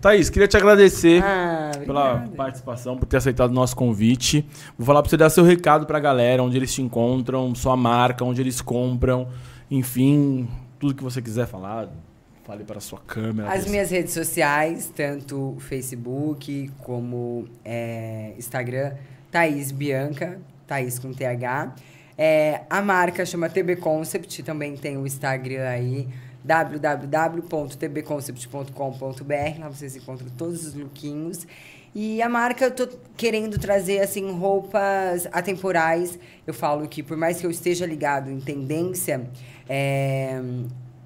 Thaís, queria te agradecer ah, pela participação, por ter aceitado o nosso convite. Vou falar para você dar seu recado para a galera, onde eles te encontram, sua marca, onde eles compram, enfim, tudo que você quiser falar. Fale para a sua câmera. As minhas redes sociais, tanto Facebook como é, Instagram, Thaís Bianca, Thaís com TH. É, a marca chama TB Concept, também tem o Instagram aí, www.tbconcept.com.br. Lá vocês encontram todos os lookinhos. E a marca, eu tô querendo trazer, assim, roupas atemporais. Eu falo que, por mais que eu esteja ligado em tendência, é,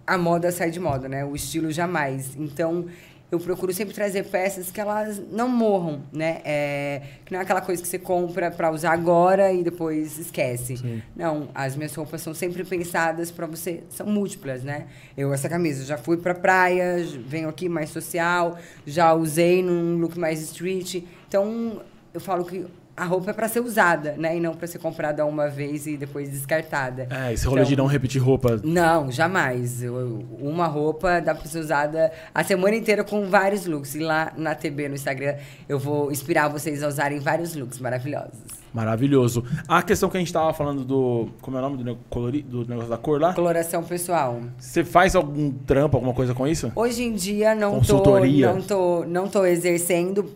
a moda sai de moda, né? O estilo jamais. Então, eu procuro sempre trazer peças que elas não morram, né? É, que não é aquela coisa que você compra para usar agora e depois esquece. Sim. Não, as minhas roupas são sempre pensadas para você, são múltiplas, né? Eu essa camisa já fui para praia, venho aqui mais social, já usei num look mais street. Então, eu falo que a roupa é para ser usada, né? E não para ser comprada uma vez e depois descartada. É, esse rolê então, de não repetir roupa. Não, jamais. Eu, uma roupa dá para ser usada a semana inteira com vários looks. E lá na TB, no Instagram, eu vou inspirar vocês a usarem vários looks maravilhosos. Maravilhoso. A questão que a gente tava falando do. Como é o nome do, colori, do negócio da cor lá? Coloração pessoal. Você faz algum trampo, alguma coisa com isso? Hoje em dia não Consultoria. tô. Não tô, não tô exercendo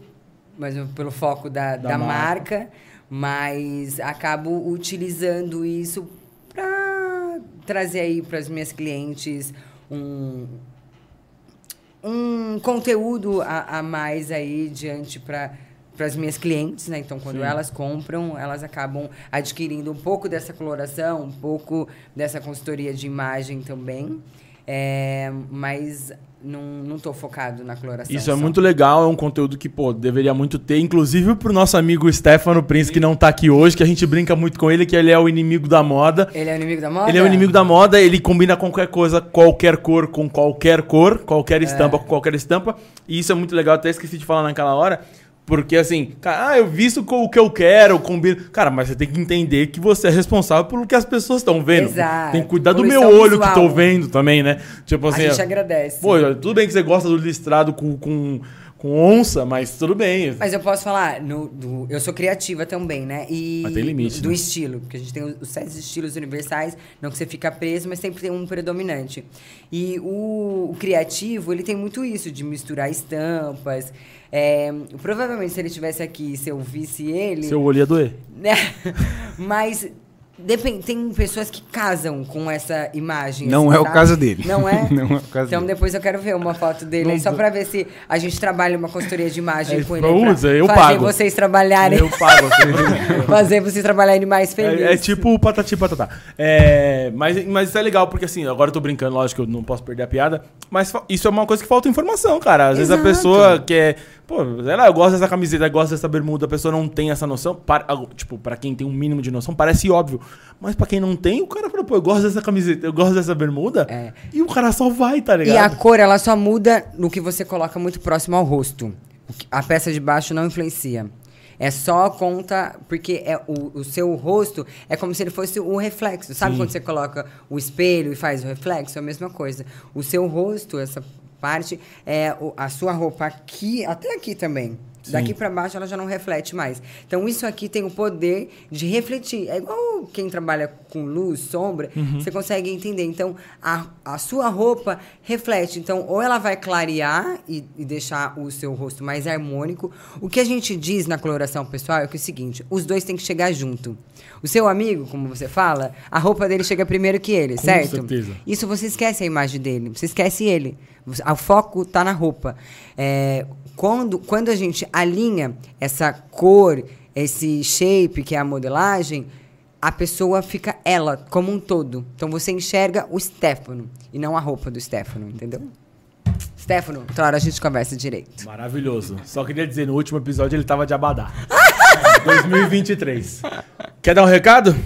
mas pelo foco da, da, da marca. marca, mas acabo utilizando isso para trazer aí para as minhas clientes um, um conteúdo a, a mais aí diante para para as minhas clientes, né? Então, quando Sim. elas compram, elas acabam adquirindo um pouco dessa coloração, um pouco dessa consultoria de imagem também. É, mas não, tô focado na coloração. Isso é muito legal, é um conteúdo que, pô, deveria muito ter, inclusive pro nosso amigo Stefano Prince, que não tá aqui hoje, que a gente brinca muito com ele, que ele é o inimigo da moda. Ele é o inimigo da moda? Ele é o inimigo da moda, ele combina qualquer coisa, qualquer cor com qualquer cor, qualquer estampa é. com qualquer estampa. E isso é muito legal, até esqueci de falar naquela hora. Porque assim, cara, ah, eu visto com o que eu quero, combino. Cara, mas você tem que entender que você é responsável pelo que as pessoas estão vendo. Exato. Tem que cuidar do meu olho visual. que tô vendo também, né? Tipo assim. A gente agradece. Pô, tudo bem que você gosta do listrado com, com, com onça, mas tudo bem. Mas eu posso falar, no, do, eu sou criativa também, né? E mas tem limite. Do né? estilo, porque a gente tem os sete estilos universais, não que você fica preso, mas sempre tem um predominante. E o, o criativo, ele tem muito isso, de misturar estampas. É, provavelmente, se ele estivesse aqui, se eu visse ele. Seu olho ia doer. Né? Mas Depende, tem pessoas que casam com essa imagem. Não assim, é o caso dele. Não é? Não é o caso então dele. depois eu quero ver uma foto dele aí, só pra ver se a gente trabalha uma consultoria de imagem é, com ele. Usa, eu fazer pago. vocês trabalharem. Eu pago. fazer vocês trabalharem mais felizes. É, é, tipo o patati patatá. É, mas, mas isso é legal, porque assim, agora eu tô brincando, lógico que eu não posso perder a piada, mas isso é uma coisa que falta informação, cara. Às Exato. vezes a pessoa quer Pô, sei lá, eu gosto dessa camiseta, eu gosto dessa bermuda, a pessoa não tem essa noção. Para, tipo, para quem tem um mínimo de noção, parece óbvio. Mas para quem não tem, o cara fala, pô, eu gosto dessa camiseta, eu gosto dessa bermuda. É. E o cara só vai, tá ligado? E a cor, ela só muda no que você coloca muito próximo ao rosto. A peça de baixo não influencia. É só conta, porque é o, o seu rosto é como se ele fosse o reflexo. Sabe Sim. quando você coloca o espelho e faz o reflexo? É a mesma coisa. O seu rosto, essa parte, é, a sua roupa aqui, até aqui também. Sim. Daqui para baixo ela já não reflete mais. Então isso aqui tem o poder de refletir. É igual quem trabalha com luz, sombra, uhum. você consegue entender. Então a, a sua roupa reflete. Então ou ela vai clarear e, e deixar o seu rosto mais harmônico. O que a gente diz na coloração pessoal é que é o seguinte: os dois têm que chegar junto. O seu amigo, como você fala, a roupa dele chega primeiro que ele, com certo? Certeza. Isso você esquece a imagem dele, você esquece ele. O foco está na roupa. É, quando, quando a gente alinha essa cor, esse shape, que é a modelagem, a pessoa fica ela como um todo. Então você enxerga o Stefano e não a roupa do Stefano, entendeu? Stefano, outra hora a gente conversa direito. Maravilhoso. Só queria dizer, no último episódio ele tava de abadá. 2023. Quer dar um recado?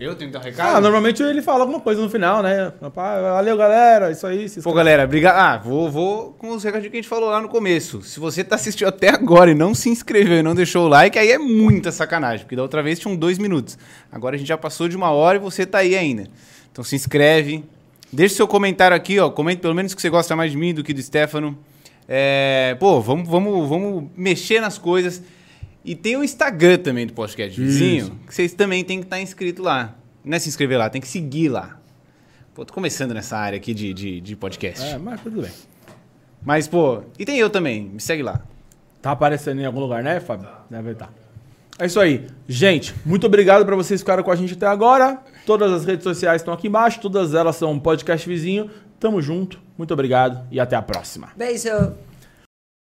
Eu, eu tenho que dar um recado? Ah, normalmente ele fala alguma coisa no final, né? Valeu, galera. Isso aí. Pô, galera, obrigado. Ah, vou, vou com os recadinhos que a gente falou lá no começo. Se você tá assistindo até agora e não se inscreveu e não deixou o like, aí é muita sacanagem. Porque da outra vez tinham dois minutos. Agora a gente já passou de uma hora e você tá aí ainda. Então se inscreve. Deixe seu comentário aqui, ó. Comente pelo menos que você gosta mais de mim do que do Stefano. É, pô, vamos, vamos, vamos mexer nas coisas. E tem o Instagram também do podcast vizinho, Isso. que vocês também têm que estar tá inscrito lá. Não é se inscrever lá, tem que seguir lá. Pô, tô começando nessa área aqui de, de, de podcast. É, mas tudo bem. Mas, pô, e tem eu também, me segue lá. Tá aparecendo em algum lugar, né, Fábio? Deve estar. É isso aí. Gente, muito obrigado para vocês ficarem com a gente até agora. Todas as redes sociais estão aqui embaixo, todas elas são podcast vizinho. Tamo junto, muito obrigado e até a próxima. Beijo!